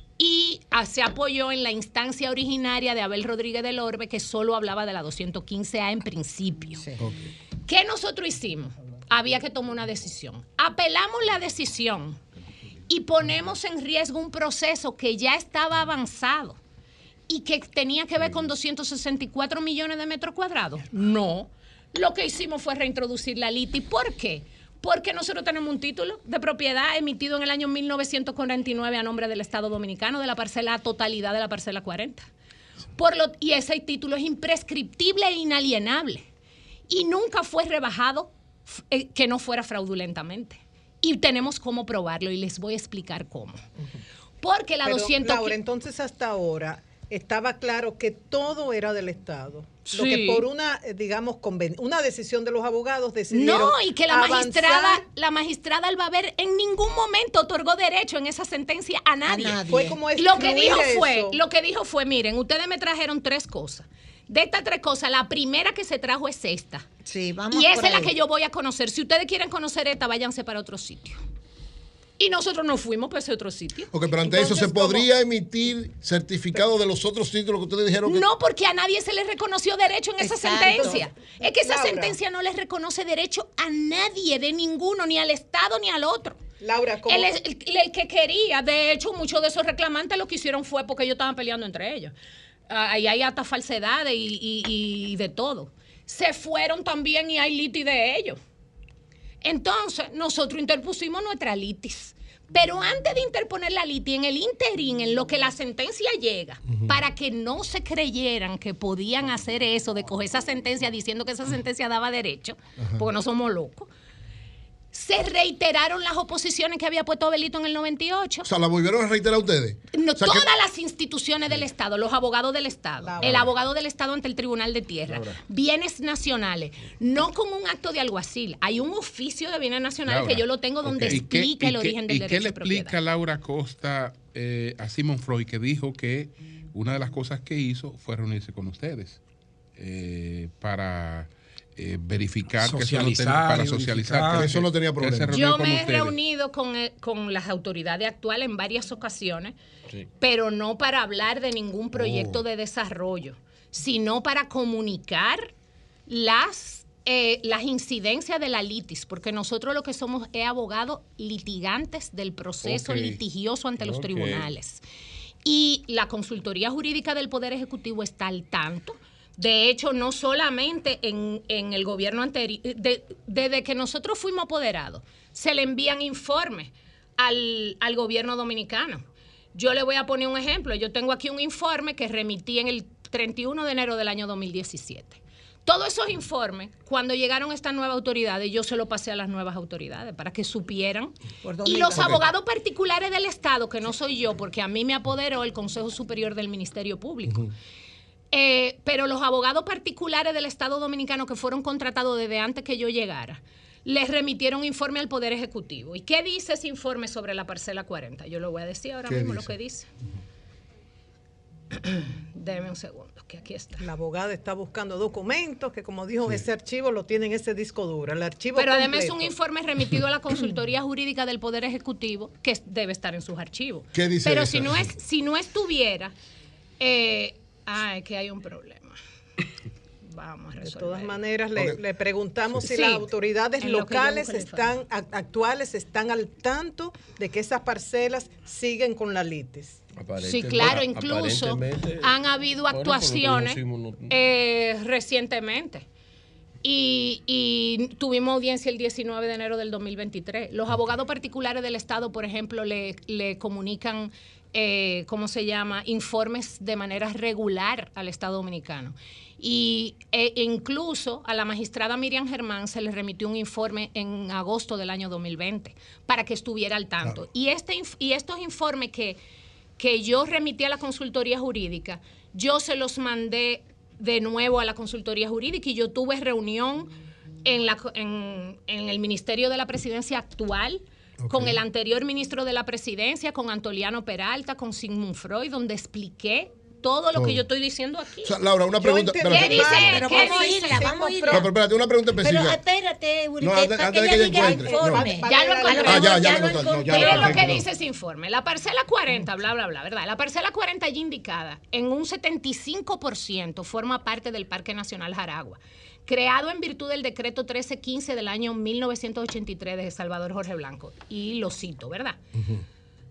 ah, se apoyó en la instancia originaria de Abel Rodríguez del Orbe, que solo hablaba de la 215A en principio. ¿Qué nosotros hicimos? Había que tomar una decisión. Apelamos la decisión y ponemos en riesgo un proceso que ya estaba avanzado y que tenía que ver con 264 millones de metros cuadrados. No. Lo que hicimos fue reintroducir la LITI. ¿Por qué? Porque nosotros tenemos un título de propiedad emitido en el año 1949 a nombre del Estado Dominicano de la parcela totalidad de la parcela 40. Por lo, y ese título es imprescriptible e inalienable. Y nunca fue rebajado eh, que no fuera fraudulentamente. Y tenemos cómo probarlo y les voy a explicar cómo. Porque la Pero, 200... Laura, entonces hasta ahora estaba claro que todo era del Estado. Lo que por una, eh, digamos, una decisión de los abogados decidieron No, y que la avanzar- magistrada, la magistrada Albaver en ningún momento otorgó derecho en esa sentencia a nadie. nadie. Fue como lo que dijo eso. fue, lo que dijo fue, miren, ustedes me trajeron tres cosas. De estas tres cosas, la primera que se trajo es esta. Sí, vamos y esa es la que yo voy a conocer. Si ustedes quieren conocer esta, váyanse para otro sitio. Y nosotros nos fuimos para ese otro sitio. Ok, pero ante eso, ¿se podría emitir certificado de los otros títulos que ustedes dijeron que No, porque a nadie se le reconoció derecho en esa sentencia. Es que esa Laura. sentencia no le reconoce derecho a nadie, de ninguno, ni al Estado ni al otro. Laura, como- El, el- el que quería, de hecho, muchos de esos reclamantes lo que hicieron fue porque ellos estaban peleando entre ellos. Ah, Ahí hay hasta falsedades y, y- y de todo. Se fueron también y hay litis de ellos. Entonces, nosotros interpusimos nuestra litis. Pero antes de interponer la litis, en el interín, en lo que la sentencia llega, para que no se creyeran que podían hacer eso, de coger esa sentencia diciendo que esa sentencia daba derecho, porque no somos locos, se reiteraron las oposiciones que había puesto Belito en el 98. O sea, la volvieron a reiterar a ustedes. No, O sea, que- todas las instituciones del Estado, los abogados del Estado, el abogado del Estado ante el Tribunal de Tierra, bienes nacionales, no con un acto de alguacil, hay un oficio de bienes nacionales Laura, que yo lo tengo donde. ¿Y qué- explica y el qué- origen del ¿Y qué derecho le de propiedad. explica Laura Costa eh, a Simon Freud que dijo que una de las cosas que hizo fue reunirse con ustedes eh, para eh, verificar que eso no tenía, para socializar que Eso no tenía problema. Yo con me he ustedes. reunido con, eh, con las autoridades actuales en varias ocasiones, Sí. pero no para hablar de ningún proyecto Oh. de desarrollo, sino para comunicar las, eh, las incidencias de la litis, porque nosotros lo que somos es abogados litigantes del proceso Ok. litigioso ante los tribunales. Y la consultoría jurídica del Poder Ejecutivo está al tanto. De hecho, no solamente en, en el gobierno anterior, desde que nosotros fuimos apoderados, se le envían informes al, al gobierno dominicano. Yo le voy a poner un ejemplo. Yo tengo aquí un informe que remití en el 31 de enero del año 2017. Todos esos informes, cuando llegaron estas nuevas autoridades, yo se lo pasé a las nuevas autoridades para que supieran. Y los abogados particulares del Estado, que no soy yo, porque a mí me apoderó el Consejo Superior del Ministerio Público. Eh, pero los abogados particulares del Estado Dominicano que fueron contratados desde antes que yo llegara, les remitieron informe al Poder Ejecutivo. ¿Y qué dice ese informe sobre la parcela 40? Yo lo voy a decir ahora ¿Qué mismo dice? lo que dice. Deme un segundo, que aquí está. La abogada está buscando documentos que, como dijo, ese archivo lo tiene en ese disco duro. El archivo Pero además es un informe remitido a la consultoría jurídica del Poder Ejecutivo que debe estar en sus archivos. ¿Qué dice Pero si no es, si no estuviera, eh, ah, es que hay un problema. Vamos a De resolver. todas maneras, le, preguamos si Sí. las autoridades lo locales están actuales están al tanto de que esas parcelas siguen con la litis. Sí, claro, incluso han habido actuaciones eh, recientemente. Y, y tuvimos audiencia el 19 de enero del 2023. Los abogados particulares del Estado, por ejemplo, le, le comunican, eh, ¿cómo se llama?, informes de manera regular al Estado Dominicano. Y e incluso a la magistrada Miriam Germán se le remitió un informe en agosto del año 2020 para que estuviera al tanto. Y, este, y estos informes que, que yo remití a la consultoría jurídica, yo se los mandé de nuevo a la consultoría jurídica y yo tuve reunión en, la, en el Ministerio de la Presidencia actual con el anterior ministro de la Presidencia, con Antoliano Peralta, con Sigmund Freud, donde expliqué todo lo Todo. que yo estoy diciendo aquí. O sea, Laura, una pregunta, Pero pero vamos ¿qué dice? irla, vamos a. No, pero espérate, una pregunta Pero específica. espérate, Uri, No, que antes- antes que de que ella encuentre. No. Ya lo Ah, encontré. ya, ya lo lo encontré. No, encontré. ya lo Miren lo encontré. que dice ese informe. La parcela 40, bla, bla, bla, ¿verdad? La parcela 40 allí indicada en un 75% forma parte del Parque Nacional Jaragua, creado en virtud del decreto 1315 del año 1983 de Salvador Jorge Blanco. Y lo cito, ¿verdad?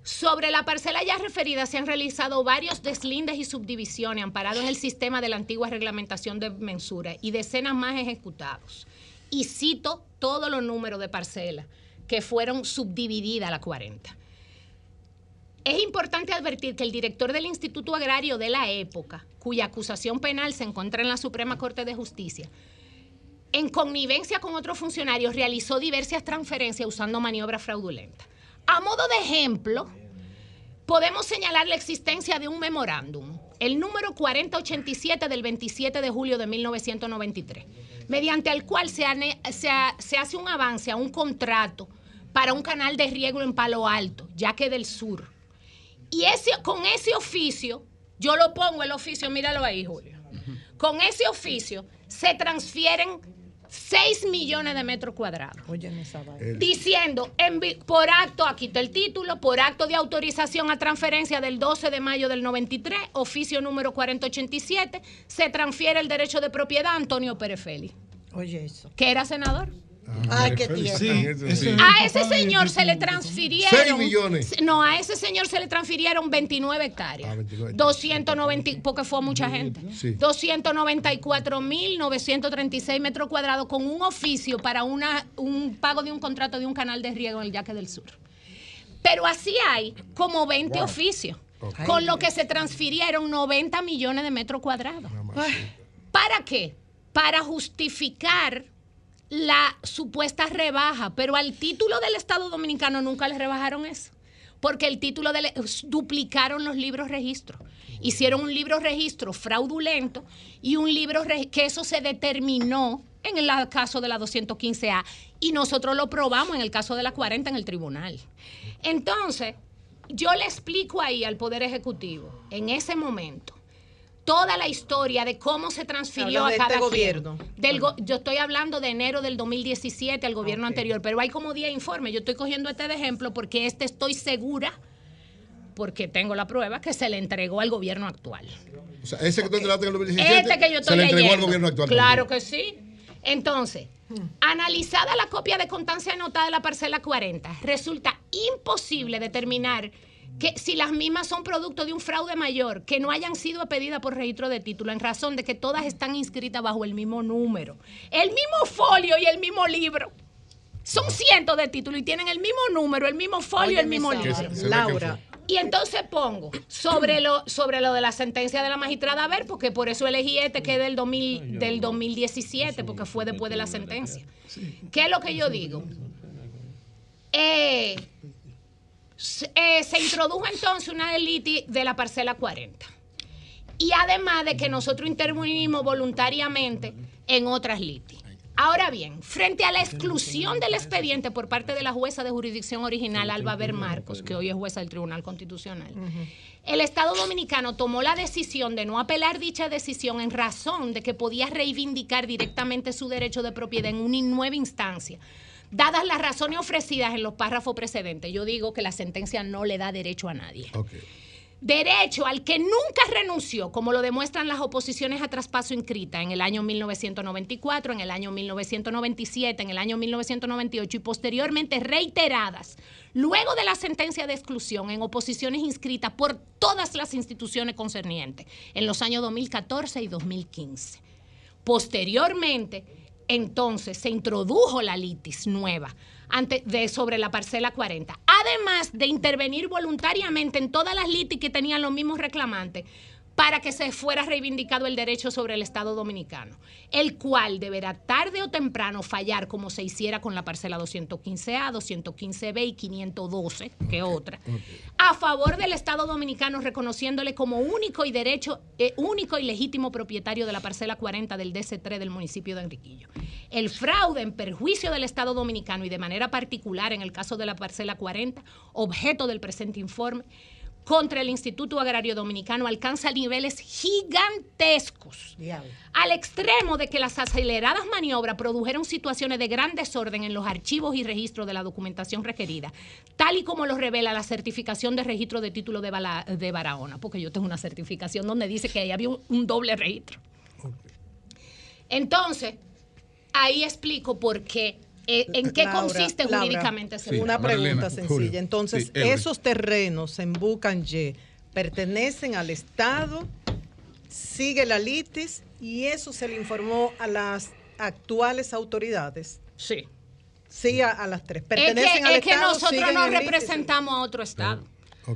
Sobre la parcela ya referida se han realizado varios deslindes y subdivisiones amparados en el sistema de la antigua reglamentación de mensura y decenas más ejecutados. Y cito todos los números de parcelas que fueron subdivididas a la 40. Es importante advertir que el director del Instituto Agrario de la época, cuya acusación penal se encuentra en la Suprema Corte de Justicia, en connivencia con otros funcionarios, realizó diversas transferencias usando maniobras fraudulentas. A modo de ejemplo, podemos señalar la existencia de un memorándum, el número 4087 del 27 de julio de 1993, mediante el cual se, hace un avance a un contrato para un canal de riego en Palo Alto, ya que del sur. Y ese, con ese oficio, yo lo pongo el oficio, míralo ahí, Julio. Con ese oficio se transfieren 6 millones de metros cuadrados diciendo en vi- por acto, aquí está el título, por acto de autorización a transferencia del 12 de mayo del 93, oficio número 4087, se transfiere el derecho de propiedad a Antonio Pérez Félix, Oye, eso. que era senador. Ay, qué tierno. Sí, ese- A ese señor se le transfirieron. Seis millones. No, a ese señor se le transfirieron 29 hectáreas. 290, porque fue mucha gente. Sí. 294.936 metros cuadrados con un oficio para una, un pago de un contrato de un canal de riego en el Yaque del Sur. Pero así hay como 20 Wow. oficios, con lo que se transfirieron 90 millones de metros cuadrados. ¿Para qué? Para justificar la supuesta rebaja, pero al título del Estado Dominicano nunca le rebajaron eso, porque el título del duplicaron los libros registros. Hicieron un libro registro fraudulento y un libro que eso se determinó en el caso de la 215A y nosotros lo probamos en el caso de la 40 en el tribunal. Entonces, yo le explico ahí al Poder Ejecutivo, en ese momento, toda la historia de cómo se transfirió a de cada este gobierno. Del go- yo estoy hablando de enero del 2017 al gobierno anterior, pero hay como 10 informes. Yo estoy cogiendo este de ejemplo porque este estoy segura, porque tengo la prueba, que se le entregó al gobierno actual. O sea, ese que tú entregaste en el 2017 Este que yo estoy se le entregó al gobierno actual. Claro que sí. Entonces, analizada la copia de constancia anotada de la parcela 40, resulta imposible determinar que si las mismas son producto de un fraude mayor, que no hayan sido pedidas por registro de título, en razón de que todas están inscritas bajo el mismo número, el mismo folio y el mismo libro. Son cientos de títulos y tienen el mismo número, el mismo folio y el mismo libro. Se- se Laura. Y entonces pongo sobre lo, sobre lo de la sentencia de la magistrada a ver, porque por eso elegí este que es del, 2000 del 2017, porque fue después de la sentencia. ¿Qué es lo que yo digo? Eh, eh, se introdujo entonces una deliti de la parcela 40. Y además de que nosotros intervinimos voluntariamente en otras litis. Ahora bien, frente a la exclusión del expediente por parte de la jueza de jurisdicción original, Alba Ver Marcos, que hoy es jueza del Tribunal Constitucional, el Estado Dominicano tomó la decisión de no apelar dicha decisión en razón de que podía reivindicar directamente su derecho de propiedad en una nueva instancia. Dadas las razones ofrecidas en los párrafos precedentes, yo digo que la sentencia no le da derecho a nadie. Derecho al que nunca renunció, como lo demuestran las oposiciones a traspaso inscritas en el año 1994, en el año 1997, en el año 1998 y posteriormente reiteradas luego de la sentencia de exclusión en oposiciones inscritas por todas las instituciones concernientes en los años 2014 y 2015. Posteriormente, entonces se introdujo la litis nueva ante, de, sobre la parcela 40. Además de intervenir voluntariamente en todas las litis que tenían los mismos reclamantes para que se fuera reivindicado el derecho sobre el Estado dominicano, el cual deberá tarde o temprano fallar como se hiciera con la parcela 215A, 215B y 512, que otra, a favor del Estado dominicano reconociéndole como único y derecho, eh, único y legítimo propietario de la parcela 40 del DC3 del municipio de Enriquillo. El fraude en perjuicio del Estado dominicano y de manera particular en el caso de la parcela 40, objeto del presente informe, contra el Instituto Agrario Dominicano alcanza niveles gigantescos, al extremo de que las aceleradas maniobras produjeron situaciones de gran desorden en los archivos y registros de la documentación requerida, tal y como lo revela la certificación de registro de título de, Bala- de Barahona, porque yo tengo una certificación donde dice que ahí había un, un doble registro. Entonces, ahí explico por qué, en qué Laura, consiste Laura, jurídicamente ese Una problema. pregunta sencilla. Entonces, Sí, esos terrenos en Bucanje pertenecen al Estado, sigue la litis y eso se le informó a las actuales autoridades. Sí. Sí, a, a las tres. Es Pertenecen que, al es que Estado. nosotros no litis. representamos a otro Estado.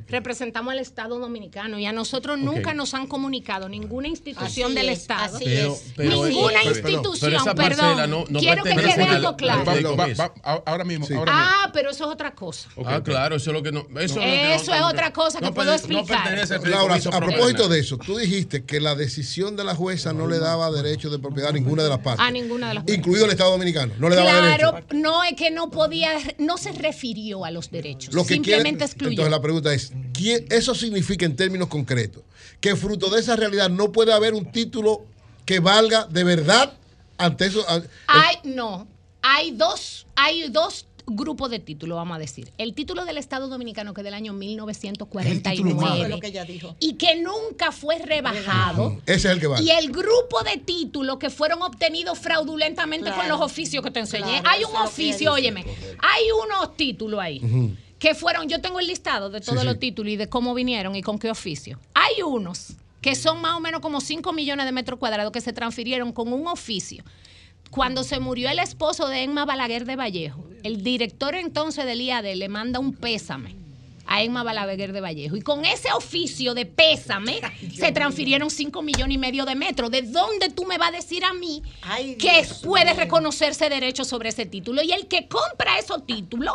Representamos al Estado dominicano y a nosotros nunca nos han comunicado ninguna institución Así del es, Estado. así Pero, pero, ninguna pero- institución, perdón. parcela no, no Quiero que quede al- algo al claro. fideicomiso. Va- va- ahora mismo, ahora mismo. Ah, pero eso es otra cosa. Ah, claro, eso es lo que no. Eso, es Eso otra cosa que puedo explicar. Laura, a propósito de eso, tú dijiste que la decisión de la jueza no le daba derecho de propiedad a ninguna de las partes, A ninguna de las incluido el Estado Dominicano. No le daba Claro, derecho. no es que no podía, no se refirió a los derechos. Lo que simplemente quiere- excluyó. Entonces la pregunta es, ¿quién- ¿eso significa en términos concretos que fruto de esa realidad no puede haber un título que valga de verdad ante eso? a- Hay, no, hay dos, hay dos grupos de títulos, vamos a decir. El título del Estado Dominicano, que es del año 1949. Fue lo que ella dijo. Y que nunca fue rebajado. Ese es el que vale. Y el grupo de títulos que fueron obtenidos fraudulentamente con los oficios que te enseñé. Claro, hay un oficio, óyeme, hay unos títulos ahí. Que fueron, yo tengo el listado de todos Sí, los sí. títulos y de cómo vinieron y con qué oficio. Hay unos que son más o menos como 5 millones de metros cuadrados que se transfirieron con un oficio. Cuando se murió el esposo de Emma Balaguer de Vallejo, el director entonces del IAD le manda un pésame a Emma Balaguer de Vallejo. Y con ese oficio de pésame se transfirieron 5 millones y medio de metros. ¿De dónde tú me vas a decir a mí que Dios puede reconocerse derecho sobre ese título? Y el que compra esos títulos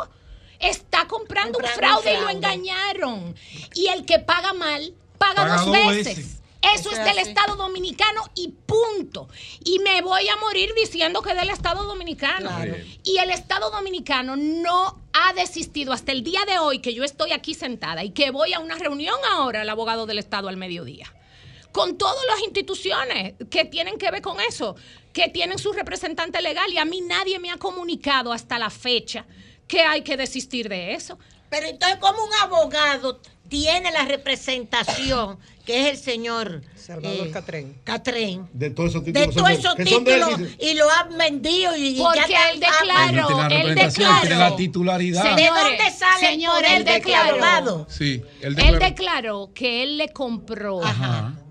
está comprando un Comprando un fraude y lo engañaron. Y el que paga mal, paga, Paga dos dos veces. veces. Eso es es del. Estado Dominicano y punto. Y me voy a morir diciendo que es del Estado Dominicano. Claro. Y el Estado Dominicano no ha desistido hasta el día de hoy que yo estoy aquí sentada y que voy a una reunión ahora, el abogado del Estado al mediodía con todas las instituciones que tienen que ver con eso, que tienen su representante legal y a mí nadie me ha comunicado hasta la fecha que hay que desistir de eso. Pero entonces, como un abogado tiene la representación, que es el señor Salvador eh, Catrén. Catrén, De todos esos de títulos. todos son esos de él, títulos y lo han vendido y, y Porque ya él declaró, él declaró. la titularidad. ¿De Señores, dónde sale señor, él de declaró. abogado? Sí, él Él declaró. declaró que él le compró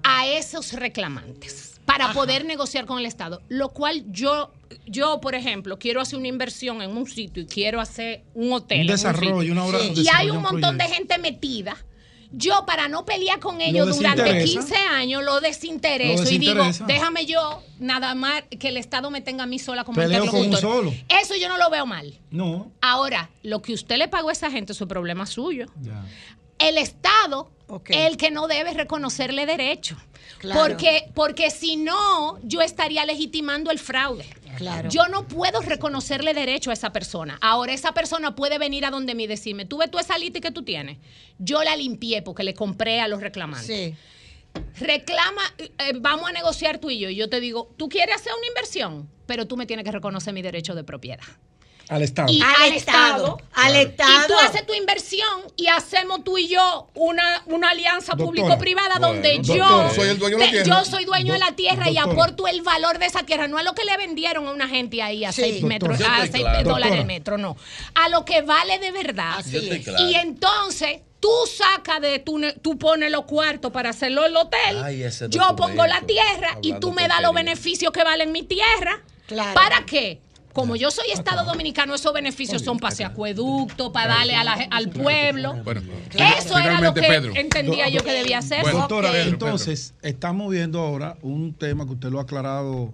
a esos reclamantes para poder negociar con el Estado, lo cual yo, yo, por ejemplo, quiero hacer una inversión en un sitio y quiero hacer un hotel. Un desarrollo, una obra de Y hay un montón de gente metida. Yo, para no pelear con ellos durante desinteresa. 15 años, lo desintereso Lo y digo, déjame yo nada más que el Estado me tenga a mí sola como interlocutor. solo. Eso yo no lo veo mal. No. Ahora, lo que usted le pagó a esa gente, su problema suyo. Ya. El Estado el que no debe reconocerle derecho. Claro. Porque, porque si no, yo estaría legitimando el fraude. Claro. Yo no puedo reconocerle derecho a esa persona. Ahora, esa persona puede venir a donde mí y decirme, tú ves tú esa liti que tú tienes. Yo la limpié porque le compré a los reclamantes. Sí. Reclama, eh, eh, vamos a negociar tú y yo. Y yo te digo, tú quieres hacer una inversión, pero tú me tienes que reconocer mi derecho de propiedad Al Estado. y Al al, Estado, al Estado. Y tú haces tu inversión y hacemos tú y yo una, una alianza público-privada bueno, donde yo, soy el dueño de la tierra. yo soy dueño de la tierra y aporto el valor de esa tierra. No es lo que le vendieron a una gente ahí a Sí. 6 metros, a seis claro. dólares el metro, no. A lo que vale de verdad. Así Yo estoy es. claro. Y entonces tú sacas de tu, tú pones los cuartos para hacerlo el hotel. Ay, yo pongo la tierra y tú me das los beneficios que valen mi tierra. Claro. ¿Para qué? Como yo soy Estado Dominicano, esos beneficios son para hacer acueducto, para darle a la- al pueblo. Bueno, Eso era lo que Pedro. entendía yo que debía hacer. Bueno, Doctora, entonces, estamos viendo ahora un tema que usted lo ha aclarado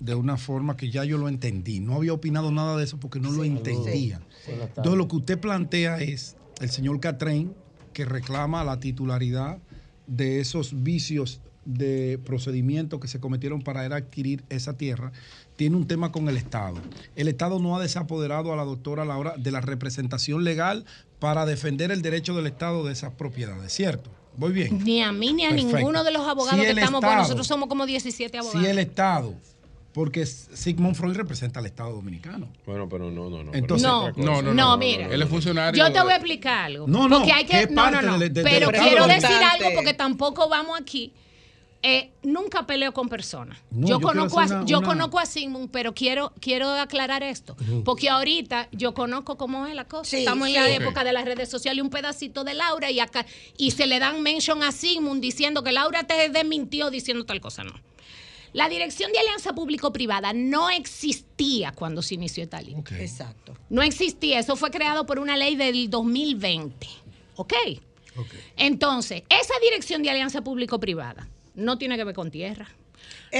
de una forma que ya yo lo entendí. No había opinado nada de eso porque no lo entendía. Entonces, lo que usted plantea es el señor Catrén que reclama la titularidad de esos vicios de procedimiento que se cometieron para él adquirir esa tierra, tiene un tema con el Estado. El Estado no ha desapoderado a la doctora a la hora de la representación legal para defender el derecho del Estado de esas propiedades, ¿cierto? Voy bien. Ni a mí ni a ninguno de los abogados que estamos, Estado, bueno, nosotros somos como 17 abogados. Si el Estado porque Sigmund Freud representa al Estado dominicano. Bueno, pero no, no, no. Entonces, no, no, no, mira. Él es funcionario. Yo te voy a explicar algo. No, no. Porque hay que. No, no, no. pero quiero decir algo porque tampoco vamos aquí eh, nunca peleo con personas. Yo, conozco a, yo conozco a Sigmund, pero quiero, quiero aclarar esto. Porque ahorita yo conozco cómo es la cosa. Sí, Estamos en la época de las redes sociales, un pedacito de Laura y acá, y se le dan mention a Sigmund diciendo que Laura te desmintió diciendo tal cosa. No. La dirección de alianza público-privada no existía cuando se inició esta ley. Exacto. No existía. Eso fue creado por una ley del 2020. ¿Ok? Entonces, esa dirección de alianza público-privada no tiene que ver con tierra.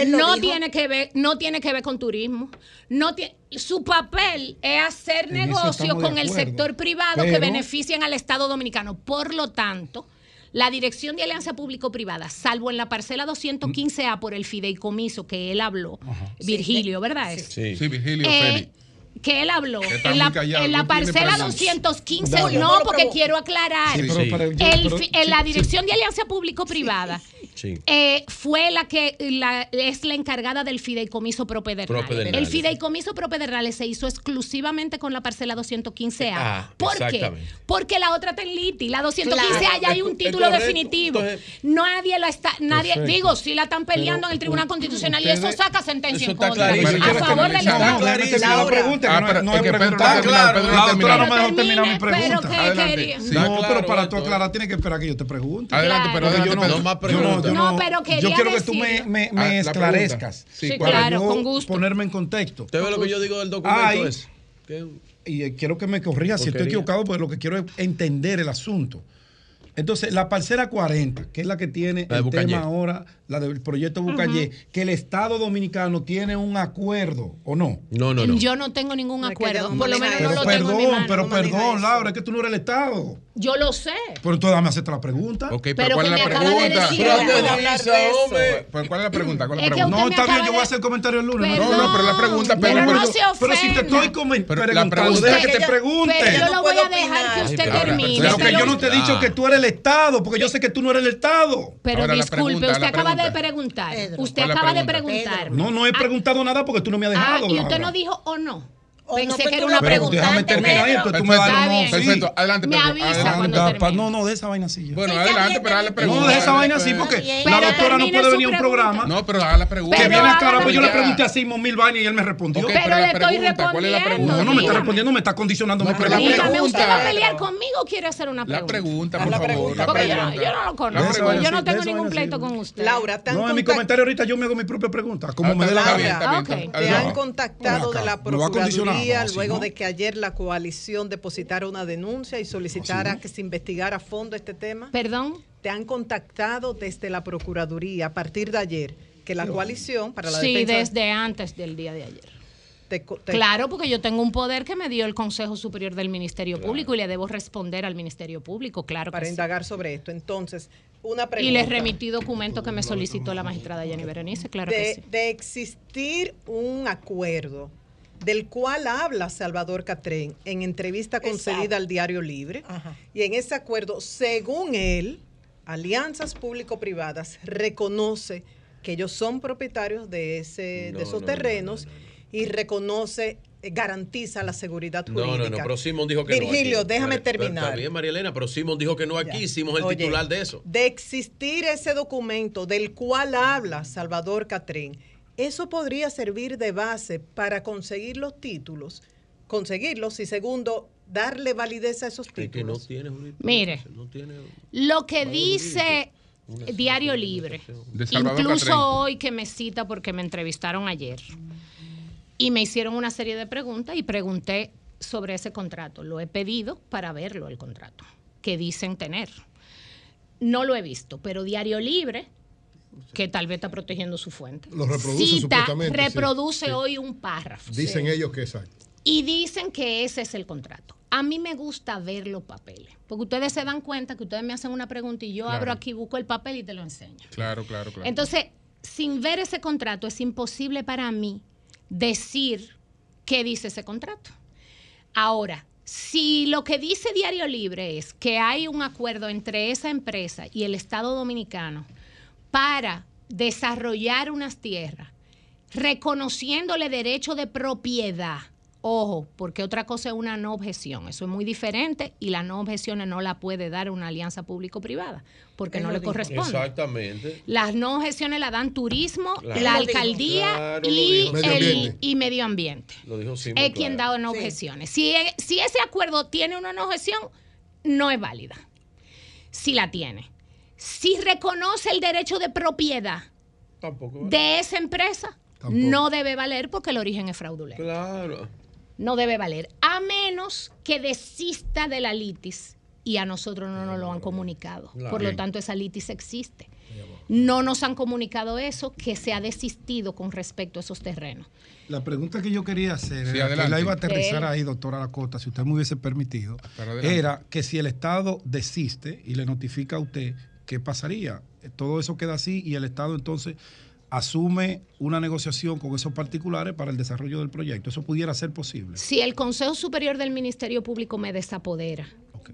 No tiene que ver, no tiene que ver con turismo. No tiene, su papel es hacer negocios con el sector privado que beneficien al Estado dominicano. Por lo tanto, la Dirección de Alianza Público-Privada, salvo en la parcela 215A por el fideicomiso que él habló, Virgilio, ¿verdad? Sí, sí. Virgilio eh, que él habló en la, parcela 215, no, porque quiero aclarar, sí, en la dirección de alianza público-privada, sí. eh, fue la que la, es la encargada del fideicomiso propedernal. El fideicomiso propedernal se hizo exclusivamente con la parcela 215A. Ah, ¿Por qué? Porque la otra está en liti. La 215A claro. ya hay un título entonces, definitivo. Entonces, nadie la está, nadie, perfecto. digo, si la están peleando Pero, en el Tribunal uh, Constitucional ustedes, y eso saca sentencia eso en contra. A favor del Estado. La pregunta, ah, que no, no, es que claro, Pedro no, no me dejó terminar mi pregunta. Pero no, pero para tú aclarar, tienes que esperar que yo te pregunte. Adelante, pero yo no, no, pero quería Yo quiero que tú me, me, me ah, esclarezcas. Sí, claro, yo con gusto. ponerme en contexto. ¿Usted ve lo que yo digo del documento Ay. Y eh, quiero que me corrija si estoy equivocado, porque lo que quiero es entender el asunto. Entonces, la parcera 40, que es la que tiene el tema ahora la del proyecto Bucallé, que el Estado Dominicano tiene un acuerdo, ¿o no? No, no, no. Yo no tengo ningún acuerdo. Por lo menos pero no lo perdón, tengo en mi mano, Pero perdón, Laura, es que tú no eres el Estado. Yo lo sé. Pero tú dame hacerte la pregunta. Ok, pero, ¿cuál es la pregunta? Pero, ¿cuál es la pregunta? ¿Cuál es la pregunta? No, está bien, yo voy a hacer el comentario el lunes. No, no, pero la pregunta, pero, pero, no se pero si te estoy comentando, deja que te pregunte. Yo lo voy a dejar que usted termine. Pero que yo no te he dicho que tú eres el Estado, porque yo sé que tú no eres el Estado. Pero disculpe, usted acaba de preguntar. Usted acaba de preguntar. No, no he ah, preguntado nada porque tú no me has dejado. Ah, ¿Y usted no dijo o no? Pensé no, que pues, era una pregunta. Déjame terminar esto, tú me vas a Perfecto, adelante, me perfecto. Adelante, pa, no, no, de esa vaina así. Ya. Bueno, sí, adelante, pero haz la pregunta. No, de esa vaina así, porque la doctora no puede venir a un programa. No, pero haga la pregunta. Que viene acá, pues yo le pregunté a Simón mil vainas y él me respondió. Okay, pero, pero, le estoy pregunta, respondiendo. ¿Cuál es la pregunta? No, no me está respondiendo, me está condicionando mi pregunta. ¿usted va a pelear conmigo o quiere hacer una pregunta? La pregunta, por favor. Porque yo no lo conozco. Yo no tengo ningún pleito con usted. Laura, tan No, en mi comentario ahorita yo me hago mi propia pregunta, como ah, me dé la gana. Te han contactado de la procuraduría luego de que ayer la coalición depositara una denuncia y solicitara ah, que se investigara a fondo este tema. Perdón. Te han contactado desde la Procuraduría a partir de ayer, que la coalición para la sí, defensa... Sí, desde antes del día de ayer. Claro, porque yo tengo un poder que me dio el Consejo Superior del Ministerio. Público y le debo responder al Ministerio Público, claro. Para indagar sobre esto. Entonces, una pregunta. Y les remití documentos que me solicitó la magistrada Jenny Berenice, claro que sí. De existir un acuerdo del cual habla Salvador Catrén en entrevista concedida al Diario Libre. Ajá. Y en ese acuerdo, según él, alianzas público-privadas reconoce que ellos son propietarios de, ese, de esos terrenos y reconoce eh, garantiza la seguridad jurídica. No, no, no, pero Simon dijo que Virgilio, no. Virgilio, déjame terminar. Está bien, María Elena, pero Simón dijo que no aquí, hicimos el titular de eso. De existir ese documento del cual habla Salvador Catrín, eso podría servir de base para conseguir los títulos, conseguirlos y segundo, darle validez a esos títulos. No tiene Mire, lo que dice Diario Libre, incluso hoy que me cita porque me entrevistaron ayer y me hicieron una serie de preguntas y pregunté sobre ese contrato. Lo he pedido para verlo el contrato que dicen tener. No lo he visto, pero Diario Libre que tal vez está protegiendo su fuente. Lo reproduce Cita, supuestamente, reproduce hoy un párrafo. Dicen ellos que exacto. Y dicen que ese es el contrato. A mí me gusta ver los papeles, porque ustedes se dan cuenta que ustedes me hacen una pregunta y yo claro. abro aquí, busco el papel y te lo enseño. Claro, claro, claro. Entonces, sin ver ese contrato es imposible para mí decir qué dice ese contrato. Ahora, si lo que dice Diario Libre es que hay un acuerdo entre esa empresa y el Estado Dominicano, para desarrollar unas tierras, reconociéndole derecho de propiedad. Ojo, porque otra cosa es una no objeción. Eso es muy diferente y las no objeciones no la puede dar una alianza público-privada porque Él no le dijo. corresponde. Exactamente. Las no objeciones la dan turismo, Claro. la alcaldía Claro, y. Medio el- ambiente. y medio ambiente. Lo dijo es quien claro. da no objeciones. Si, e- si ese acuerdo tiene una no objeción, no es válida. Si la tiene. Si reconoce el derecho de propiedad Tampoco. de esa empresa, no debe valer porque el origen es fraudulento. Claro. No debe valer. A menos que desista de la litis y a nosotros no nos lo han comunicado. Claro. Por lo tanto, esa litis existe. No nos han comunicado eso, que se ha desistido con respecto a esos terrenos. La pregunta que yo quería hacer, Sí, era, que la iba a aterrizar ahí, doctora Lacota, si usted me hubiese permitido, era que si el Estado desiste y le notifica a usted, ¿qué pasaría? Todo eso queda así y el Estado entonces asume una negociación con esos particulares para el desarrollo del proyecto. ¿Eso pudiera ser posible? Si el Consejo Superior del Ministerio Público me desapodera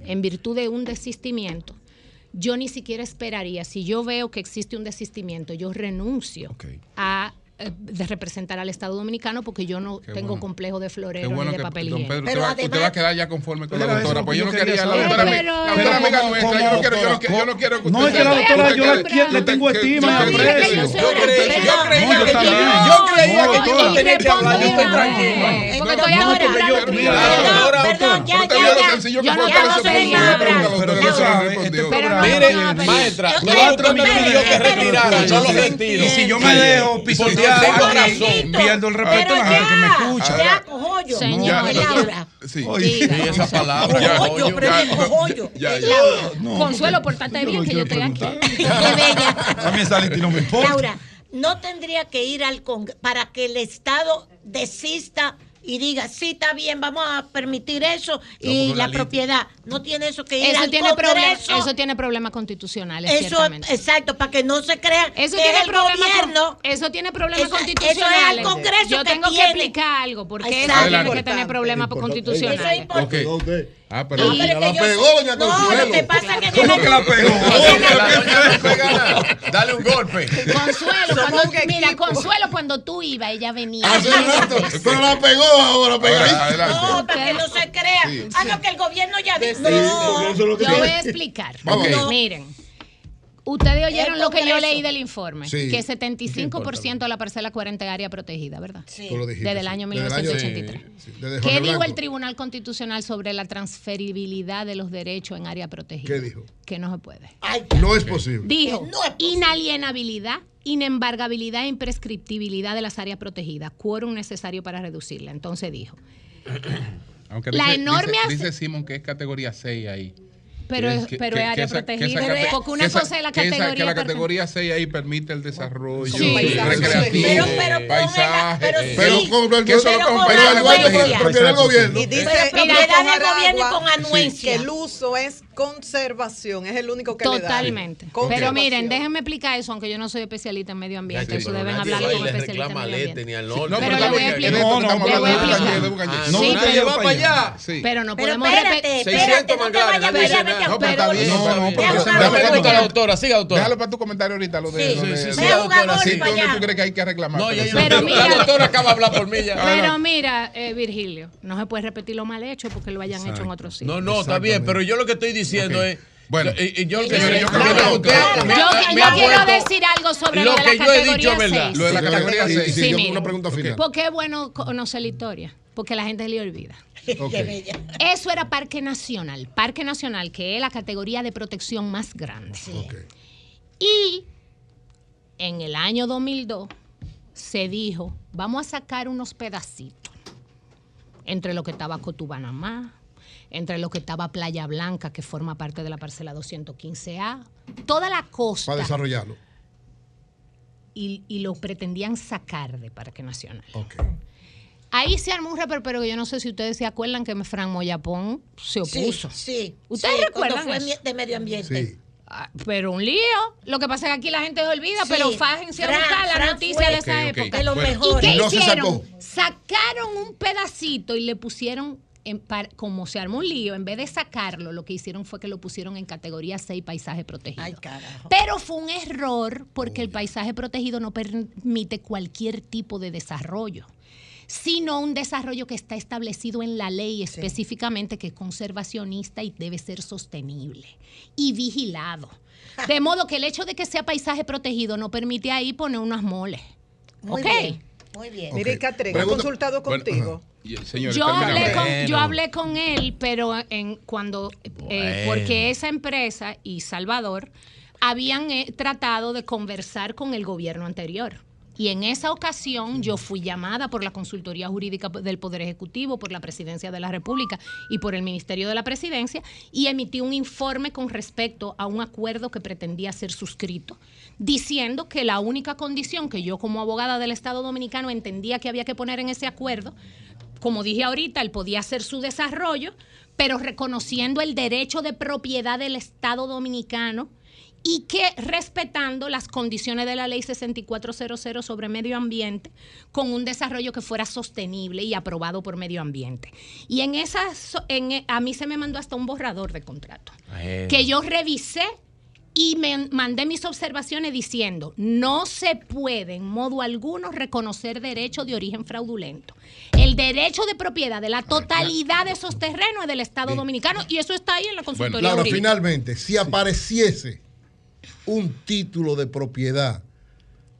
en virtud de un desistimiento, yo ni siquiera esperaría, si yo veo que existe un desistimiento, yo renuncio a de representar al Estado Dominicano porque yo no Qué tengo bueno. complejo de florero bueno ni de papel don higiénico. Pedro, usted, va, usted va a quedar ya conforme con la doctora. Pues yo no quería la doctora, Pero- mi- pero- la doctora amiga como- nuestra. Yo no quiero, yo no doctora, quiero, yo no quiero que No, usted es que la se- doctora, usted yo la que- quiero- le usted tengo que- estima y usted que- aprecio. Yo Yo creía- creía- yo creía No, que también. yo- creía No, que yo doctora. tenía que hablar. Yo estoy tranquilo. Porque No, estoy no, ahora yo- Perdón, ya, ya, ya. no no este programa Mire, maestra, no me pidió que retirara, yo lo retiro. Y si yo me dejo pisotear, tengo razón. pierdo el respeto a la gente que me escucha. Ya, cojollo. Señor, Laura. Sí. Y esa palabra, Ya, Cojollo, de cojollo. Ya, ya. Laura. No, Consuelo, portate bien que yo estoy aquí. Qué bella. A mí esa lista no me importa. Laura, no tendría que ir al Congreso para que el Estado desista y diga, sí, está bien, vamos a permitir eso y la propiedad. No tiene eso que ir Eso al tiene, problema, Congreso. eso tiene problemas constitucionales, Eso, ciertamente. exacto, para que no se crea Eso que tiene es el problemas gobierno. con- eso tiene problemas Eso- eso es al constitucionales. Congreso Yo que tengo que tiene. explicar algo porque eso Exacto. tiene que tener problemas Eso es constitucionales. importante. Ok. Ah, pero No, pero es que yo- No, lo que pasa es que ¿Cómo que la pegó? La doña no. Dale un golpe. Consuelo, cuando, mira, Consuelo, cuando tú ibas, ella venía. Hace rato, pero la pegó ahora, pegadita. No, para que no se crea. Sí. Ah, no, que el gobierno ya lo que Yo voy a explicar. Miren, ustedes oyeron lo que yo leí del informe, Sí. que 75% de la parcela 40 es área protegida, ¿verdad? Sí. Tú lo dijiste, Desde el sí. año Desde el año- 1983. sí, desde ¿Qué dijo el. Tribunal Constitucional sobre la transferibilidad de los derechos en área protegida? ¿Qué dijo? Que no se puede. Ay, No es posible. Dijo, Que no es posible. inalienabilidad, inembargabilidad e imprescriptibilidad de las áreas protegidas, quórum necesario para reducirla. Entonces dijo, Aunque La dice, enorme dice, dice Simón que es categoría 6 ahí. Pero, Que- es, que- pero que- es área que esa- que protegida. esa porque una que esa- cosa es la que esa- categoría. Que la categoría 6 ahí permite el desarrollo Sí. recreativo, Pero- pero paisaje. pero eh, Pero Sí, con el que eso lo pero con con pero el propiedad del gobierno. Y dice, Pero y propiedad dice del gobierno con que anuencia. el uso es conservación, es el único que le da. Totalmente. Conservación. Pero miren, déjenme explicar eso, aunque yo no soy especialista en medio ambiente. Eso deben hablarlo con especialistas en medio ambiente. ni al No. Pero está le voy a bien, explicar. que estamos Le voy a explicar. No, no, pero- usted va para allá. Pero no Pero podemos repetir. espérate, 600 no no pero está pero- bien. No, no, Déjalo para déjalo para la doctora, siga doctora. Déjalo para tu comentario ahorita, lo de, Sí, sí, sí, lo sí, doctora, Sí, para ¿dónde allá. tú crees que hay que reclamar? No, ya yo Pero la mira- doctora acaba de hablar por mí ya. Pero mira, eh, Virgilio, no se puede repetir lo mal hecho porque lo hayan hecho en otros sitios. No, no, está bien, pero yo lo que estoy diciendo es. Bueno. y- y yo, yo- yo yo- usted Yo, me- yo me quiero decir algo sobre lo lo, de que la yo he categoría dicho, ¿verdad? 6. Lo de la categoría Sí, 6. sí, Sí, yo mira. una pregunta final. Porque es bueno conocer la historia, porque la gente se le olvida. Eso era Parque Nacional. Parque Nacional, que es la categoría de protección más grande. Y en el año 2002 se dijo, vamos a sacar unos pedacitos entre lo que estaba Cotubanamá, entre lo que estaba Playa Blanca, que forma parte de la parcela 215A, toda la costa. Para desarrollarlo. Y, y lo pretendían sacar de Parque Nacional. Ok. Ahí se armó un reperpero que yo no sé si ustedes se acuerdan que Fran Moyapón se Sí, opuso. sí. ¿Ustedes sí, recuerdan fue eso? mi- de medio ambiente. Sí. Ah, Pero un lío. Lo que pasa es que aquí la gente se olvida, Sí. pero fájense a buscar la Fran noticia fue de esa época. De los Bueno, mejores. ¿Y qué no se hicieron? sacó. Sacaron un pedacito y le pusieron en par- como se armó un lío, en vez de sacarlo, lo que hicieron fue que lo pusieron en categoría 6 paisaje protegido. Pero fue un error porque el paisaje protegido no permite cualquier tipo de desarrollo sino un desarrollo que está establecido en la ley específicamente que es conservacionista y debe ser sostenible y vigilado. De modo que el hecho de que sea paisaje protegido no permite ahí poner unas moles. Muy ¿Ok? bien, muy bien. Mire, Catherine, ¿ha consultado contigo? Señor, Yo hablé, con, yo hablé con él, pero en cuando eh, porque esa empresa y Salvador habían eh, tratado de conversar con el gobierno anterior. Y en esa ocasión yo fui llamada por la Consultoría Jurídica del Poder Ejecutivo, por la Presidencia de la República y por el Ministerio de la Presidencia y emití un informe con respecto a un acuerdo que pretendía ser suscrito, diciendo que la única condición que yo como abogada del Estado Dominicano entendía que había que poner en ese acuerdo como dije ahorita, él podía hacer su desarrollo, pero reconociendo el derecho de propiedad del Estado dominicano y que respetando las condiciones de la ley 6400 sobre medio ambiente con un desarrollo que fuera sostenible y aprobado por medio ambiente. Y en esa so- en, a mí se me mandó hasta un borrador de contrato que yo revisé y me mandé mis observaciones diciendo, no se puede en modo alguno reconocer derecho de origen fraudulento. El derecho de propiedad de la totalidad de esos terrenos es del Estado Dominicano y eso está ahí en la consultoría Laura, jurídica. finalmente, si apareciese un título de propiedad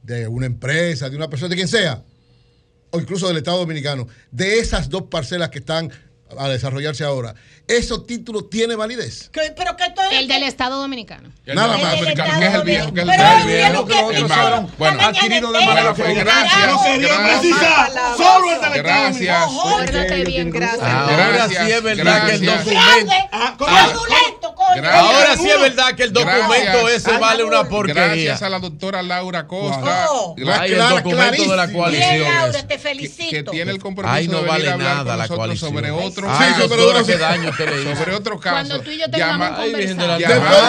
de una empresa, de una persona, de quien sea, o incluso del Estado Dominicano, de esas dos parcelas que están a desarrollarse ahora, ¿esos títulos tienen validez? pero que esto El del Estado Dominicano. Nada más. ¿Qué es el viejo? ¿Qué es el Pero viejo? el viejo que El malo. Bueno, adquirido de manera fue. Gracias. Gracias. quería precisar, solo el del Estado Gracias. Pórtate bien, gracias. Ahora sí es verdad que el Gracias. documento. Fraudulento, coño. Ahora sí es verdad que el documento Gracias. ese vale una porquería. Gracias a la doctora Laura Costa. Oh. La- Ay, el documento de la Bien, coalición. Laura, ese. te que, felicito. que tiene el compromiso Ay, no de venir vale a hablar nada con la nosotros coalición. sobre otro Ay, caso, doctora, qué daño usted le hizo. sobre otro caso. Cuando tú y yo Llama-. Ay, llamado,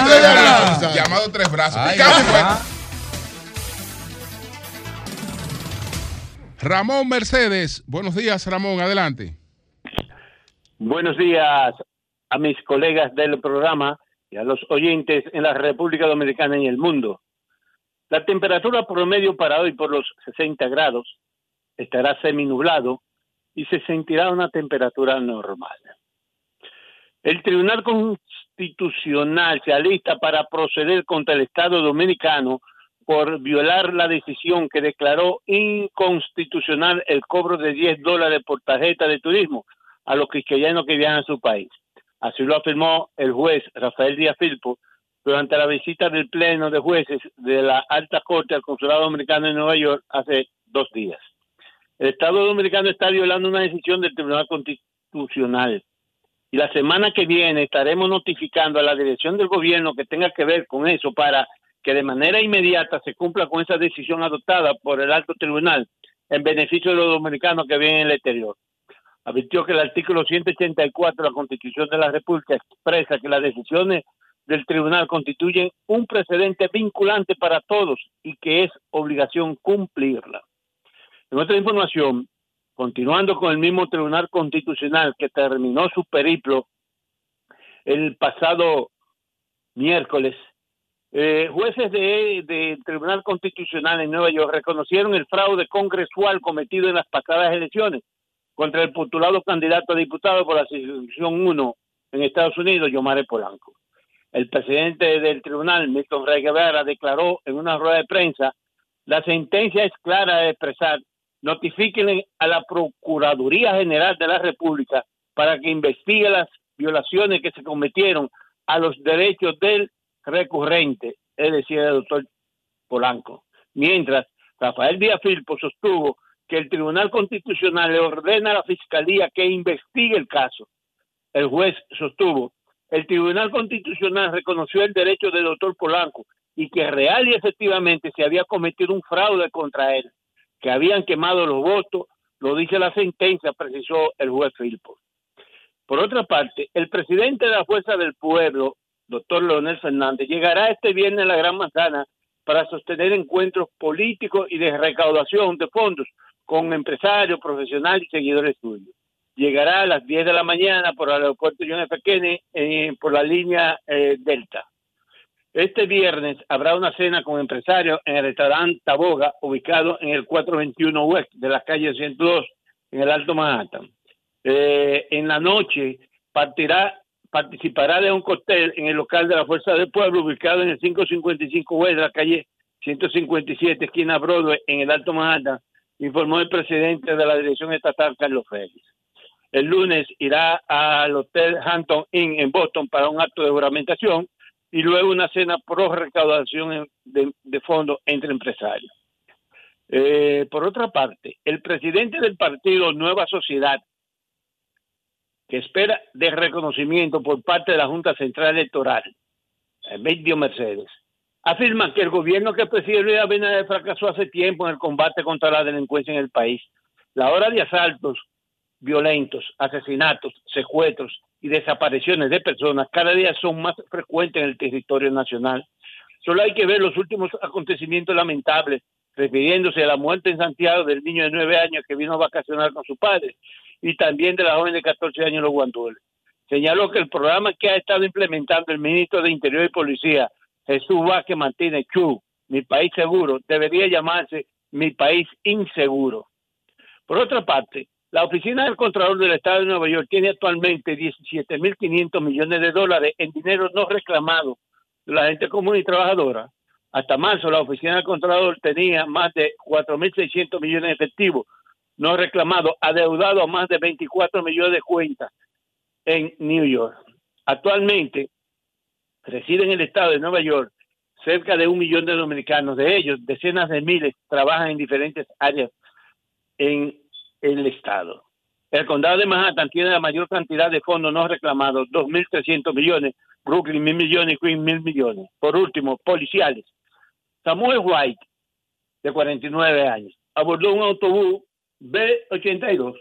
tres brazos, llamado tres brazos. Ay, ¿Qué caso verdad. fue? Ramón Mercedes, buenos días Ramón, adelante. Buenos días a mis colegas del programa y a los oyentes en la República Dominicana y el mundo. La temperatura promedio para hoy por los 60 grados estará seminublado y se sentirá una temperatura normal. El Tribunal Constitucional se alista para proceder contra el Estado Dominicano por violar la decisión que declaró inconstitucional el cobro de 10 dólares por tarjeta de turismo a los quisqueyanos que viajan a su país. Así lo afirmó el juez Rafael Díaz Filpo durante la visita del Pleno de Jueces de la Alta Corte al Consulado Dominicano en Nueva York hace dos días. El Estado Dominicano está violando una decisión del Tribunal Constitucional y la semana que viene estaremos notificando a la dirección del gobierno que tenga que ver con eso para que de manera inmediata se cumpla con esa decisión adoptada por el alto tribunal en beneficio de los dominicanos que viven en el exterior. Advirtió que el artículo 184 de la Constitución de la República expresa que las decisiones del tribunal constituyen un precedente vinculante para todos y que es obligación cumplirla. En otra información, continuando con el mismo Tribunal Constitucional que terminó su periplo el pasado miércoles, eh, jueces del de Tribunal Constitucional en Nueva York reconocieron el fraude congresual cometido en las pasadas elecciones contra el postulado candidato a diputado por la sección 1 en Estados Unidos, Yomare Polanco. El presidente del tribunal, Milton Rey Guevara, declaró en una rueda de prensa, la sentencia es clara de expresar, notifiquen a la Procuraduría General de la República para que investigue las violaciones que se cometieron a los derechos del recurrente, es decir, el doctor Polanco. Mientras, Rafael Díaz Filpo sostuvo que el Tribunal Constitucional le ordena a la Fiscalía que investigue el caso. El juez sostuvo, el Tribunal Constitucional reconoció el derecho del doctor Polanco y que real y efectivamente se había cometido un fraude contra él, que habían quemado los votos, lo dice la sentencia, precisó el juez Filpo. Por otra parte, el presidente de la Fuerza del Pueblo, doctor Leonel Fernández, llegará este viernes a la Gran Manzana para sostener encuentros políticos y de recaudación de fondos con empresarios, profesionales y seguidores suyos. llegará a las 10 de la mañana por el aeropuerto John F. Kennedy eh, por la línea eh, Delta. Este viernes habrá una cena con empresarios en el restaurante Taboga, ubicado en el 421 West de la calle 102, en el Alto Manhattan. Eh, en la noche participará de un cóctel en el local de la Fuerza del Pueblo, ubicado en el 555 West de la calle 157, esquina Broadway, en el Alto Manhattan, informó el presidente de la Dirección Estatal, Carlos Félix. El lunes irá al Hotel Hampton Inn en Boston para un acto de juramentación y luego una cena pro recaudación de, fondos entre empresarios. Eh, por otra parte, el presidente del partido Nueva Sociedad, que espera de reconocimiento por parte de la Junta Central Electoral, Medio Mercedes, afirma que el gobierno que preside Luis Abinader fracasó hace tiempo en el combate contra la delincuencia en el país. La hora de asaltos violentos, asesinatos, secuestros y desapariciones de personas cada día son más frecuentes en el territorio nacional. Solo hay que ver los últimos acontecimientos lamentables, refiriéndose a la muerte en Santiago del niño de nueve años que vino a vacacionar con su padre y también de la joven de 14 años en los Guandules. Señaló que el programa que ha estado implementando el ministro de Interior y Policía, Jesús Vázquez Martínez Chu, Mi País Seguro, debería llamarse Mi País Inseguro. Por otra parte, la Oficina del Contralor del Estado de Nueva York tiene actualmente 17.500 millones de dólares en dinero no reclamado de la gente común y trabajadora. Hasta marzo, la Oficina del Contralor tenía más de 4.600 millones de efectivos no reclamados, adeudado a más de 24 millones de cuentas en New York. Actualmente reside en el estado de Nueva York cerca de un millón de dominicanos. De ellos, decenas de miles trabajan en diferentes áreas en el estado. El condado de Manhattan tiene la mayor cantidad de fondos no reclamados, 2.300 millones, Brooklyn 1.000 millones, Queens 1.000 millones. Por último, policiales. Samuel White, de 49 años, abordó un autobús B82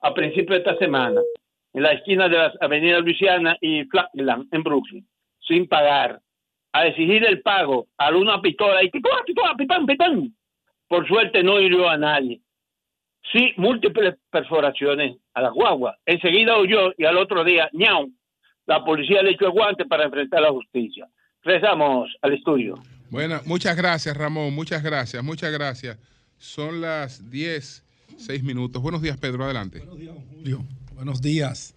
a principios de esta semana en la esquina de las avenidas Luisiana y Flatland en Brooklyn, sin pagar, a exigir el pago a una pistola y pistola, pitán, pitán. Por suerte no hirió a nadie. Sí, múltiples perforaciones a la guagua. Enseguida huyó y al otro día, ñau, la policía le echó el guante para enfrentar la justicia. Rezamos al estudio. Bueno, muchas gracias, Ramón. Muchas gracias, muchas gracias. Son las 10, 6 minutos. Buenos días, Pedro. Adelante. Julio, buenos días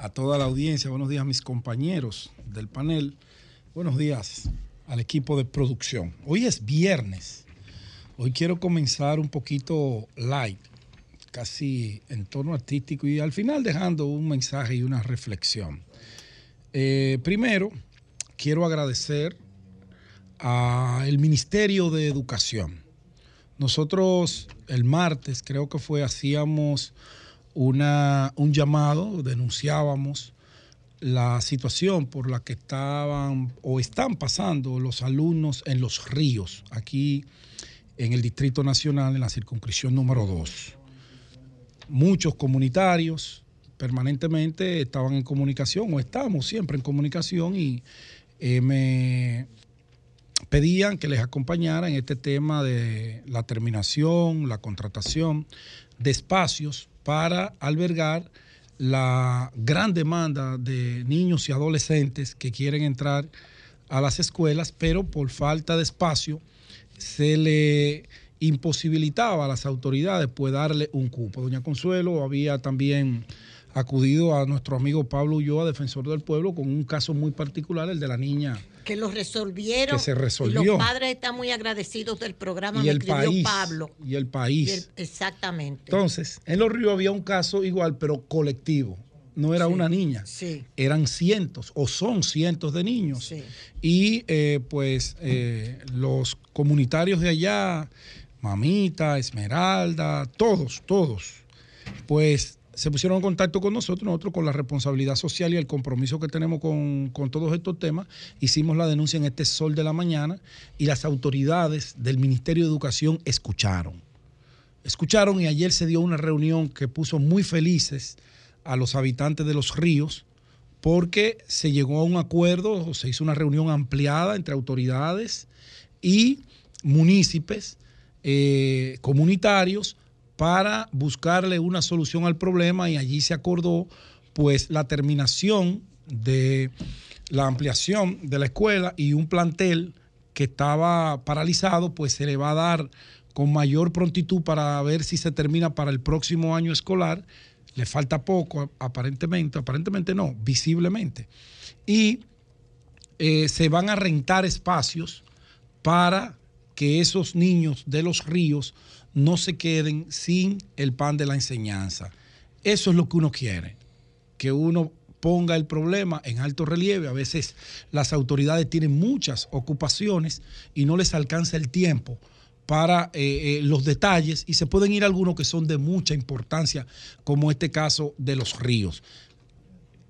a toda la audiencia, buenos días a mis compañeros del panel, buenos días al equipo de producción. Hoy es viernes, hoy quiero comenzar un poquito light, casi en tono artístico y al final dejando un mensaje y una reflexión. Eh, primero, quiero agradecer al Ministerio de Educación. Nosotros el martes, creo que fue, hacíamos una, un llamado, denunciábamos la situación por la que estaban o están pasando los alumnos en los ríos, aquí en el Distrito Nacional, en la circunscripción número 2. Muchos comunitarios permanentemente estaban en comunicación o estamos siempre en comunicación y eh, me pedían que les acompañara en este tema de la terminación, la contratación de espacios para albergar la gran demanda de niños y adolescentes que quieren entrar a las escuelas, pero por falta de espacio se le imposibilitaba a las autoridades pues darle un cupo. Doña Consuelo había también acudido a nuestro amigo Pablo Ulloa, defensor del pueblo, con un caso muy particular, el de la niña que lo resolvieron. Que se resolvió. Y los padres están muy agradecidos del programa. y me el país. Pablo. Y el país. Y el- exactamente. Entonces, en Los Ríos había un caso igual, pero colectivo. No era una niña. Sí. Eran cientos o son cientos de niños. Y eh, pues eh, los comunitarios de allá, Mamita, Esmeralda, todos, todos, pues se pusieron en contacto con nosotros, nosotros con la responsabilidad social y el compromiso que tenemos con, con todos estos temas, hicimos la denuncia en este sol de la mañana y las autoridades del Ministerio de Educación escucharon. Escucharon y ayer se dio una reunión que puso muy felices a los habitantes de los ríos porque se llegó a un acuerdo, se hizo una reunión ampliada entre autoridades y municipios eh, comunitarios para buscarle una solución al problema y allí se acordó pues la terminación de la ampliación de la escuela y un plantel que estaba paralizado, pues se le va a dar con mayor prontitud para ver si se termina para el próximo año escolar. Le falta poco, aparentemente, aparentemente no, visiblemente. Y eh, se van a rentar espacios para que esos niños de los ríos no se queden sin el pan de la enseñanza. Eso es lo que uno quiere, que uno ponga el problema en alto relieve. A veces las autoridades tienen muchas ocupaciones y no les alcanza el tiempo para eh, eh, los detalles y se pueden ir algunos que son de mucha importancia, como este caso de los ríos.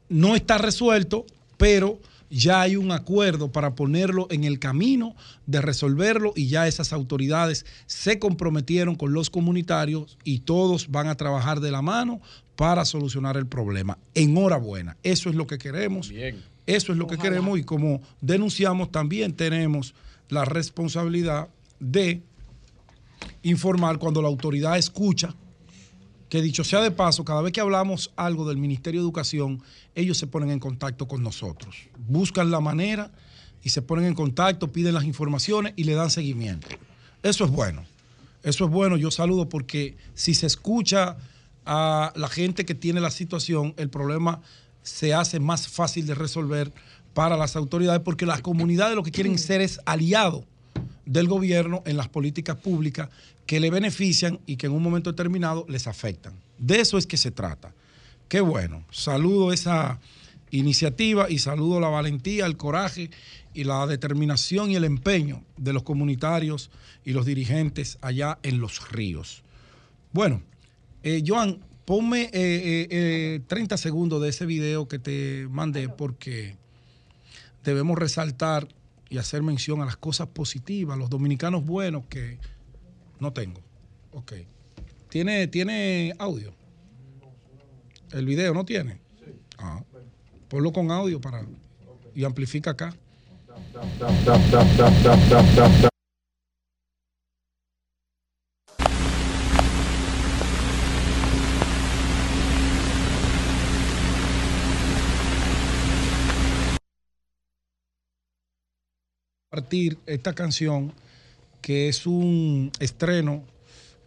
No está resuelto, pero ya hay un acuerdo para ponerlo en el camino de resolverlo y ya esas autoridades se comprometieron con los comunitarios y todos van a trabajar de la mano para solucionar el problema. Enhorabuena, eso es lo que queremos. Eso es lo que queremos y como denunciamos también tenemos la responsabilidad de informar cuando la autoridad escucha que dicho sea de paso, cada vez que hablamos algo del Ministerio de Educación, ellos se ponen en contacto con nosotros. Buscan la manera y se ponen en contacto, piden las informaciones y le dan seguimiento. Eso es bueno. Eso es bueno. Yo saludo porque si se escucha a la gente que tiene la situación, el problema se hace más fácil de resolver para las autoridades porque las comunidades lo que quieren ser es aliados del gobierno en las políticas públicas que le benefician y que en un momento determinado les afectan. De eso es que se trata. Qué bueno. Saludo esa iniciativa y saludo la valentía, el coraje y la determinación y el empeño de los comunitarios y los dirigentes allá en los ríos. Bueno, eh, Joan, ponme eh, eh, eh, 30 segundos de ese video que te mandé porque debemos resaltar y hacer mención a las cosas positivas, los dominicanos buenos que no tengo. Ok. ¿Tiene, ¿Tiene audio? ¿El video no tiene? Ah. Ponlo con audio para y amplifica acá. Partir esta canción que es un estreno,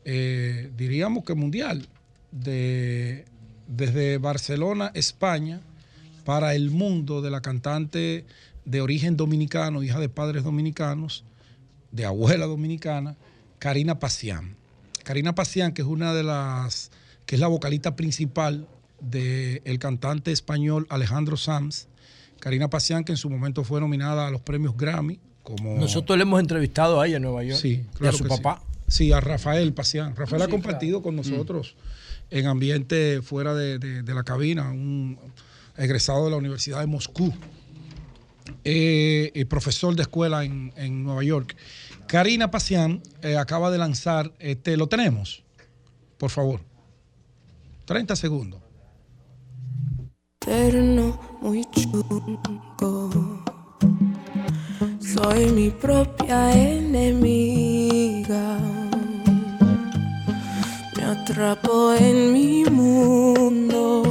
eh, diríamos que mundial, de, desde Barcelona, España, para el mundo de la cantante de origen dominicano, hija de padres dominicanos, de abuela dominicana, Karina Pasián. Karina Pasián, que es una de las, que es la vocalista principal del cantante español Alejandro Sanz. Karina Pasián, que en su momento fue nominada a los premios Grammy como... Nosotros le hemos entrevistado a ella en Nueva York. Sí, y claro a su papá. Sí. Sí, a Rafael Pasián. Rafael Sí, ha compartido con nosotros en ambiente fuera de, de- de la cabina, un egresado de la Universidad de Moscú, eh, y profesor de escuela en, en Nueva York. Karina Pasián eh, acaba de lanzar, este, lo tenemos, por favor. 30 segundos. Eterno, muy chungo. Soy mi propia enemiga. Me atrapo en mi mundo.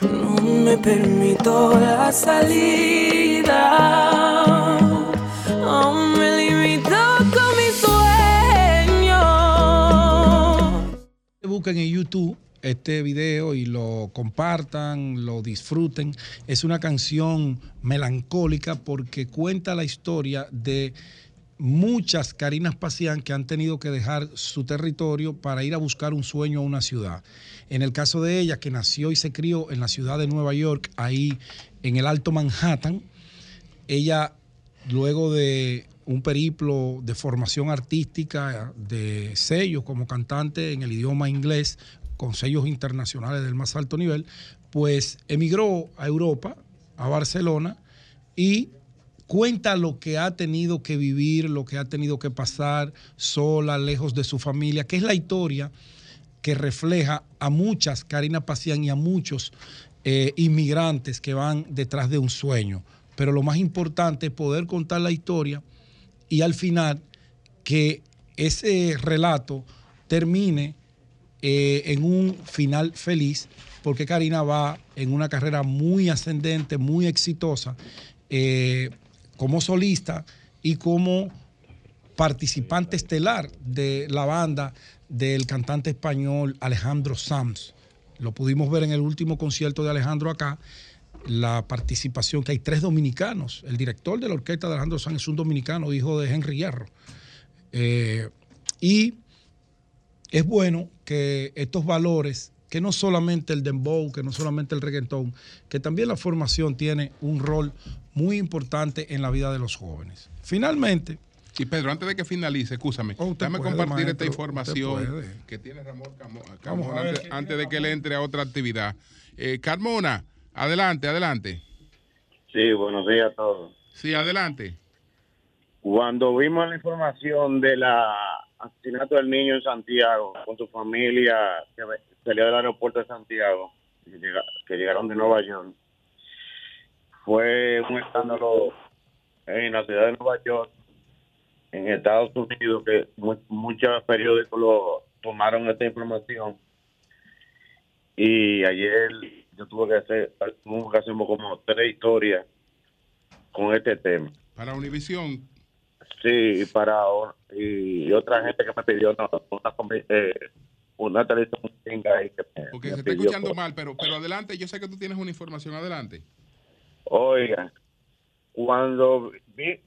No me permito la salida. Me limito con mis sueños. Busquen en YouTube este video y lo compartan, lo disfruten. Es una canción melancólica porque cuenta la historia de muchas Carinas Pasián que han tenido que dejar su territorio para ir a buscar un sueño a una ciudad. En el caso de ella, que nació y se crió en la ciudad de Nueva York, ahí en el Alto Manhattan, ella luego de un periplo de formación artística, de sellos como cantante en el idioma inglés, con sellos internacionales del más alto nivel, pues emigró a Europa, a Barcelona, y cuenta lo que ha tenido que vivir, lo que ha tenido que pasar sola, lejos de su familia, que es la historia que refleja a muchas Karina Pasián y a muchos eh, inmigrantes que van detrás de un sueño. Pero lo más importante es poder contar la historia y al final que ese relato termine eh, en un final feliz, porque Karina va en una carrera muy ascendente, muy exitosa, eh, como solista y como participante estelar de la banda del cantante español Alejandro Sanz. Lo pudimos ver en el último concierto de Alejandro acá, la participación que hay tres dominicanos. El director de la orquesta de Alejandro Sanz es un dominicano, hijo de Henry Hierro. Eh, y es bueno que estos valores, que no solamente el dembow, que no solamente el reggaetón, que también la formación tiene un rol muy importante en la vida de los jóvenes. Finalmente, Y Pedro, antes de que finalice, escúchame, Oh, déjame puede, compartir maestro, esta información que tiene Ramón Carmona ver antes, de que él entre a otra actividad. Eh, Carmona, adelante, adelante. Sí, buenos días a todos. Sí, adelante. Cuando vimos la información del asesinato del niño en Santiago con su familia que salió del aeropuerto de Santiago, que, llega- que llegaron de Nueva York, fue un escándalo en la ciudad de Nueva York, en Estados Unidos, que mu- muchos periódicos lo tomaron esta información. Y ayer yo tuve que hacer, tuve que hacer como tres historias con este tema. Para Univisión, Sí, y para y, y otra gente que me pidió una, una, eh, una televisión ahí que me, porque me se está escuchando mal, pero, pero adelante, yo sé que tú tienes una información, adelante. Oiga, cuando vi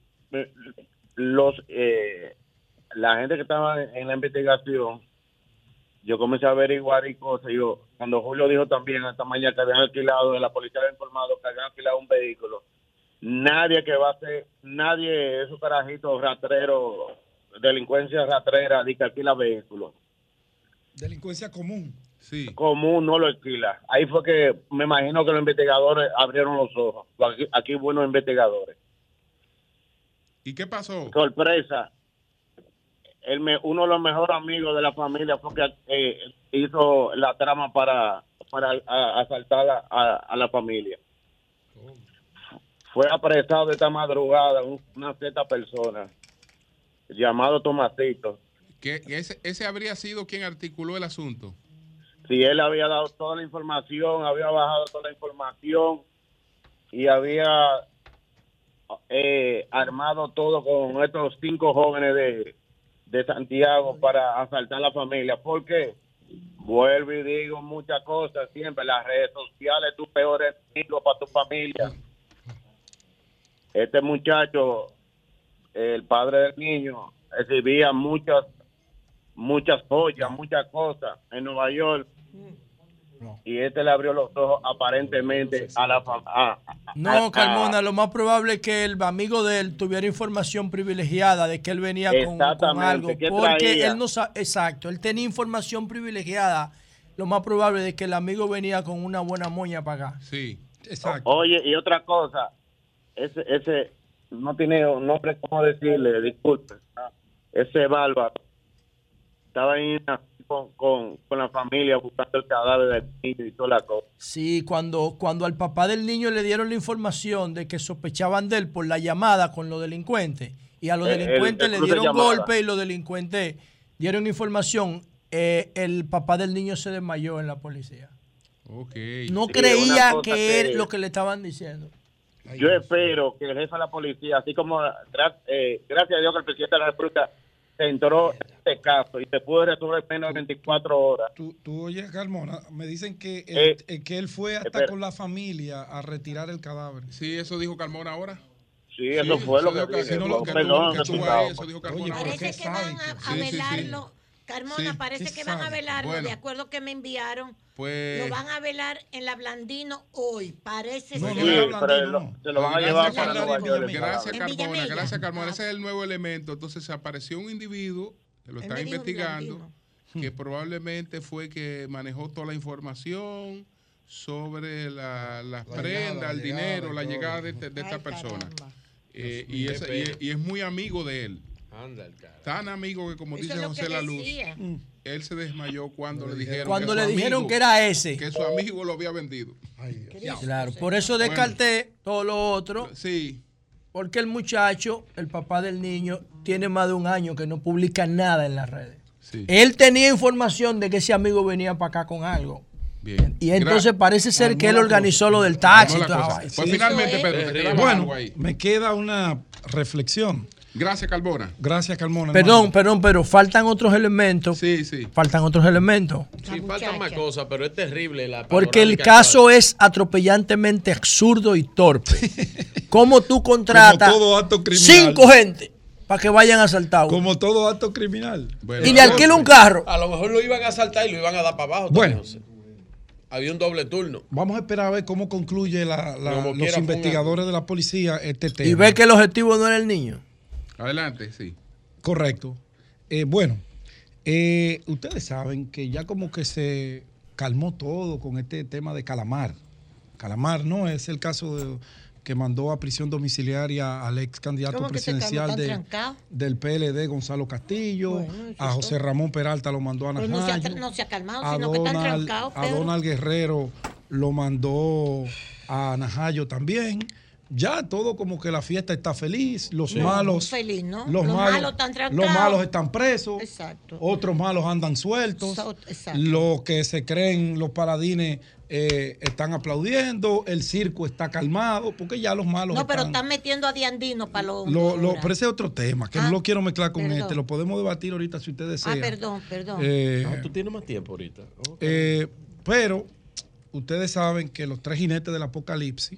los eh, la gente que estaba en la investigación, yo comencé a averiguar y cosas. Yo, cuando Julio dijo también esta mañana que habían alquilado, la policía había informado que habían alquilado un vehículo, nadie que va a ser, nadie esos carajitos rastreros, delincuencia rastrera, de que alquila vehículos. delincuencia común. Sí. común no lo alquila. Ahí fue que me imagino que los investigadores abrieron los ojos. Aquí, buenos investigadores. ¿Y qué pasó? Sorpresa. El me- uno de los mejores amigos de la familia fue que eh, hizo la trama para, para a- asaltar a, a- a la familia. Fue apresado esta madrugada un- una cierta persona llamado Tomasito. Que ese, ese habría sido quien articuló el asunto. si él había dado toda la información, había bajado toda la información y había eh, armado todo con estos cinco jóvenes de, de Santiago para asaltar la familia. Porque vuelvo y digo muchas cosas siempre, las redes sociales, tu peor enemigo para tu familia. Este muchacho, el padre del niño, recibía muchas muchas joyas, muchas cosas en Nueva York. Y este le abrió los ojos aparentemente a la familia. No, Carmona, lo más probable es que el amigo de él tuviera información privilegiada de que él venía con, con Exactamente, algo. ¿qué Porque traía? él no sabe, exacto, él tenía información privilegiada. Lo más probable es que el amigo venía con una buena moña para acá. Sí, exacto. Oye, y otra cosa, ese, ese no tiene nombre cómo decirle, disculpe. Ese bárbaro estaba ahí con, con, con la familia buscando el cadáver del niño y toda la cosa. Sí, cuando, cuando al papá del niño le dieron la información de que sospechaban de él por la llamada con los delincuentes y a los Eh, El- delincuentes el le de dieron golpe y los delincuentes dieron información, eh, el papá del niño se desmayó en la policía. Ok. No Sí, creía que- era lo que le estaban diciendo. Yo espero que el jefe de la policía, así como eh, gracias a Dios que el presidente de la República se entró en este caso y se pudo resolver en menos de 24 horas. Tú, tú oyes, Carmona, me dicen que él, Eh, eh, que él fue hasta espera. con la familia a retirar el cadáver. Sí, eso dijo Carmona ahora. Sí, eso fue lo que dijo no, que tú- tú eso dijo Carmona. Parece que van a, a Sí, sí, sí. velarlo. Carmona, Sí, parece que van a velarlo, Bueno. de acuerdo que me enviaron. Pues- Lo van a velar en la Blandino hoy. Parece No, ser. no, Sí, pero lo- se lo van a llevar Gracias, para Carmona. Nueva York. Gracias, Carmona. Villamella. Gracias, Carmona. Ese es el nuevo elemento. Entonces se apareció un individuo que lo están investigando, que probablemente fue que manejó toda la información sobre la- las La prendas, llegada, el dinero, la llegada de, este- de esta Ay, persona. Eh, es, y es muy amigo de él. Anda el cara. Tan amigo que, como Eso dice José La Luz, decía. él se desmayó cuando le dijeron Cuando que le dijeron amigo- que era ese. Que su amigo lo había vendido. Claro, por eso descarté todo lo otro. Sí. Porque el muchacho, el papá del niño, tiene más de un año que no publica nada en las redes. Él tenía información de que ese amigo venía para acá con algo. Bien. Y entonces Gra- parece ser Armó que él organizó cosa. lo del taxi. Y vaina. Pues finalmente, Pedro, te quedaba Bueno, algo ahí. me queda una reflexión. Gracias, Calbona. Gracias, Carmona. Perdón, perdón, pero faltan otros elementos. Sí, sí. Faltan otros elementos. Sí, faltan más cosas, pero es terrible la Porque el caso es atropellantemente absurdo y torpe. ¿Cómo tú contratas Como todo acto criminal. cinco gente para que vayan a asaltar? uno? Como todo acto criminal. y le alquila un carro. A lo mejor lo iban a asaltar y lo iban a dar para abajo. Bueno. también, José. Había un doble turno. Vamos a esperar a ver cómo concluye la- la- Como los investigadores de la policía este tema. Y ve que el objetivo no era el niño. Adelante, sí. Correcto. Eh, bueno, eh, ustedes saben que ya como que se calmó todo con este tema de Calamar. Calamar, ¿no? Es el caso de- que mandó a prisión domiciliaria al ex candidato presidencial ¿Tan de, del PLD, Gonzalo Castillo. Bueno, a José todo. Ramón Peralta lo mandó a Pues no, se ha, Najayo. no se ha calmado, a sino que están Donald, trancados. a. Donald Guerrero lo mandó a Najayo también. Ya todo como que la fiesta está feliz, los No, malos, feliz, ¿no? los, Los malos, malos están los malos están presos, Exacto. otros malos andan sueltos, So- exacto. los que se creen los paladines eh, están aplaudiendo, el circo está calmado, porque ya los malos No, pero están... están metiendo a Diandino para los. Lo, lo- pero ese es otro tema, que Ah, no lo quiero mezclar con perdón. este, lo podemos debatir ahorita si usted desea. Ah, perdón, perdón. Eh, Ah, tú tienes más tiempo ahorita. Eh, pero ustedes saben que los tres jinetes del apocalipsis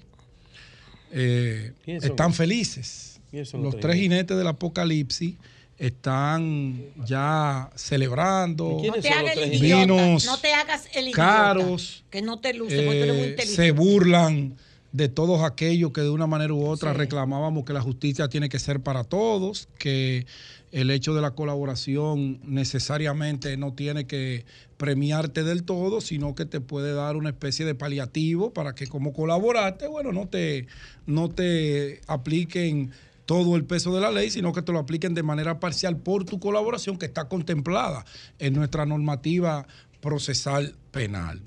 eh, ¿Quiénes son están felices. ¿Quiénes son Los los tres jinetes del apocalipsis están ya celebrando no te hagas el idiota. vinos no te hagas el idiota. caros, Que no te luce, porque tú eres muy eh, inteligente. se burlan de todos aquellos que de una manera u otra reclamábamos que la justicia tiene que ser para todos, que el hecho de la colaboración necesariamente no tiene que premiarte del todo, sino que te puede dar una especie de paliativo para que como colaboraste, bueno, no te, no te apliquen todo el peso de la ley, sino que te lo apliquen de manera parcial por tu colaboración que está contemplada en nuestra normativa procesal penal.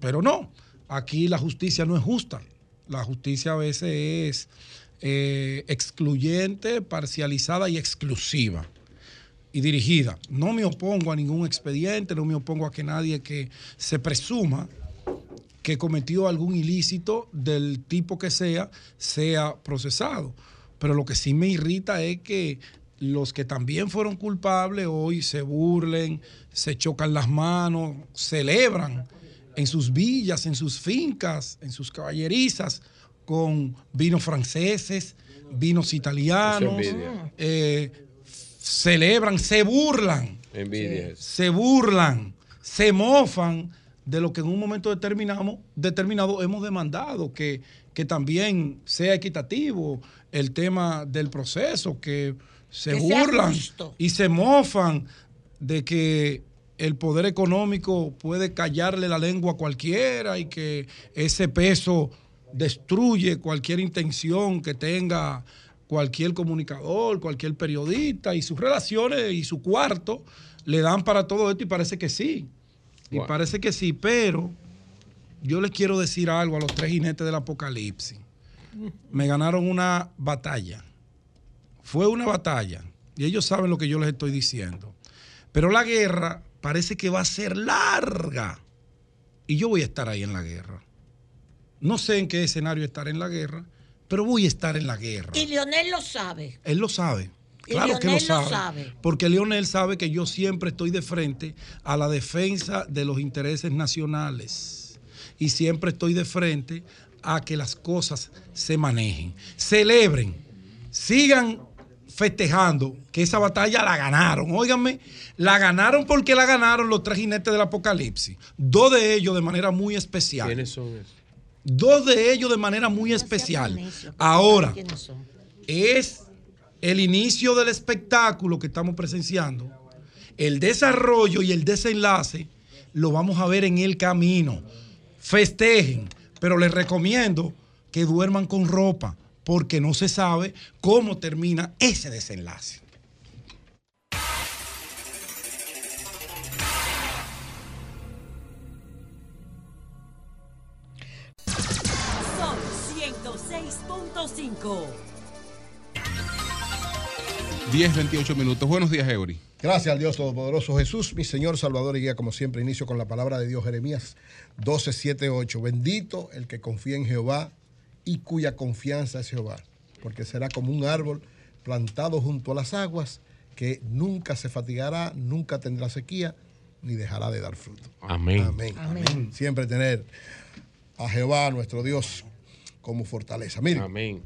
Pero no, aquí la justicia no es justa. La justicia a veces es eh, excluyente, parcializada y exclusiva y dirigida. No me opongo a ningún expediente, no me opongo a que nadie que se presuma que cometió algún ilícito del tipo que sea, sea procesado. Pero lo que sí me irrita es que los que también fueron culpables hoy se burlen, se chocan las manos, celebran en sus villas, en sus fincas, en sus caballerizas, con vinos franceses, vinos italianos, eh, celebran, se burlan. Envidia. se burlan, se mofan de lo que en un momento determinado, determinado hemos demandado, que, que también sea equitativo el tema del proceso, que se Que burlan y se mofan de que el poder económico puede callarle la lengua a cualquiera y que ese peso destruye cualquier intención que tenga cualquier comunicador, cualquier periodista y sus relaciones y su cuarto le dan para todo esto y parece que sí. Y parece que sí, pero yo les quiero decir algo a los tres jinetes del apocalipsis. Me ganaron una batalla. Fue una batalla. Y ellos saben lo que yo les estoy diciendo. Pero la guerra parece que va a ser larga. Y yo voy a estar ahí en la guerra. No sé en qué escenario estar en la guerra, pero voy a estar en la guerra. Y Lionel lo sabe. Él lo sabe. Y Claro que lo Lionel lo sabe, sabe. Porque Leonel sabe que yo siempre estoy de frente a la defensa de los intereses nacionales. Y siempre estoy de frente a que las cosas se manejen. Celebren, sigan festejando que esa batalla la ganaron. Óiganme, la ganaron porque la ganaron los tres jinetes del apocalipsis. Dos de ellos de manera muy especial. ¿Quiénes son esos? Dos de ellos de manera muy especial. Ahora, es el inicio del espectáculo que estamos presenciando. El desarrollo y el desenlace lo vamos a ver en el camino. Festejen, pero les recomiendo que duerman con ropa porque no se sabe cómo termina ese desenlace. Sol 106.5. 10, 28 minutos. Buenos días, Eury. Gracias al Dios Todopoderoso Jesús, mi Señor Salvador y Guía, como siempre, inicio con la palabra de Dios, Jeremías 12, 7, 8. Bendito el que confía en Jehová y cuya confianza es Jehová, porque será como un árbol plantado junto a las aguas, que nunca se fatigará, nunca tendrá sequía, ni dejará de dar fruto. Amén. Amén. Amén. Siempre tener a Jehová, nuestro Dios, como fortaleza. Miren, Amén.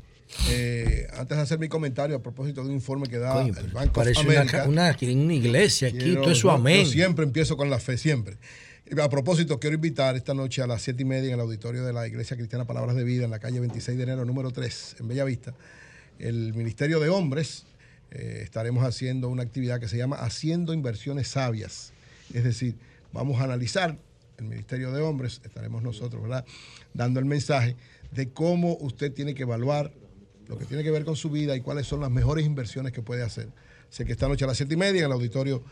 Eh, antes de hacer mi comentario a propósito de un informe que da Coño, el Banco Parece una, America, ca- una, una iglesia aquí, Quiero- todo eso amén. Yo siempre empiezo con la fe, siempre. A propósito, quiero invitar esta noche a las siete y media en el auditorio de la Iglesia Cristiana Palabras de Vida, en la calle 26 de enero, número 3, en Bellavista, el Ministerio de Hombres. eh, estaremos haciendo una actividad que se llama Haciendo Inversiones Sabias. Es decir, vamos a analizar, el Ministerio de Hombres, estaremos nosotros, ¿verdad? Dando el mensaje de cómo usted tiene que evaluar lo que tiene que ver con su vida y cuáles son las mejores inversiones que puede hacer. Sé que esta noche a las 7 y media en el auditorio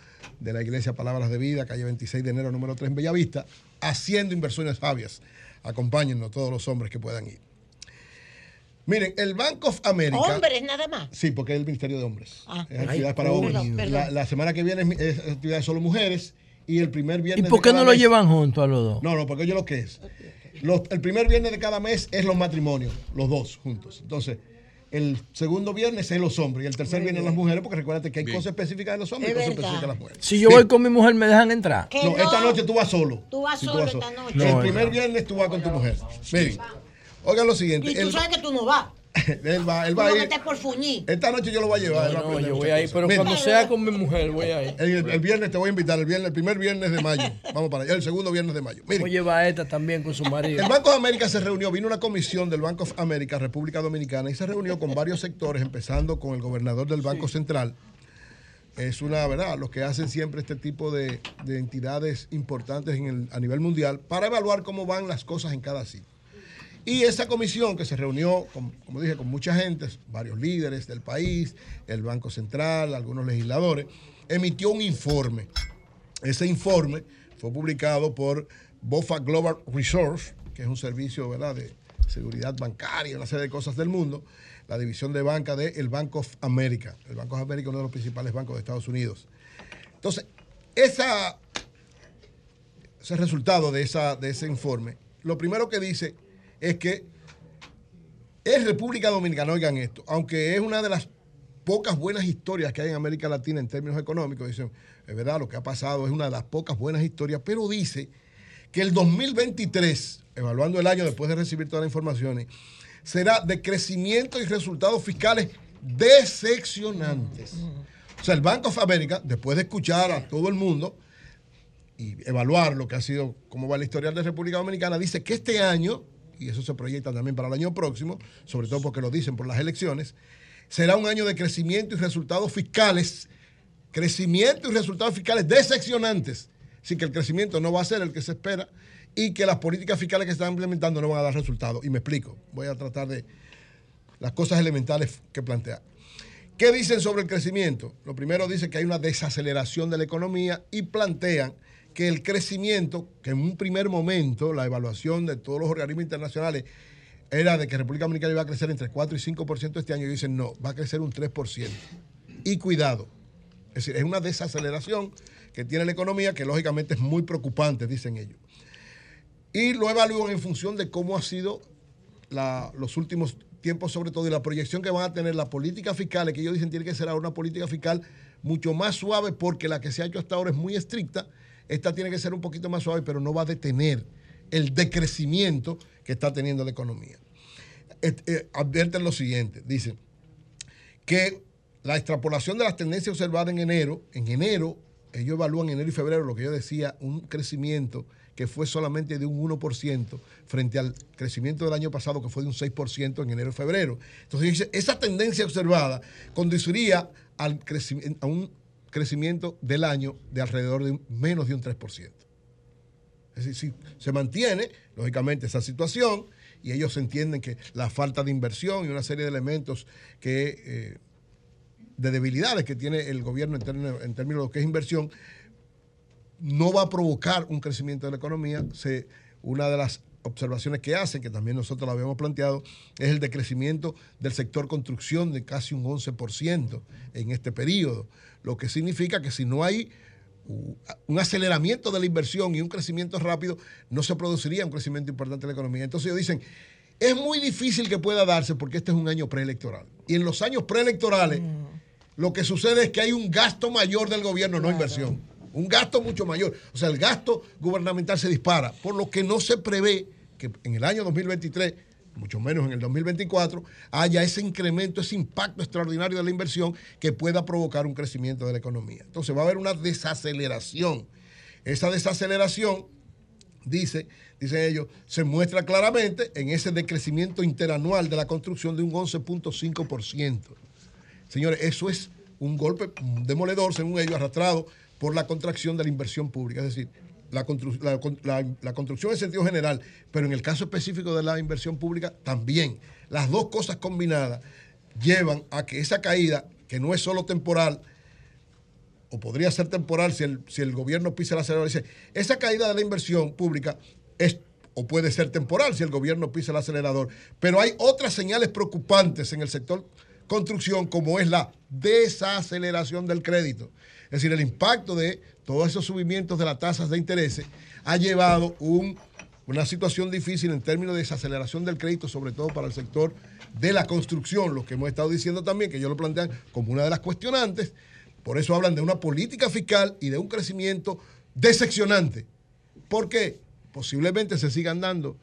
de la Iglesia Palabras de Vida, calle 26 de enero, número 3 en Bellavista, haciendo inversiones sabias. Acompáñennos todos los hombres que puedan ir. Miren, el Bank of America. Hombres nada más. Sí, porque es el Ministerio de Hombres. Ah. Es actividades Ay, para hombres. perdón, perdón. La, la semana que viene es, es actividades solo mujeres y el primer ¿Y viernes. por de qué cada no lo mes- llevan juntos a los dos? No, no, porque yo lo que es. Los- el primer viernes de cada mes es los matrimonios, los dos juntos. Entonces, el segundo viernes es los hombres y el tercer viernes las mujeres, porque recuérdate que hay cosas específicas de los hombres y cosas específicas de las mujeres. Si yo voy con mi mujer, ¿me dejan entrar? No, esta noche tú vas solo. Tú vas Sí, solo esta noche. el primer no. viernes tú vas con tu mujer. Miren, oigan lo siguiente. Y tú sabes que tú no vas. él va, él va a ir. por. Esta noche yo lo voy a llevar. No, yo voy a ir, pero Mira, cuando sea con mi mujer, voy a ir. el, el viernes te voy a invitar, el, viernes, el primer viernes de mayo. Vamos para allá, el segundo viernes de mayo. Miren, Voy a llevar a esta también con su marido. el Banco de América se reunió, vino una comisión del Banco of America, República Dominicana, y se reunió con varios sectores, empezando con el gobernador del Banco Central. Es una verdad, los que hacen siempre este tipo de, de entidades importantes en el- a nivel mundial para evaluar cómo van las cosas en cada sitio. Y esa comisión que se reunió, como dije, con mucha gente, varios líderes del país, el Banco Central, algunos legisladores, emitió un informe. Ese informe fue publicado por BOFA Global Resource, que es un servicio ¿verdad? de seguridad bancaria, una serie de cosas del mundo, la división de banca del Banco of America. El Banco of America es uno de los principales bancos de Estados Unidos. Entonces, ese resultado de, esa, de ese informe, lo primero que dice es que es República Dominicana, oigan esto, aunque es una de las pocas buenas historias que hay en América Latina en términos económicos, dicen, es verdad, lo que ha pasado es una de las pocas buenas historias, pero dice que el 2023, evaluando el año después de recibir todas las informaciones, será de crecimiento y resultados fiscales decepcionantes. O sea, el Bank of America, después de escuchar a todo el mundo y evaluar lo que ha sido, cómo va la historia de República Dominicana, dice que este año, y eso se proyecta también para el año próximo, sobre todo porque lo dicen por las elecciones, será un año de crecimiento y resultados fiscales, crecimiento y resultados fiscales decepcionantes. Así que el crecimiento no va a ser el que se espera y que las políticas fiscales que se están implementando no van a dar resultados. Y me explico, voy a tratar de las cosas elementales que plantea. ¿Qué dicen sobre el crecimiento? Lo primero dice que hay una desaceleración de la economía y plantean que el crecimiento, que en un primer momento la evaluación de todos los organismos internacionales era de que República Dominicana iba a crecer entre 4 y 5% este año, y dicen no, va a crecer un 3%. Y cuidado, es decir, es una desaceleración que tiene la economía que lógicamente es muy preocupante, dicen ellos. Y lo evalúan en función de cómo ha sido los últimos tiempos, sobre todo, y la proyección que van a tener la política fiscal, que ellos dicen tiene que ser ahora una política fiscal mucho más suave, porque la que se ha hecho hasta ahora es muy estricta. Esta tiene que ser un poquito más suave, pero no va a detener el decrecimiento que está teniendo la economía. Eh, advierten lo siguiente, dicen que la extrapolación de las tendencias observadas en enero, en enero, ellos evalúan enero y febrero, lo que yo decía, un crecimiento que fue solamente de un 1% frente al crecimiento del año pasado que fue de un 6% en enero y febrero. Entonces esa tendencia observada conduciría al a un crecimiento del año de alrededor de menos de un 3%. Es decir, si se mantiene, lógicamente, esa situación y ellos entienden que la falta de inversión y una serie de elementos que, eh, de debilidades que tiene el gobierno en términos, de lo que es inversión, no va a provocar un crecimiento de la economía. Una de las observaciones que hacen, que también nosotros lo habíamos planteado, es el decrecimiento del sector construcción de casi un 11% en este periodo, lo que significa que si no hay u- un aceleramiento de la inversión y un crecimiento rápido, no se produciría un crecimiento importante de la economía. Entonces ellos dicen, es muy difícil que pueda darse porque este es un año preelectoral. Y en los años preelectorales, lo que sucede es que hay un gasto mayor del gobierno, no inversión. Un gasto mucho mayor. O sea, el gasto gubernamental se dispara, por lo que no se prevé que en el año 2023, mucho menos en el 2024, haya ese incremento, ese impacto extraordinario de la inversión que pueda provocar un crecimiento de la economía. Entonces va a haber una desaceleración. Esa desaceleración dice, dicen ellos, se muestra claramente en ese decrecimiento interanual de la construcción de un 11.5%. Señores, eso es un golpe demoledor, según ellos, arrastrado por la contracción de la inversión pública. Es decir, la, constru- la la construcción en sentido general, pero en el caso específico de la inversión pública también. Las dos cosas combinadas llevan a que esa caída, que no es solo temporal, o podría ser temporal si el, si el gobierno pisa el acelerador. Dice, esa caída de la inversión pública es o puede ser temporal si el gobierno pisa el acelerador. Pero hay otras señales preocupantes en el sector construcción, como es la desaceleración del crédito. Es decir, el impacto de todos esos subimientos de las tasas de interés ha llevado un- una situación difícil en términos de desaceleración del crédito, sobre todo para el sector de la construcción, lo que hemos estado diciendo también, que ellos lo plantean como una de las cuestionantes. Por eso hablan de una política fiscal y de un crecimiento decepcionante. ¿Por qué? Posiblemente se sigan dando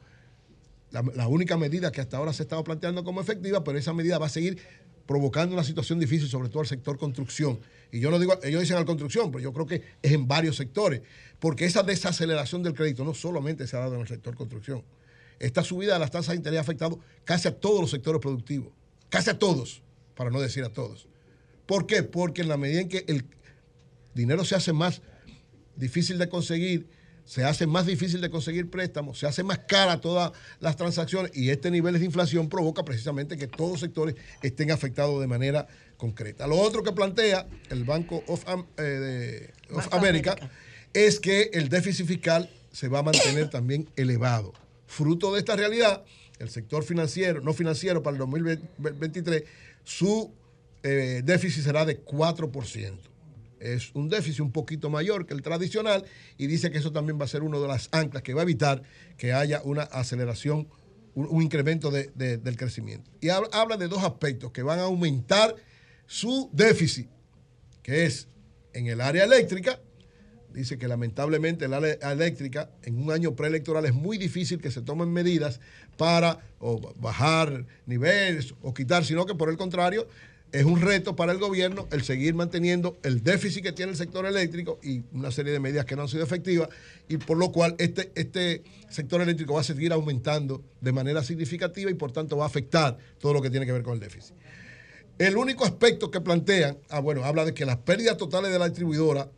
la, la única medida que hasta ahora se ha estado planteando como efectiva, pero esa medida va a seguir provocando una situación difícil, sobre todo al sector construcción. Y yo no digo, ellos dicen al construcción, pero yo creo que es en varios sectores, porque esa desaceleración del crédito no solamente se ha dado en el sector construcción. Esta subida de las tasas de interés ha afectado casi a todos los sectores productivos, casi a todos, para no decir a todos. ¿Por qué? Porque en la medida en que el dinero se hace más difícil de conseguir, se hace más difícil de conseguir préstamos, se hace más cara todas las transacciones y este nivel de inflación provoca precisamente que todos los sectores estén afectados de manera concreta. Lo otro que plantea el Banco of, eh, de- of America, América. es que el déficit fiscal se va a mantener también elevado. Fruto de esta realidad, el sector financiero, no financiero para el 2023, su eh, déficit será de 4% es un déficit un poquito mayor que el tradicional y dice que eso también va a ser una de las anclas que va a evitar que haya una aceleración, un, incremento de- de- del crecimiento. Y habla, habla de dos aspectos que van a aumentar su déficit, que es en el área eléctrica. Dice que lamentablemente área eléctrica en un año preelectoral es muy difícil que se tomen medidas para bajar niveles o quitar, sino que por el contrario es un reto para el gobierno el seguir manteniendo el déficit que tiene el sector eléctrico y una serie de medidas que no han sido efectivas y por lo cual este, este sector eléctrico va a seguir aumentando de manera significativa y por tanto va a afectar todo lo que tiene que ver con el déficit. El único aspecto que plantean, ah, bueno, habla de que las pérdidas totales de la distribuidora,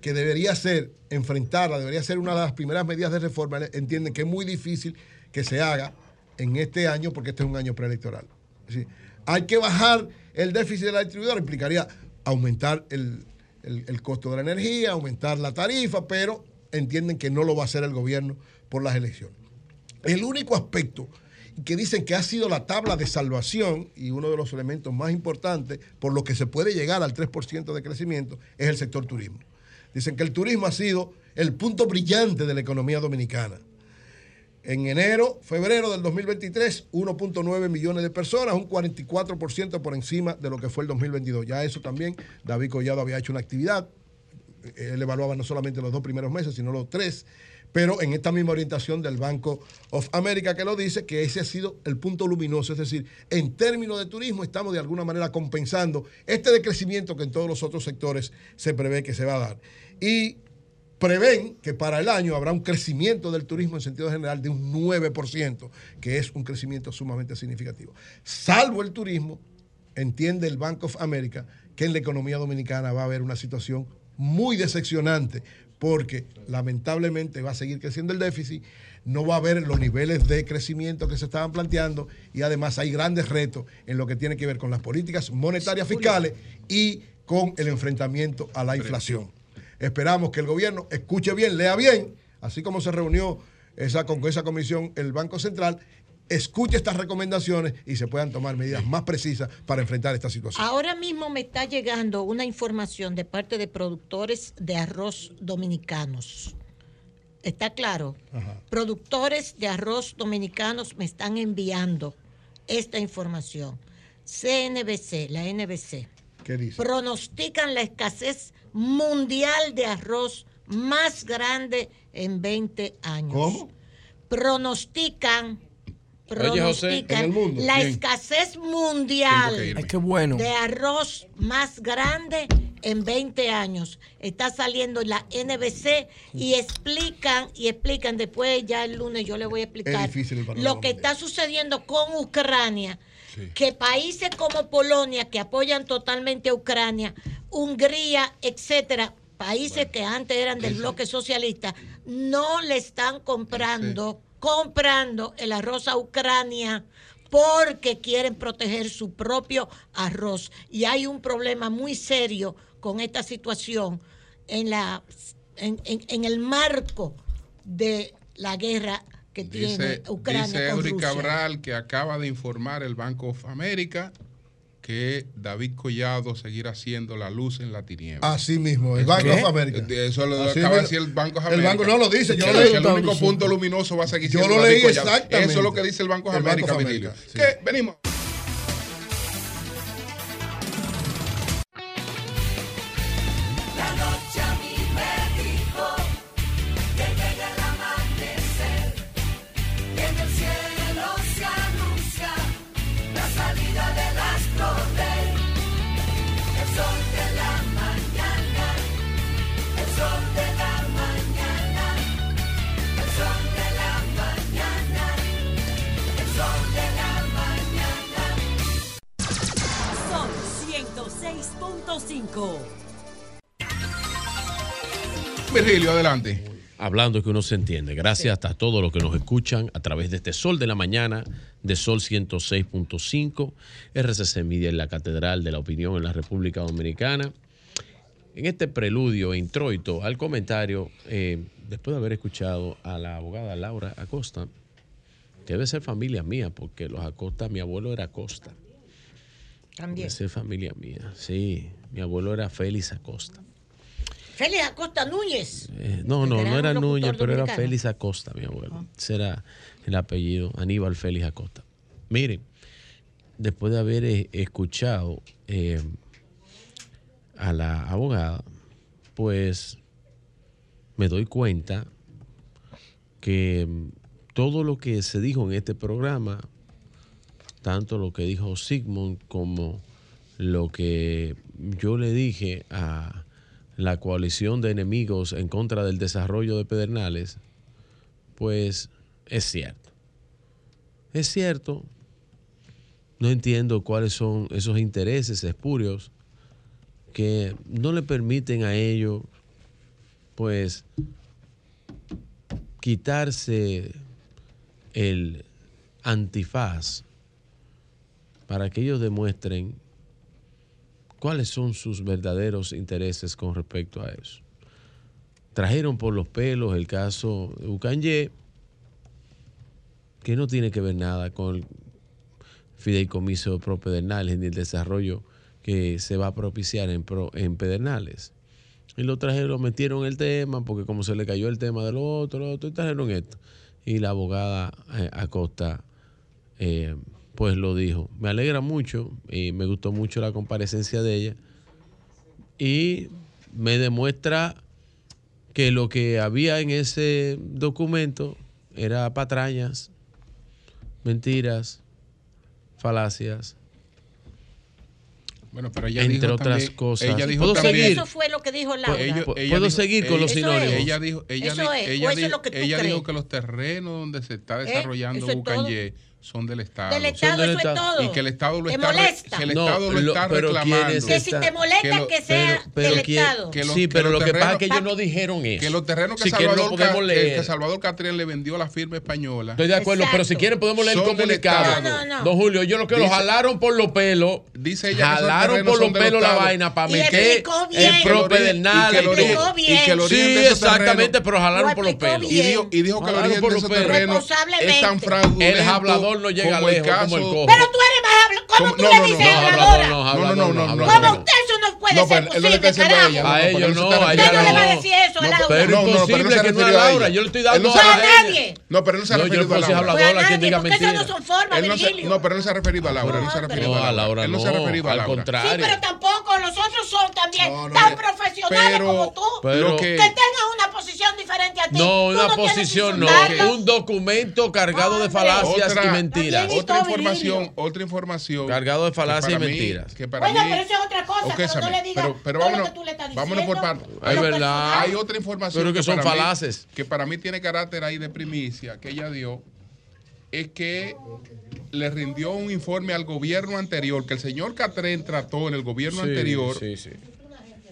que debería ser, enfrentarla, debería ser una de las primeras medidas de reforma, entienden que es muy difícil que se haga en este año porque este es un año preelectoral. Es hay que bajar el déficit de la distribuidora, implicaría aumentar el, el- costo de la energía, aumentar la tarifa, pero entienden que no lo va a hacer el gobierno por las elecciones. El único aspecto que dicen que ha sido la tabla de salvación y uno de los elementos más importantes por lo que se puede llegar al 3% de crecimiento es el sector turismo. Dicen que el turismo ha sido el punto brillante de la economía dominicana. En enero, febrero del 2023, 1.9 millones de personas, un 44% por encima de lo que fue el 2022. Ya eso también, David Collado había hecho una actividad. Él evaluaba no solamente los dos primeros meses, sino los tres. Pero en esta misma orientación del Banco of America que lo dice, que ese ha sido el punto luminoso. Es decir, en términos de turismo estamos de alguna manera compensando este decrecimiento que en todos los otros sectores se prevé que se va a dar. Y prevén que para el año habrá un crecimiento del turismo en sentido general de un 9%, que es un crecimiento sumamente significativo. Salvo el turismo, entiende el Bank of America que en la economía dominicana va a haber una situación muy decepcionante, porque lamentablemente va a seguir creciendo el déficit, no va a haber los niveles de crecimiento que se estaban planteando y además hay grandes retos en lo que tiene que ver con las políticas monetarias fiscales y con el enfrentamiento a la inflación. Esperamos que el gobierno escuche bien, lea bien, así como se reunió esa, con esa comisión el Banco Central escuche estas recomendaciones y se puedan tomar medidas más precisas para enfrentar esta situación. Ahora mismo me está llegando una información de parte de productores de arroz dominicanos. ¿Está claro? Productores de arroz dominicanos me están enviando esta información. CNBC, la NBC, ¿Qué dice? pronostican la escasez mundial de arroz más grande en 20 años. ¿Cómo? Pronostican, Oye, José, pronostican en el mundo, la bien. escasez mundial Ay, qué bueno. de arroz más grande en 20 años. Está saliendo en la NBC y explican, y explican después, ya el lunes yo le voy a explicar lo que está sucediendo con Ucrania. Que países como Polonia, que apoyan totalmente a Ucrania, Hungría, etcétera, países que antes eran del bloque socialista, no le están comprando, comprando el arroz a Ucrania porque quieren proteger su propio arroz. Y hay un problema muy serio con esta situación en, la, en, en- en el marco de la guerra que tiene Dice, Ucrania dice con Eury Rusia. Cabral que acaba de informar el Banco of America que David Collado seguirá haciendo la luz en la tiniebla. Así mismo, el ¿Qué? Banco of America. Eh, Eso lo Así acaba de decir el Banco of El America. banco no lo dice, yo lo el- leí. el único punto luminoso va a seguir Yo siendo lo David leí exactamente. Eso es lo que dice el Banco of El Banco America, of Virgilio. America, sí. Que venimos. Virgilio, adelante. Hablando que uno se entiende. Gracias a todos los que nos escuchan a través de este Sol de la Mañana, de Sol 106.5, RCC Media en la Catedral de la Opinión en la República Dominicana. En este preludio e introito al comentario, eh, después de haber escuchado a la abogada Laura Acosta, que debe ser familia mía, porque los Acosta, mi abuelo era Acosta. También. Debe ser familia mía, sí. Mi abuelo era Félix Acosta. Félix Acosta Núñez. Eh, no, no, no era Núñez, pero era dominicano. Félix Acosta, mi abuelo. Ese era el apellido, Aníbal Félix Acosta. Miren, después de haber eh, escuchado eh, a la abogada, pues me doy cuenta que mm, todo lo que se dijo en este programa, tanto lo que dijo Sigmund como lo que yo le dije a la coalición de enemigos en contra del desarrollo de Pedernales, pues es cierto. Es cierto. No entiendo cuáles son esos intereses espurios que no le permiten a ellos, pues, quitarse el antifaz para que ellos demuestren cuáles son sus verdaderos intereses con respecto a eso. Trajeron por los pelos el caso de Ucanye, que no tiene que ver nada con el fideicomiso pro Pedernales ni el desarrollo que se va a propiciar en, pro- Pedernales. Y lo trajeron, metieron el tema, porque como se le cayó el tema de lo otro, lo otro, y trajeron esto. Y la abogada eh, Acosta, eh, pues lo dijo. Me alegra mucho y me gustó mucho la comparecencia de ella. Y me demuestra que lo que había en ese documento era patrañas, mentiras, falacias. Bueno, pero ella entre dijo otras también- cosas. ella dijo ¿Puedo también- seguir? Eso fue lo que dijo Laura. ¿Puedo ella dijo- seguir con los ella- sinónimos? Ella dijo, ella Eso es, o ella eso es dijo- lo que tú ella crees. dijo que los terrenos donde se está desarrollando eso es todo. Bucanye son del Estado. Del Estado, Son eso es todo. Y que el Estado lo ¿Te está, molesta? que el No, Estado lo lo- está pero reclamando. ¿quiénes Que si te molesta que sea pero del quién- Estado. que los- sí, que pero lo que pasa es terrenos- que ellos no dijeron eso. Que los terrenos que, quieren Salvador, lo podemos Ca- leer. eh, que Salvador Catriel le vendió a la firma española. Estoy de acuerdo, pero si quieren podemos leer el Son del comunicado. Estado. No, no, no. Don Julio, yo lo que lo Dice- jalaron por los pelos. Dice ella que jalaron por los del pelos la Estado. vaina para meter el pro Y que el ori- pedernal. y que el ori- Explicó bien. y que el origen Sí, exactamente, pero jalaron Lo por los pelos. Y dijo, y dijo que el origen por de los esos pelos. terrenos es tan fraudulento El hablador no llega como el lejos como el caso- cojo. Pero tú eres más habla- ¿Cómo tú no, le no, dices no, no? No, no, no, no, no. ¿Cómo usted eso no No, no Fue se a a ella. nadie. No, pero él no se ha No, yo referido no a puedo decir Laura. Fue a habladora, quien nadie, diga porque esas no mentira. son formas, Él no, se, Virgilio. no, pero no se ha referido a Laura. no se ha referido No, a a Laura no no. se ha referido a Al Laura. Sí, contrario. pero tampoco los otros son también No, no, tan profesionales pero- como tú. pero- que- que tengan una posición diferente a ti. No, una posición no. Un documento cargado de falacias y mentiras. Otra información, otra información. Cargado de que falacias y mentiras. Que Bueno, pero eso es otra cosa, Pero no Sammy, le digas pero, vámonos, que tú le estás vámonos por a Es verdad. personal. Hay otra información Pero que son para mí- falaces. que para mí tiene carácter ahí de primicia que ella dio, es que le rindió un informe al gobierno anterior, que el señor Catrén trató en el gobierno Sí, anterior Sí, sí.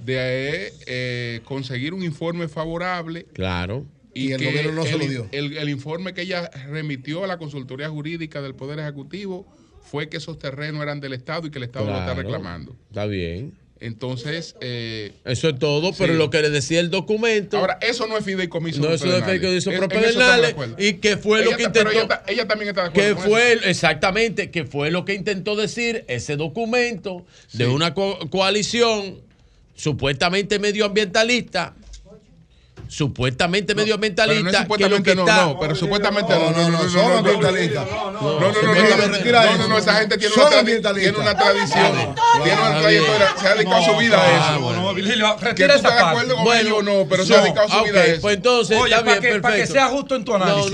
de eh, conseguir un informe favorable Claro. Y el gobierno no se lo dio. El, el informe que ella remitió a la consultoría jurídica del Poder Ejecutivo fue que esos terrenos eran del Estado y que el Estado lo está reclamando. Está bien. Entonces, eh, Eso es todo, pero Sí. lo que le decía el documento. ahora, eso no es fideicomiso. no, eso es fideicomiso Es- pro en eso estamos de pedernales, acuerdo. y que fue lo que intentó. ella, ella también está de acuerdo que fue eso. exactamente que fue lo que intentó decir ese documento de una co- coalición supuestamente medioambientalista supuestamente Pero no medioambientalista que lo supuestamente que no, está no, pero supuestamente no, No, no, no, son ambientalistas. No, no, no, no, no, no, eso. no, no, esa gente tiene una, tradi- ambientalistas. tiene una tradición, tiene una trayectoria, se ha dedicado su vida a eso. No, no, Virgilio, Que retira tú esa estás de parte. acuerdo con Bueno, o no, pero se ha no, dedicado su vida a eso. pues entonces para bien, que, para que perfecto. sea justo en tu análisis.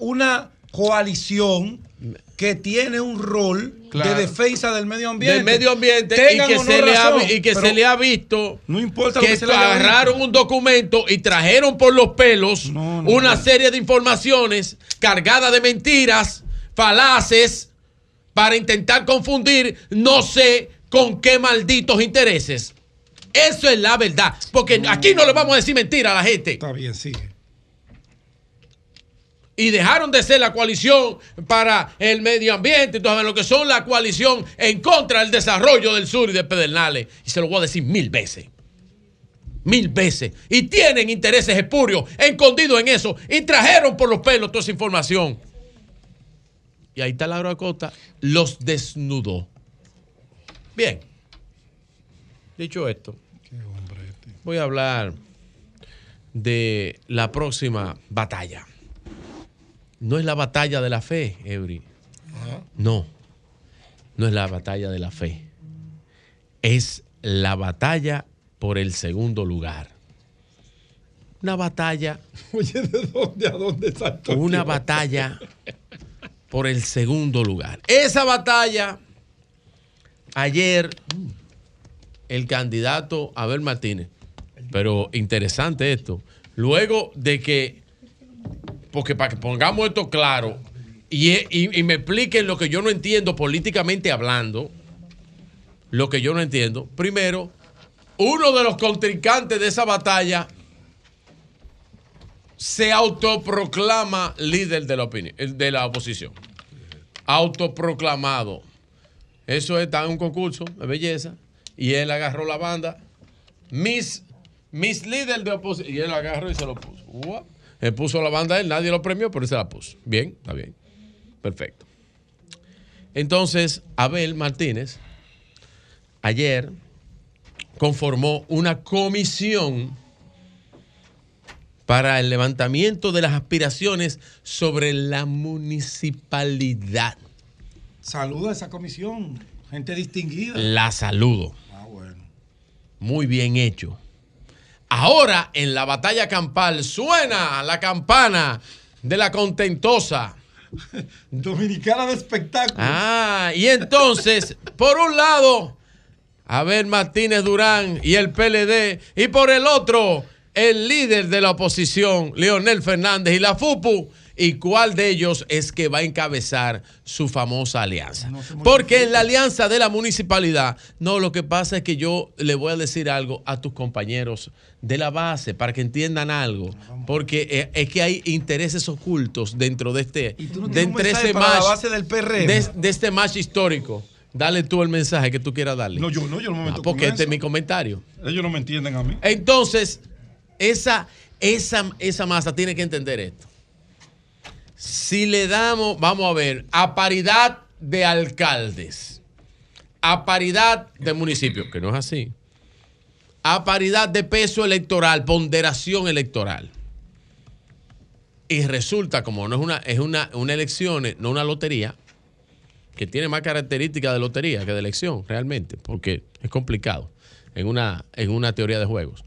Una coalición que tiene un rol Claro. de defensa del medio ambiente. del medio ambiente y que, no se, le ha, razón, vi- y que pero se le ha visto No importa lo que se agarraron un documento y trajeron por los pelos No, no, una serie de informaciones cargadas de mentiras, falaces, para intentar confundir no sé con qué malditos intereses. Eso es la verdad. Porque aquí no le vamos a decir mentira a la gente. Está bien, sigue. Y dejaron de ser la coalición para el medio ambiente, entonces lo que son la coalición en contra del desarrollo del sur y de Pedernales. Y se lo voy a decir mil veces. Mil veces. Y tienen intereses espurios escondidos en eso. Y trajeron por los pelos toda esa información. Y ahí está Laura Costa. Los desnudó. Bien. Dicho esto, voy a hablar de la próxima batalla. No es la batalla de la fe, Eury. No. No es la batalla de la fe. Es la batalla por el segundo lugar. Una batalla, Oye, ¿de dónde a dónde saltó? una batalla por el segundo lugar. Esa batalla, ayer, el candidato Abel Martínez, pero interesante esto, luego de que porque para que pongamos esto claro y, me expliquen lo que yo no entiendo políticamente hablando, lo que yo no entiendo. Primero, uno de los contrincantes de esa batalla se autoproclama líder de la, opinión, de la oposición. Autoproclamado. Eso está en un concurso de belleza y él agarró la banda. Miss, Miss líder de oposición. Y él agarró y se lo puso. Ua. Él puso la banda él, nadie lo premió, pero él se la puso. Bien, está bien. Perfecto. Entonces, Abel Martínez ayer conformó una comisión para el levantamiento de las aspiraciones sobre la municipalidad. Saluda a esa comisión. Gente distinguida. La saludo. Ah, bueno. Muy bien hecho. Ahora en la batalla campal suena la campana de la contentosa. Dominicana de espectáculo. Ah, y entonces, por un lado, Abel Martínez Durán y el PLD, y por el otro, el líder de la oposición, Leonel Fernández y la FUPU, y cuál de ellos es que va a encabezar su famosa alianza. Porque en la alianza de la municipalidad, no, lo que pasa es que yo le voy a decir algo a tus compañeros de la base para que entiendan algo. Porque eh, es que hay intereses ocultos dentro de este, no de entre la match, base del PRM? de, de este match histórico. Dale tú el mensaje que tú quieras darle. No, yo no, yo no me meto Ah, porque con este es mi comentario. Ellos no me entienden a mí. Entonces, esa, esa, esa masa tiene que entender esto. Si le damos, vamos a ver, a paridad de alcaldes, a paridad de municipios, que no es así, a paridad de peso electoral, ponderación electoral. Y resulta, como no es una, es una, una elección, no una lotería, que tiene más características de lotería que de elección, realmente, porque es complicado en una, en una teoría de juegos.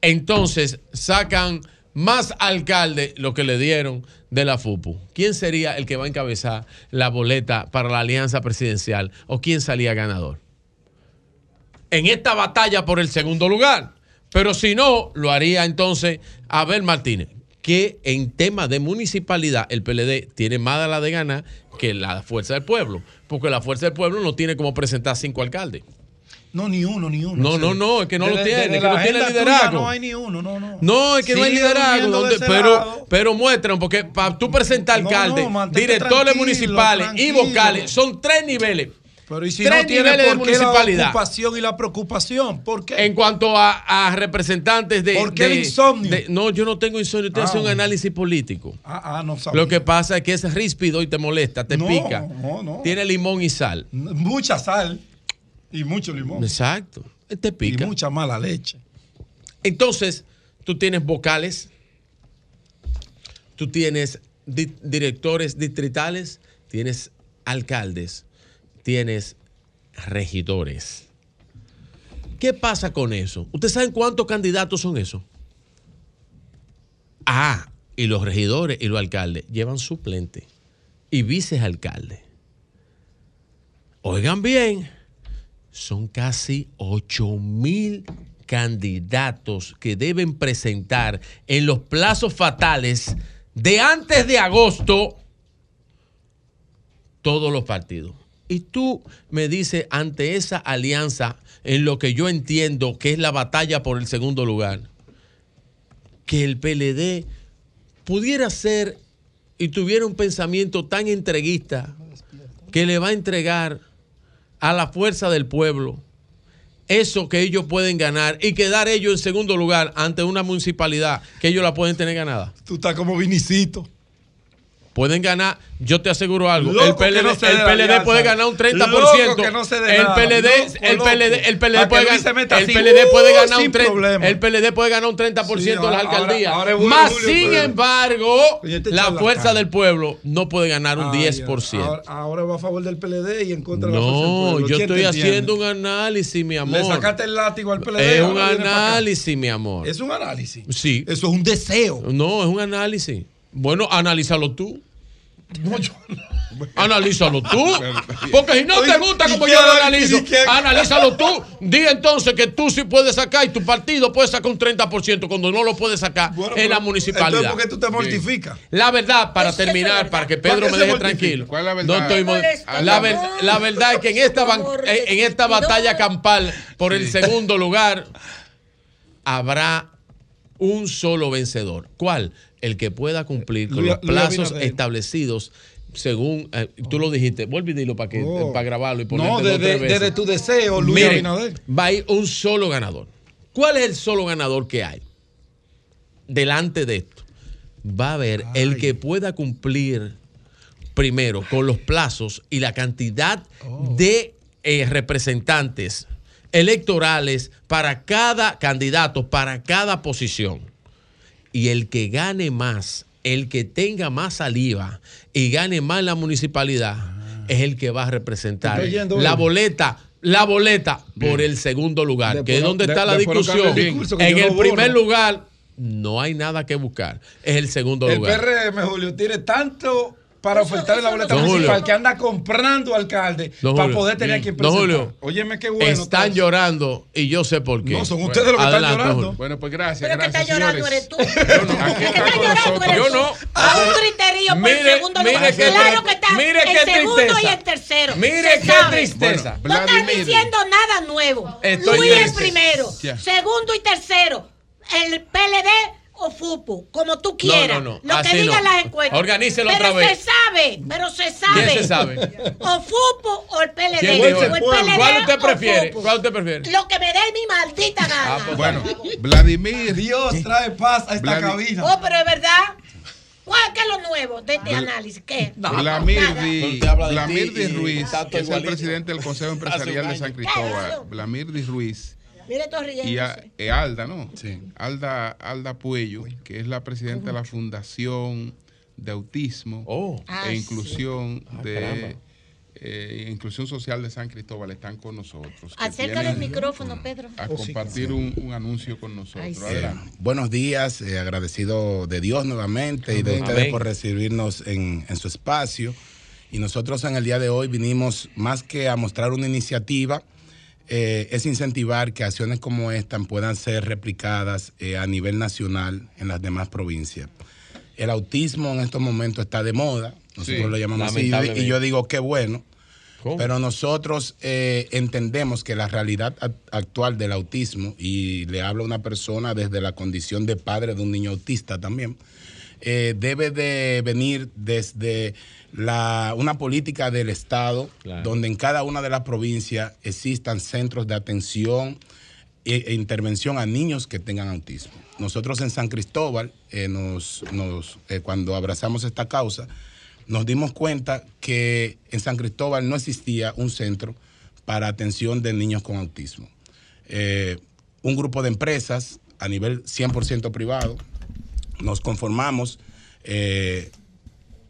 Entonces sacan más alcalde lo que le dieron de la FUPU. ¿Quién sería el que va a encabezar la boleta para la alianza presidencial o quién salía ganador? En esta batalla por el segundo lugar. Pero si no, lo haría entonces Abel Martínez, que en tema de municipalidad el PLD tiene más de la de ganar que la Fuerza del Pueblo, porque la Fuerza del Pueblo no tiene como presentar cinco alcaldes. No, ni uno, ni uno. No, no, no, es que no lo tiene, es que la no tiene liderazgo. No hay ni uno, no, no. No, es que no hay liderazgo. de donde- pero, pero muestran, porque para tú presentar No, alcaldes, no, mantente directores municipales y vocales, son tres niveles. Pero y si tres no tiene niveles de por qué la municipalidad. ocupación y la preocupación, ¿por qué? En cuanto a, a representantes de. ¿Por qué el de- insomnio? de- no, yo no tengo insomnio, Ah, haciendo un bueno. análisis político. Ah, ah, no sabía. Lo que pasa es que es ríspido y te molesta, te No, pica. no, no. Tiene limón y sal. Mucha sal y mucho limón. Exacto. Te pica. Y mucha mala leche. Entonces, tú tienes vocales, tú tienes di- directores distritales, tienes alcaldes, tienes regidores. ¿Qué pasa con eso? ¿Ustedes saben cuántos candidatos son esos? Ah, y los regidores y los alcaldes llevan suplente y vicealcalde. Oigan bien, son casi 8 mil candidatos que deben presentar en los plazos fatales de antes de agosto todos los partidos. Y tú me dices, ante esa alianza, en lo que yo entiendo que es la batalla por el segundo lugar, que el PLD pudiera ser y tuviera un pensamiento tan entreguista que le va a entregar a la fuerza del pueblo eso que ellos pueden ganar y quedar ellos en segundo lugar ante una municipalidad que ellos la pueden tener ganada. Tú estás como vinicito. Pueden ganar, yo te aseguro algo, Loco el PLD, no el puede ganar un 30%. Loco que no el. PLD, el. PLD, el PLD puede el PLD puede uh, ganar un sin 30, problema. el PLD puede ganar un 30% Sí, de las alcaldías. ahora Más Julio, sin pero- embargo, este la fuerza del pueblo no puede ganar un Ah, 10%. ya. Ahora, va a favor del PLD y en contra de la fuerza del No, pueblo. yo ¿Quién te estoy haciendo un análisis, mi amor. Le sacaste el látigo al PLD. Es un análisis, mi amor. Es un análisis. Sí. Eso es un deseo. No, es un análisis. Bueno, analízalo tú. Analízalo tú. Porque si no te gusta ¿y como yo lo analizo, ¿Y qué- analízalo tú. Di entonces que tú sí puedes sacar y tu partido puede sacar un 30% cuando no lo puede sacar Bueno, en la pero, municipalidad. Entonces, ¿por qué tú te mortificas? La verdad, para terminar, para que Pedro ¿Para qué me deje mortifica? tranquilo. ¿Cuál es la verdad? No estoy mo- Molesta, la, ver- verdad es que en esta, ban- eh, en esta batalla campal por el segundo lugar habrá un solo vencedor. ¿Cuál? El que pueda cumplir con los plazos establecidos según eh, tú lo dijiste. Vuelve y dilo para que Oh. para grabarlo y ponerlo No, desde, tu deseo, Luis Miren, va a ir un solo ganador. ¿Cuál es el solo ganador que hay? Delante de esto, va a haber el que pueda cumplir primero con los plazos y la cantidad de eh, representantes electorales para cada candidato, para cada posición. Y el que gane más, el que tenga más saliva y gane más en la municipalidad, es el que va a representar yendo, la boleta. La boleta por el segundo lugar, De que es donde de- está la de discusión. En el primer lugar, no hay nada que buscar. Es el segundo El lugar. PRM, Julio, tiene tanto para ofertarle la boleta municipal Julio. que anda comprando alcalde Don para poder tener a quien Don presentar. Julio, Óyeme qué bueno. Están llorando y yo sé por qué. No, son ustedes los que están Adelante, llorando. Julio. Bueno, pues gracias. Pero que gracias, está llorando eres tú. Yo no, aquí El que está llorando eres Yo tú. no. A un criterio por Mire, el segundo mire lugar. qué Claro que está mire el qué segundo tristeza. y el tercero. Mire Se qué sabe. tristeza. No están diciendo nada nuevo. Estoy Luis el primero, segundo y tercero. El PLD o FUPU, como tú quieras. no, no, Lo así que digan no. las encuestas. Organícelo pero otra vez. se sabe, pero se sabe. ¿Quién se sabe? O FUPU o el PLD. ¿Quién o dijo el eso? PLD ¿Cuál usted prefiere? ¿Cuál usted prefiere? Lo que me dé mi maldita gana. Ah, pues, Bueno, Vladimir. Dios trae paz a esta Vladi- cabina. Oh, pero es verdad. ¿Cuál es lo nuevo de este análisis? ¿Qué? Vladimir Nada. Di, Usted habla de Vladimir ti Di y Ruiz, que es el presidente del Consejo Empresarial de San Cristóbal. Claro. Vladimir Di Ruiz Mire, y a- eh, Alda, ¿no? Alda, Alda Puello, que es la presidenta de la Fundación de Autismo Oh. Ah, e sí. Inclusión Ah, de eh, Inclusión Social de San Cristóbal están con nosotros. Acerca del micrófono, Pedro. A compartir un, un anuncio con nosotros. Ay, sí. Adelante. Buenos días, eh, agradecido de Dios nuevamente y de ustedes Amén. por recibirnos en, en su espacio. Y nosotros en el día de hoy vinimos más que a mostrar una iniciativa, eh, es incentivar que acciones como esta puedan ser replicadas eh, a nivel nacional en las demás provincias. El autismo en estos momentos está de moda, nosotros Sí, lo llamamos así, y yo digo qué bueno, ¿Cómo? pero nosotros eh, entendemos que la realidad act- actual del autismo, y le habla una persona desde la condición de padre de un niño autista también, debe de venir desde la, una política del Estado, Claro. donde en cada una de las provincias existan centros de atención e, e intervención a niños que tengan autismo. Nosotros en San Cristóbal, eh, nos, nos, eh, cuando abrazamos esta causa, nos dimos cuenta que en San Cristóbal no existía un centro para atención de niños con autismo. Eh, un grupo de empresas a nivel 100% privado, nos conformamos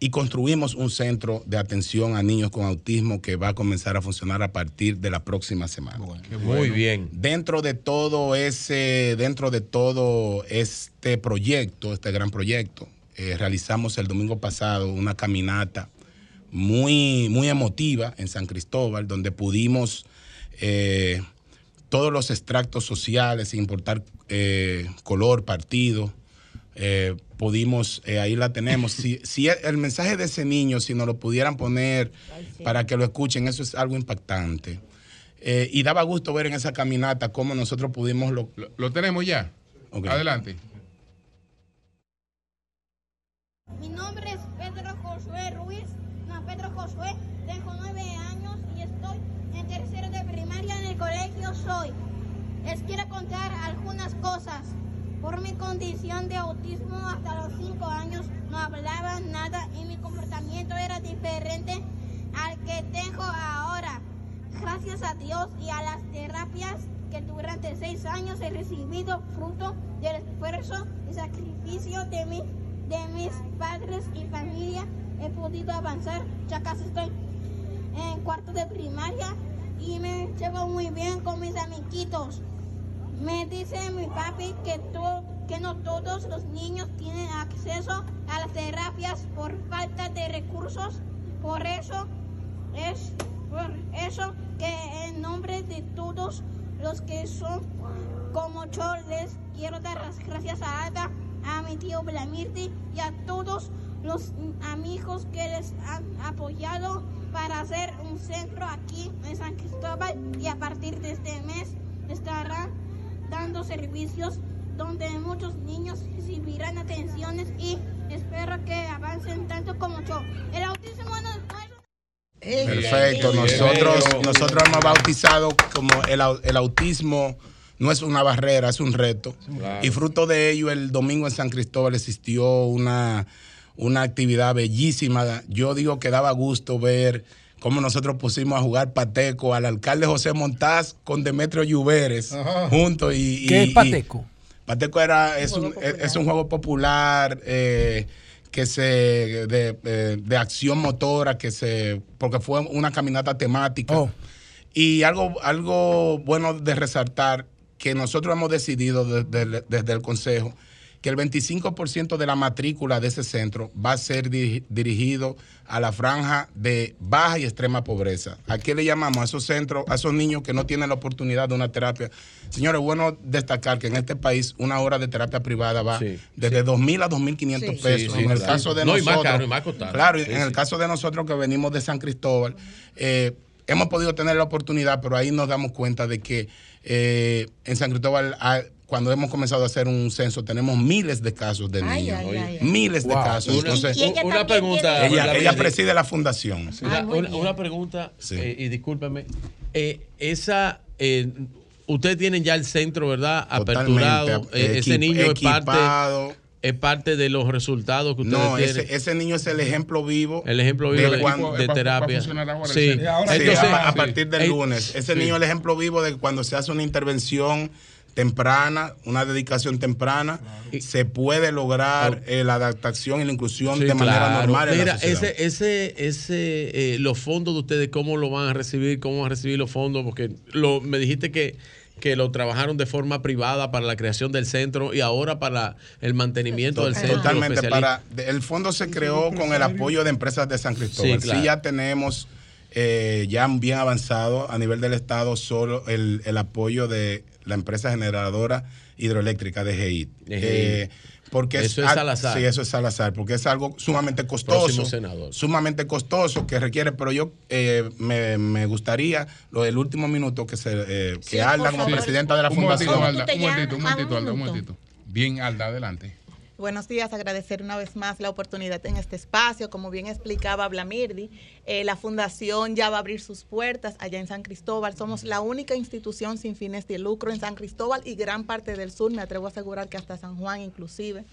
y construimos un centro de atención a niños con autismo que va a comenzar a funcionar a partir de la próxima semana. Muy bien. Dentro de todo ese, dentro de todo este proyecto, este gran proyecto, eh, realizamos el domingo pasado una caminata muy, muy emotiva en San Cristóbal, donde pudimos eh, todos los extractos sociales, sin importar eh, color, partido, eh, pudimos, eh, ahí la tenemos. Si, si el- mensaje de ese niño, si nos lo pudieran poner para que lo escuchen, eso es algo impactante. Eh, y daba gusto ver en esa caminata cómo nosotros pudimos... Lo, ¿Lo tenemos ya? Adelante. Mi nombre es Pedro Josué Ruiz. No, Pedro Josué. Tengo nueve años y estoy en tercero de primaria en el colegio Soy. Les quiero contar algunas cosas. Por mi condición de autismo hasta los cinco años no hablaba nada y mi comportamiento era diferente al que tengo ahora. Gracias a Dios y a las terapias que durante seis años he recibido fruto del esfuerzo y sacrificio de, mi, de mis padres y familia, he podido avanzar. Ya casi estoy en cuarto de primaria y me llevo muy bien con mis amiguitos. Me dice mi papi que, que no todos los niños tienen acceso a las terapias por falta de recursos. Por eso es por eso que en nombre de todos los que son como yo les quiero dar las gracias a Ada, a mi tío Blamirti y a todos los amigos que les han apoyado para hacer un centro aquí en San Cristóbal y a partir de este mes estarán dando servicios donde muchos niños recibirán atenciones y espero que avancen tanto como yo. El autismo no, es Perfecto. Nosotros, nosotros hemos bautizado como el, el autismo no es una barrera, es un reto. Claro. Y fruto de ello, el domingo en San Cristóbal existió una, una actividad bellísima. Yo digo que daba gusto ver cómo nosotros pusimos a jugar pateco al alcalde José Montaz con Demetrio Lluveres juntos. Y, y- ¿Qué es y- pateco? Pateco era, es, un, es- es un juego popular eh, que se de, eh, de acción motora que se porque fue una caminata temática y algo algo bueno de resaltar que nosotros hemos decidido desde, desde el consejo que el 25% de la matrícula de ese centro va a ser diri- dirigido a la franja de baja y extrema pobreza. ¿A qué le llamamos a esos centros, a esos niños que no tienen la oportunidad de una terapia? Señores, bueno destacar que en este país una hora de terapia privada va desde 2.000 a 2.500 Sí. pesos. Sí, sí, en el claro. caso de No, y nosotros. más caro, y más costado. Claro, Sí, en el sí. caso de nosotros que venimos de San Cristóbal, eh, hemos podido tener la oportunidad, pero ahí nos damos cuenta de que eh, en San Cristóbal, ah, cuando hemos comenzado a hacer un censo, tenemos miles de casos de niños. ay, ay, ay. Miles de casos. Una- Entonces, y ella Una pregunta, Ella, preside la fundación. Una, una- una pregunta, eh, y discúlpeme. Eh, esa, eh, ustedes tienen ya el centro, ¿verdad? Totalmente, Aperturado. Eh, ese niño es parte, es parte de los resultados que ustedes No, tienen. ese, ese niño es el ejemplo vivo. El ejemplo vivo de- cuando- de terapia. Sí. Sí, Entonces, a, a sí. partir del lunes. Ese sí. niño es el ejemplo vivo de cuando se hace una intervención temprana, una dedicación temprana, se puede lograr eh, la adaptación y la inclusión Sí, de manera claro. normal en la Mira, sociedad. ese, ese, ese, eh, los fondos de ustedes, ¿cómo lo van a recibir? ¿Cómo van a recibir los fondos? Porque lo, me dijiste que, que lo trabajaron de forma privada para la creación del centro y ahora para el mantenimiento del centro. Totalmente. Para, el fondo se creó con el apoyo de empresas de San Cristóbal. Sí, ya tenemos eh, ya bien avanzado a nivel del Estado solo el, el apoyo de la empresa generadora hidroeléctrica de GEIT. Eh, porque Eso es al- Salazar. Sí, eso es Salazar, porque es algo sumamente costoso. Sumamente costoso que requiere, pero yo eh, me, me gustaría, lo del último minuto, que se eh, que Sí, Alda como favor. presidenta de la Un fundación. momentito, Alda, un momentito, un momentito, Alda, un momentito. Bien, Alda, adelante. Buenos días, agradecer una vez más la oportunidad en este espacio. Como bien explicaba Blamirdi, eh, la fundación ya va a abrir sus puertas allá en San Cristóbal. Somos la única institución sin fines de lucro en San Cristóbal y gran parte del sur, me atrevo a asegurar que hasta San Juan inclusive.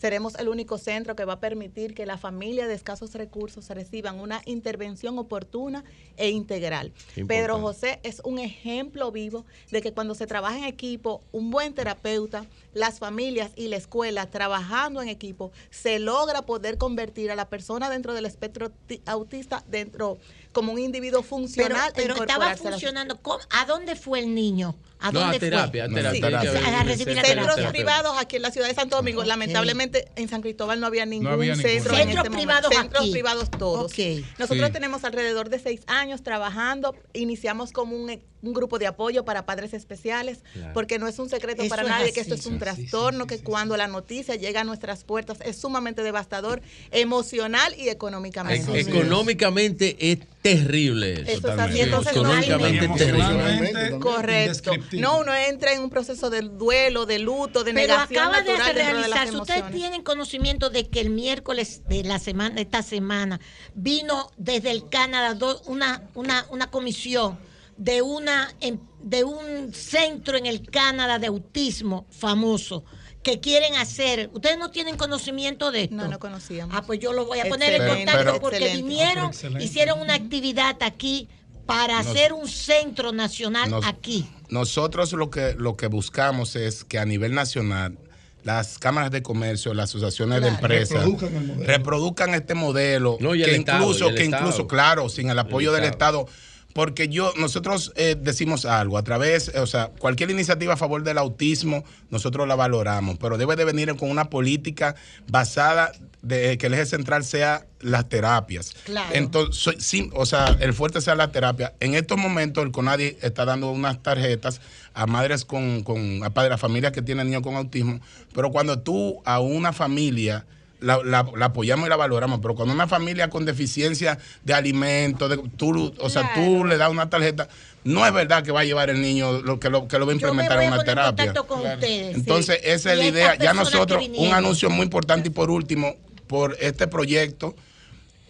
Seremos el único centro que va a permitir que la familia de escasos recursos reciban una intervención oportuna e integral. Pedro. José es un ejemplo vivo de que cuando se trabaja en equipo, un buen terapeuta, las familias y la escuela trabajando en equipo, se logra poder convertir a la persona dentro del espectro ti- autista dentro como un individuo funcional e pero estaba funcionando. ¿Cómo? ¿A dónde fue el niño? ¿A No, a dónde terapia, a fue? terapia, Sí, a Centros privados aquí en la ciudad de Santo Domingo. Lamentablemente en San Cristóbal no había ningún había ningún. centro. Centros en este momento. privados Centros aquí. privados todos. Ok. Nosotros Sí. tenemos alrededor de seis años trabajando. Iniciamos como un, un grupo de apoyo para padres especiales, Claro. porque no es un secreto Eso para es nadie que esto es un Eso es así, trastorno que cuando la noticia llega a nuestras puertas es sumamente devastador emocional y económicamente. E- Económicamente es terrible. Eso es así, entonces Económicamente es terrible. Correcto. No, uno entra en un proceso de duelo, de luto, de Pero negación acaba de natural realizarse. Ustedes tienen conocimiento de que el miércoles de la semana, de esta semana, vino desde el Canadá una, una, una comisión de una de un centro en el Canadá de autismo famoso que quieren hacer. Ustedes no tienen conocimiento de esto. No, no conocíamos. Ah, pues yo lo voy a poner en contacto pero- porque excelente. vinieron, Excelente. hicieron una actividad aquí para Nos- hacer un centro nacional Nos- aquí. Nosotros lo que, lo que buscamos es que a nivel nacional las cámaras de comercio, las asociaciones de empresas Reproduzcan el modelo. reproduzcan este modelo No, y el que Estado, incluso, y el que Estado. incluso, claro, sin el apoyo del Estado. Estado. Porque yo, nosotros eh, decimos algo, a través, eh, o sea, cualquier iniciativa a favor del autismo, nosotros la valoramos, pero debe de venir con una política basada de que el eje central sea las terapias. Claro. Entonces, sí, o sea, el fuerte sea la terapia. En estos momentos el CONADI está dando unas tarjetas a madres con, con a padres, a familias que tienen niños con autismo, pero cuando tú a una familia la, la- la apoyamos y la valoramos, pero cuando una familia con deficiencia de alimentos, de, tú, o sea, tú le das una tarjeta, no es verdad que va a llevar el niño lo que lo, que lo va a implementar a una en terapia. con ustedes. Entonces, sí. esa es Y la idea. Ya nosotros, un anuncio muy importante y por último, por este proyecto,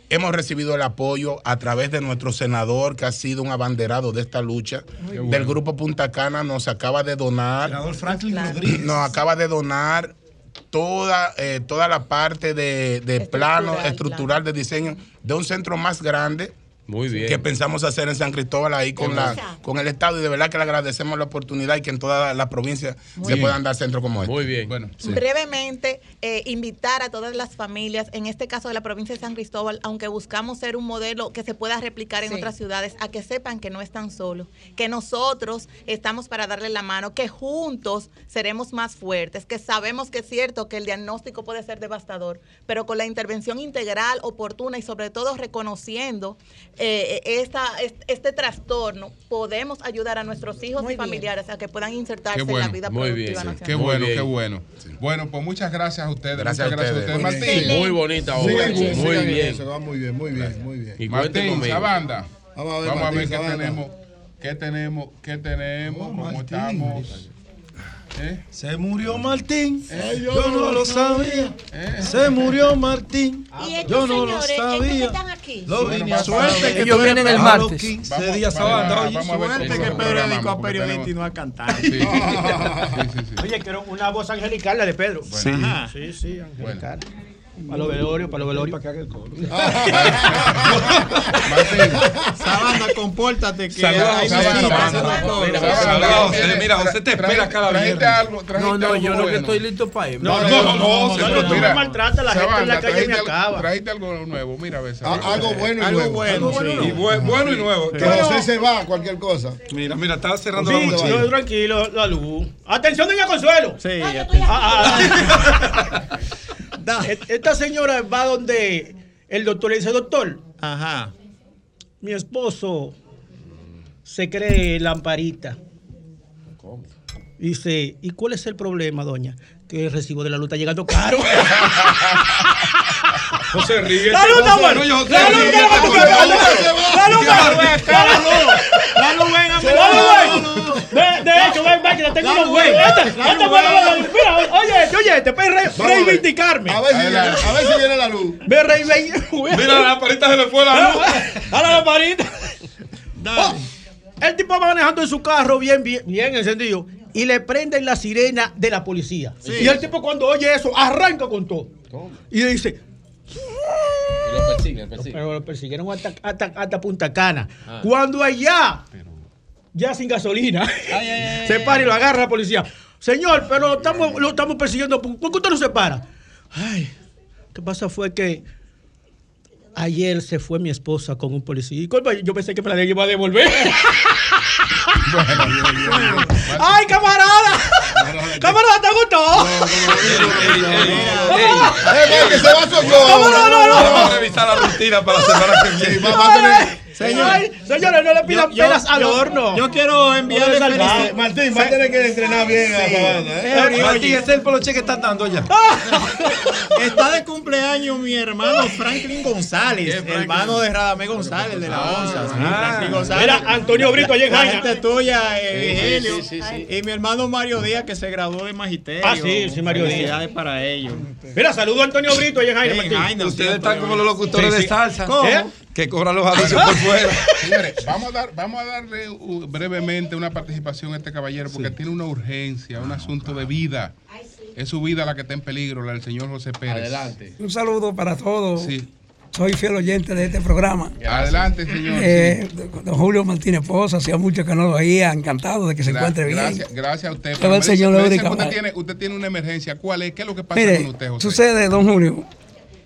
hemos recibido el apoyo a través de nuestro senador, que ha sido un abanderado de esta lucha, del grupo Punta Cana, nos acaba de donar. Senador Franklin Rodríguez. Nos acaba de donar toda, eh, toda la parte de, de plano estructural de diseño de un centro más grande Muy bien. que pensamos hacer en San Cristóbal ahí con, la, con el Estado y de verdad que le agradecemos la oportunidad y que en toda la provincia Muy se bien. puedan dar centros como este. Muy bien. Bueno, Brevemente, eh, invitar a todas las familias, en este caso de la provincia de San Cristóbal, aunque buscamos ser un modelo que se pueda replicar en Sí. otras ciudades, a que sepan que no están solos, que nosotros estamos para darle la mano, que juntos seremos más fuertes, que sabemos que es cierto que el diagnóstico puede ser devastador, pero con la intervención integral, oportuna y sobre todo reconociendo eh, esta, est- este trastorno, podemos ayudar a nuestros hijos y familiares a que puedan insertarse Qué en la bueno, vida muy productiva bien, nacional. qué bueno, qué bueno. Bueno, pues muchas gracias a ustedes. Gracias muchas a gracias a ustedes. ustedes. Muy Martín. bien. Muy bonita obra. Muy en bien. eso, va muy bien, muy bien, muy bien. Y Martín, conmigo. Sabanda. Vamos a ver, Vamos a ver Martín, qué tenemos. ¿Qué tenemos? ¿Qué tenemos? ¿Cómo estamos? ¿Eh? Se murió Martín. Eh, yo no lo sabía. Se murió Martín. Yo no lo señores, ¿en qué sabía. están aquí? Lo vine a suerte que Ellos vienen el martes. 15 Vamos- días vamos vamos suerte que Pedro dedicó a periodista tenemos- y no a cantar. Oye, quiero una voz angelical, la de Pedro. Sí. Ajá. sí, sí, angelical. Para los velorios, para los velorios. Para que haga el coro. Sabanda, compórtate que Saludos, hay Sabanda. visitas. Sabanda. Mira, José, mira, José te espera cada trajiste viernes. algo, trajiste No, no, yo lo que estoy listo para ir. No, no, no, no, no, me maltratas, la gente en la calle me acaba. Trajiste algo nuevo, mira. Ah, algo bueno y nuevo. Algo bueno bueno y nuevo. Que José se va a cualquier cosa. Mira, mira, estaba cerrando la mochila. no, tranquilo, la luz. Atención, doña Consuelo. Sí, Et- Esta señora va donde el doctor le dice, doctor, Ajá. mi esposo se cree lamparita. Dice, ¿y cuál es el problema, doña? Que el recibo de la luz está llegando caro. José ríe. La luz está buena. La luz está De, hecho, ven, ven, que le tengo ven. buena. Mira, oye, oye, te puedes reivindicarme. A ver si viene, la luz. Ve, reivindicarme. Mira, la lamparita se le fue la luz. A la lamparita. Oh, el tipo va manejando en su carro bien, bien, bien encendido y le prenden la sirena de la policía. Y el tipo cuando oye eso arranca con todo. Y dice, Y lo persiguen, pero lo persiguieron hasta, hasta, hasta Punta Cana. Ah. Cuando allá, ya sin gasolina, se para y lo agarra la policía. Señor, pero lo estamos, lo estamos persiguiendo. ¿Por qué usted no se para? Ay, ¿qué pasa fue que ayer se fue mi esposa con un policía. Y Yo pensé que me la iba a devolver. ¡Ay, camarada! ¡Camarada, te gustó! Eh, que se va. No, no, no, no. Vamos a revisar la rutina para la semana que viene. Señor, Ay, señores, no le pidan Yo- peras al horno. Yo quiero enviarle felicidades. Martín, va a tener que entrenar bien a Sabanda. ¿eh? Oye, Martín, ese es el poloche que están dando ya. Está de cumpleaños mi hermano Franklin González, hermano de Radamé González de la ONSA. sí, Franklin González. Mira, Antonio Brito allá en La Jaina. Tuya, eh, Sí, sí, Virgilio. sí, sí, sí. Y mi hermano Mario Díaz que se graduó de magisterio. Ah, sí, sí, Mario Díaz. Felicidades para ellos. Mira, saludo a Antonio Brito allá en Jaina, Sí, Martín. Jaina, Ustedes están como los locutores de salsa. ¿Cómo? ¿Eh? Que cobran los anuncios por fuera. Señores, vamos a, dar, vamos a darle uh, brevemente una participación a este caballero porque tiene una urgencia, un asunto de vida. Es su vida la que está en peligro, la del señor José Pérez. Adelante. Un saludo para todos. Sí. Soy fiel oyente de este programa. Adelante, señor. Eh, don Julio Martínez Poza, hacía mucho que no lo veía, encantado de que se encuentre bien. Gracias, gracias a usted. Pero el señor me dice usted tiene, usted tiene una emergencia. ¿Cuál es? ¿Qué es lo que pasa Mire, con usted, José? sucede, don Julio,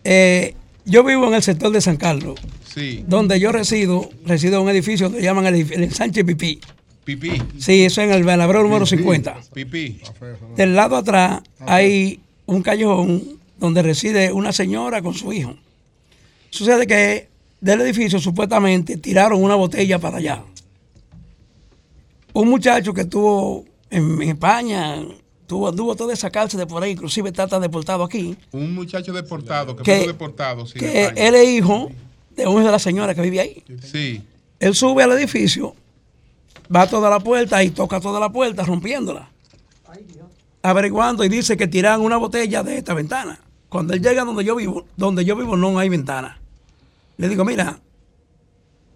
eh, yo vivo en el sector de San Carlos, Sí. donde yo resido, resido en un edificio que llaman el, el Sánchez Pipí. Pipí. Sí, eso en el Balabreo número 50. Pipí. Del lado atrás hay un callejón donde reside una señora con su hijo. Sucede que del edificio supuestamente tiraron una botella para allá. Un muchacho que estuvo en, en España, tuvo, anduvo toda esa cárcel de por ahí, inclusive está deportado aquí, Un muchacho deportado, que, Que- fue deportado. Sí, que él es hijo de una de las señoras que vive ahí. Sí. Él sube al edificio, va a toda la puerta y toca toda la puerta rompiéndola. Averiguando y dice que tiran una botella de esta ventana. Cuando él llega donde yo vivo, donde yo vivo no hay ventana. Le digo, mira,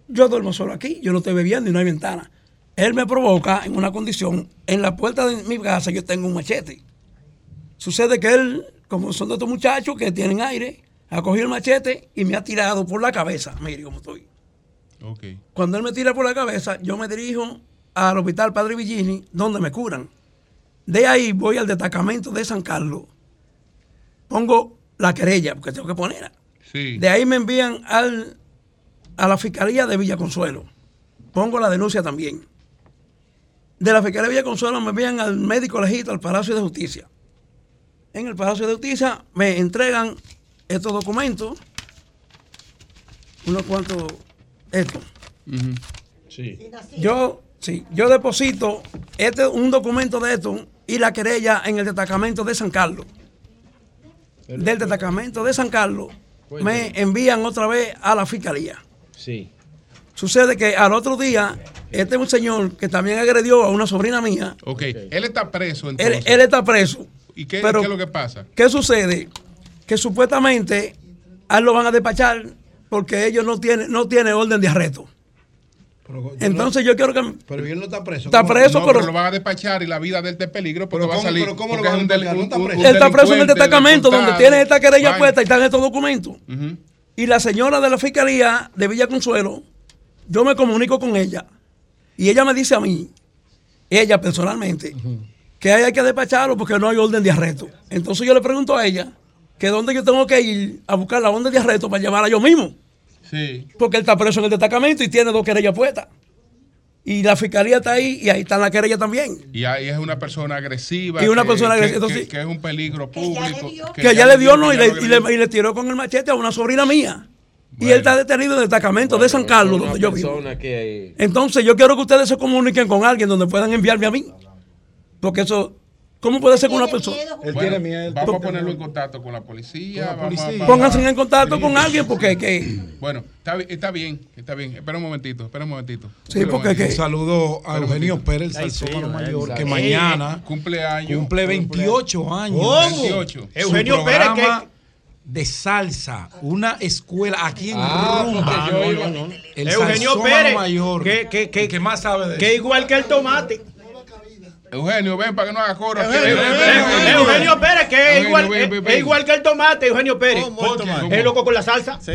yo duermo solo aquí, yo no estoy bebiendo y no hay ventana. Él me provoca en una condición, en la puerta de mi casa yo tengo un machete. Sucede que él, como son de estos muchachos que tienen aire, ha cogido el machete y me ha tirado por la cabeza. Mire cómo estoy. Ok. Cuando él me tira por la cabeza, yo me dirijo al hospital Padre Villini, donde me curan. De ahí voy al destacamento de San Carlos. Pongo la querella, porque tengo que ponerla. Sí. De ahí me envían al, a la Fiscalía de Villa Consuelo. Pongo la denuncia también. De la Fiscalía de Villa Consuelo me envían al médico legista al Palacio de Justicia. En el Palacio de Justicia me entregan estos documentos. Unos cuantos, estos. Sí. Yo, sí, yo deposito este, un documento de esto y la querella en el destacamento de San Carlos. Del destacamento de San Carlos me envían otra vez a la fiscalía. Sí. Sucede que al otro día, este es un señor que también agredió a una sobrina mía. Ok. Él está preso Él, entonces. él está preso. ¿Y qué, pero- qué es lo que pasa? ¿Qué sucede? Que supuestamente a él lo van a despachar porque ellos no tienen, no tienen orden de arresto. Entonces yo quiero que... Pero él no está preso. Está preso, No, pero- pero lo van a despachar y la vida de él está en peligro porque Pero va a ¿cómo- salir. pero cómo lo van a despachar? No está preso. Él está preso en el destacamento donde tiene esta querella puesta y están estos documentos. Y la señora de la fiscalía de Villa Consuelo, yo me comunico con ella y ella me dice a mí, ella personalmente, que hay que despacharlo porque no hay orden de arresto. Entonces yo le pregunto a ella que dónde yo tengo que ir a buscar la orden de arresto para llevarla yo mismo, Sí. porque él está preso en el destacamento y tiene dos querellas puestas. Y la fiscalía está ahí y ahí está la querella también. Y ahí es una persona agresiva. Y una que- persona agresiva, que, entonces- que es un peligro público. Que, ella le dio no y ya le, y le- y le tiró con el machete a una sobrina mía. Y él está detenido en el destacamento de San Carlos, donde yo vivo. que Entonces yo quiero que ustedes se comuniquen con alguien donde puedan enviarme a mí. Porque eso, ¿cómo puede ser que una persona... Bueno, Vamos a ponerlo en contacto con la policía. vamos Pónganse en contacto con alguien porque que... Bueno, está, bi- está bien, está bien. Espera un momentito, espera un momentito. Sí, porque que- Un saludo a un Eugenio. Pérez, el salsómano mayor, que mañana cumple 28 años. ¿Cómo? 28. Su Eugenio Pérez, programa de salsa, una escuela aquí en Ah, Rumba. yo no. El Eugenio Pérez, mayor. que- que- que- ¿Qué más sabe de Que eso? igual que el tomate. Eugenio, ven para que no haga coro. aquí. Eugenio. Eugenio Pérez, que es Eugenio, igual, ven, es- ven, es ven. igual que el tomate, Eugenio Pérez. ¿Cómo el tomate? Es loco con la salsa.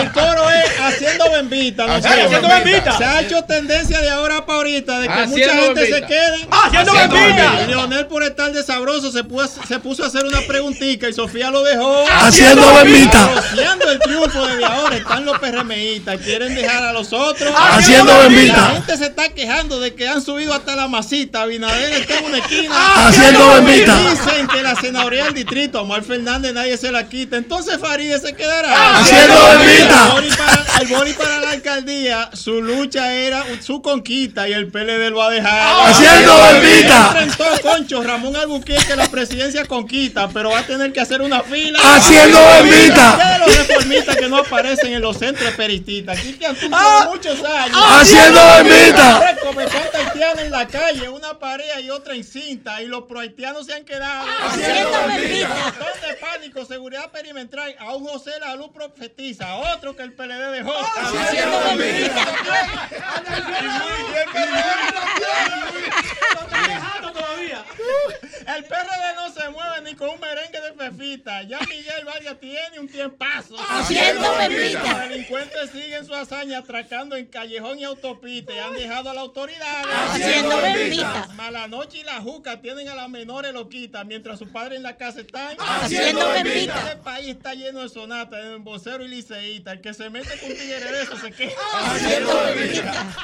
El coro es haciendo bembita. ¿no? Haciendo Haciendo bembita. bembita. Se ha hecho tendencia de ahora para ahorita de que Haciendo mucha gente bembita. se quede. Haciendo bembita. Y Leonel por estar de sabroso se puso, se puso a hacer una preguntica y Sofía lo dejó. Haciendo bembita. Negociando el triunfo desde ahora. Están los PRMistas. Quieren dejar a los otros. Haciendo bembita. La gente se está quejando de que han subido hasta la masita. Abinader está en una esquina. Ah, haciendo bombita. Dicen que la senaduría del distrito, Omar Fernández, nadie se la quita. Entonces Farideh se quedará. Ah, haciendo bombita. El boli para, la alcaldía, su lucha era su conquista y el PLD lo ha dejado. Ah, haciendo bombita. Enfrentó Concho Ramón Albuquerque la presidencia conquista, pero va a tener que hacer una fila. Haciendo bombita. los reformistas que no aparecen en los centros peritistas. Aquí que han muchos años. Haciendo bombita. 50 en la calle, una pareja y otra en cinta, y los prohaitianos se han quedado haciendo Montón de pánico, seguridad perimetral. A un José la luz profetiza, a otro que el PLD dejó. Haciendo El PRD no se mueve ni con un merengue de pepita. Ya Miguel Vargas tiene un tiempazo. Haciendo pepita. Los delincuentes siguen su hazaña atracando en callejón y autopista y han dejado a la autoridad Haciendo bembita. Malanoche y la juca tienen a las menores loquitas mientras sus padres en la casa están Haciendo bembita. Este país está lleno de sonatas, de embocero y liceíta. El que se mete con tigre de eso se queja. Haciendo bembita.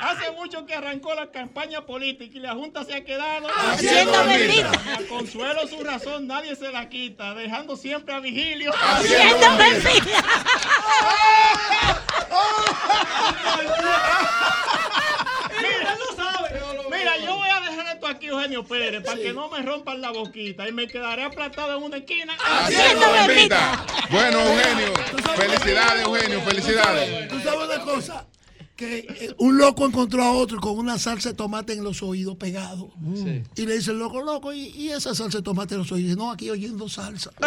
Hace mucho que arrancó la campaña política y la Junta se ha quedado Haciendo bembita. A Consuelo su razón nadie se la quita, dejando siempre a Vigilio. Haciendo bembita. Mira, yo voy a dejar esto aquí, Eugenio Pérez, para que no me rompan la boquita y me quedaré aplastado en una esquina. Haciendo. Bueno, Eugenio. Felicidades, Eugenio. Felicidades. ¿Tú sabes una cosa? Que eh, un loco encontró a otro con una salsa de tomate en los oídos pegado. Y le dice el loco, loco, ¿y, y esa salsa de tomate en los oídos? Y dice, no, aquí oyendo salsa.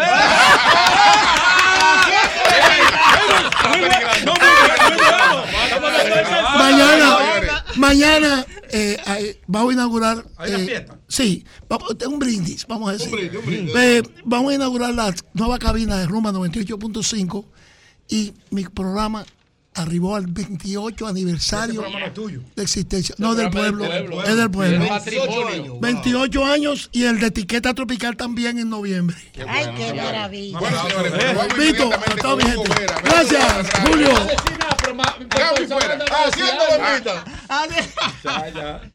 mañana, mañana eh, vamos a inaugurar. ¿Hay una eh, fiesta? Sí, vamos, un brindis, vamos a decir. Eh, vamos a inaugurar la nueva cabina de Rumba 98.5 y mi programa arribó al 28 aniversario Ese programa no es tuyo. de existencia. No, del programa pueblo. es del pueblo. Es del pueblo. Del matrimonio. 28 años y el de etiqueta tropical también en noviembre. Ay, qué maravilla. Bueno, señores, Eh, vamos Vito, a toda mi gente. Vera. Gracias, Julio. Gaby fuera. Haciendo bombita. Adiós.